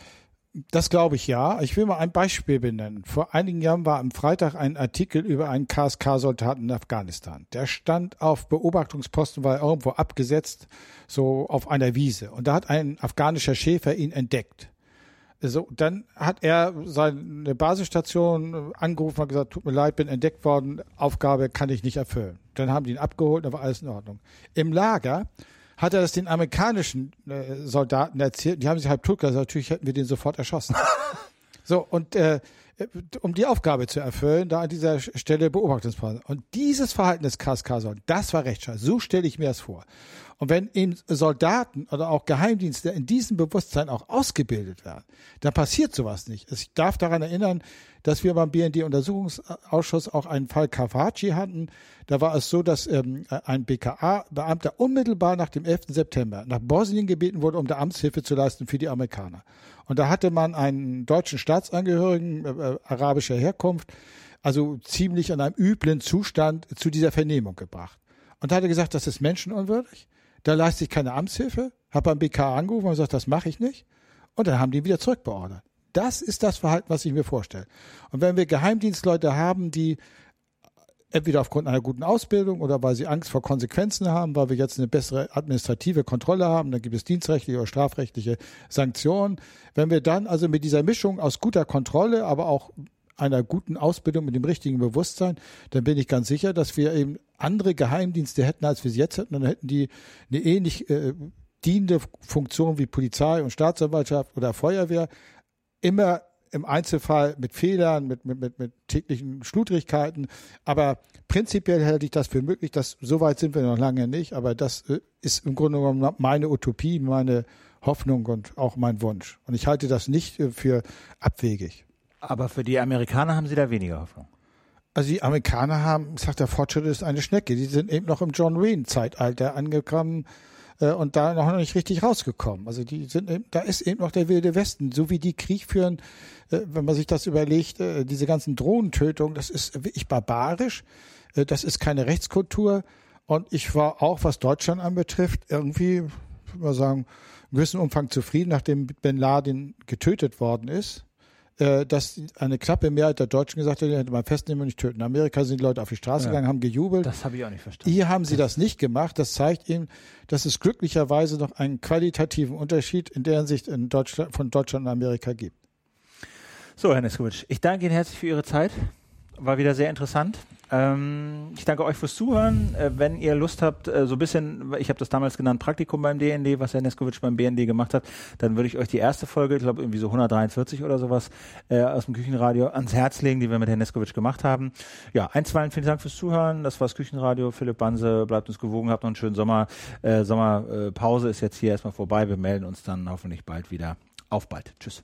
[SPEAKER 2] Das glaube ich ja. Ich will mal ein Beispiel benennen. Vor einigen Jahren war am Freitag ein Artikel über einen KSK-Soldaten in Afghanistan. Der stand auf Beobachtungsposten, war irgendwo abgesetzt, so auf einer Wiese. Und da hat ein afghanischer Schäfer ihn entdeckt. So, dann hat er seine Basisstation angerufen und gesagt, tut mir leid, bin entdeckt worden, Aufgabe kann ich nicht erfüllen. Dann haben die ihn abgeholt, dann war alles in Ordnung. Im Lager hat er das den amerikanischen äh, Soldaten erzählt, die haben sich halb tot gesagt, natürlich hätten wir den sofort erschossen. so, und äh, um die Aufgabe zu erfüllen, da an dieser Stelle Beobachtungsposten. Und dieses Verhalten des KSK soll, das war Rechtsstaat. So stelle ich mir das vor. Und wenn eben Soldaten oder auch Geheimdienste in diesem Bewusstsein auch ausgebildet werden, dann passiert sowas nicht. Ich darf daran erinnern, dass wir beim BND-Untersuchungsausschuss auch einen Fall Kavaci hatten. Da war es so, dass ähm, ein BKA-Beamter unmittelbar nach dem 11. September nach Bosnien gebeten wurde, um da Amtshilfe zu leisten für die Amerikaner. Und da hatte man einen deutschen Staatsangehörigen äh, äh arabischer Herkunft, also ziemlich an einem üblen Zustand zu dieser Vernehmung gebracht. Und da hat er gesagt, das ist menschenunwürdig da leiste ich keine Amtshilfe, habe beim BK angerufen und gesagt, das mache ich nicht. Und dann haben die wieder zurückbeordert. Das ist das Verhalten, was ich mir vorstelle. Und wenn wir Geheimdienstleute haben, die entweder aufgrund einer guten Ausbildung oder weil sie Angst vor Konsequenzen haben, weil wir jetzt eine bessere administrative Kontrolle haben, dann gibt es dienstrechtliche oder strafrechtliche Sanktionen. Wenn wir dann also mit dieser Mischung aus guter Kontrolle, aber auch einer guten Ausbildung mit dem richtigen Bewusstsein, dann bin ich ganz sicher, dass wir eben andere Geheimdienste hätten, als wir sie jetzt hätten. Dann hätten die eine ähnlich äh, dienende Funktion wie Polizei und Staatsanwaltschaft oder Feuerwehr immer im Einzelfall mit Fehlern, mit, mit, mit, mit täglichen Schludrigkeiten. Aber prinzipiell halte ich das für möglich. Das, so weit sind wir noch lange nicht. Aber das äh, ist im Grunde genommen meine Utopie, meine Hoffnung und auch mein Wunsch. Und ich halte das nicht äh, für abwegig.
[SPEAKER 1] Aber für die Amerikaner haben Sie da weniger Hoffnung?
[SPEAKER 2] Also die Amerikaner haben, ich sag, der Fortschritt ist eine Schnecke. Die sind eben noch im John Wayne-Zeitalter angekommen äh, und da noch nicht richtig rausgekommen. Also die sind eben, da ist eben noch der wilde Westen, so wie die Krieg führen, äh, wenn man sich das überlegt, äh, diese ganzen Drohnentötungen, das ist wirklich barbarisch, äh, das ist keine Rechtskultur und ich war auch, was Deutschland anbetrifft, irgendwie, würde man sagen, in gewissem Umfang zufrieden, nachdem Bin Laden getötet worden ist dass eine knappe Mehrheit der Deutschen gesagt hat, die hätte man festnehmen und nicht töten. In Amerika sind die Leute auf die Straße ja. gegangen, haben gejubelt.
[SPEAKER 1] Das habe ich auch nicht verstanden.
[SPEAKER 2] Hier haben sie das nicht gemacht. Das zeigt ihnen, dass es glücklicherweise noch einen qualitativen Unterschied in der Hinsicht in Deutschland, von Deutschland und Amerika gibt.
[SPEAKER 1] So, Herr Neskowitsch, ich danke Ihnen herzlich für Ihre Zeit. War wieder sehr interessant. Ähm, ich danke euch fürs Zuhören. Äh, wenn ihr Lust habt, äh, so ein bisschen, ich habe das damals genannt, Praktikum beim DND, was Herr Neskowitsch beim BND gemacht hat, dann würde ich euch die erste Folge, ich glaube irgendwie so 143 oder sowas, äh, aus dem Küchenradio ans Herz legen, die wir mit Herrn Neskowitsch gemacht haben. Ja, einstweilen vielen Dank fürs Zuhören. Das war das Küchenradio. Philipp Banse, bleibt uns gewogen, habt noch einen schönen Sommer. Äh, Sommerpause ist jetzt hier erstmal vorbei. Wir melden uns dann hoffentlich bald wieder. Auf bald. Tschüss.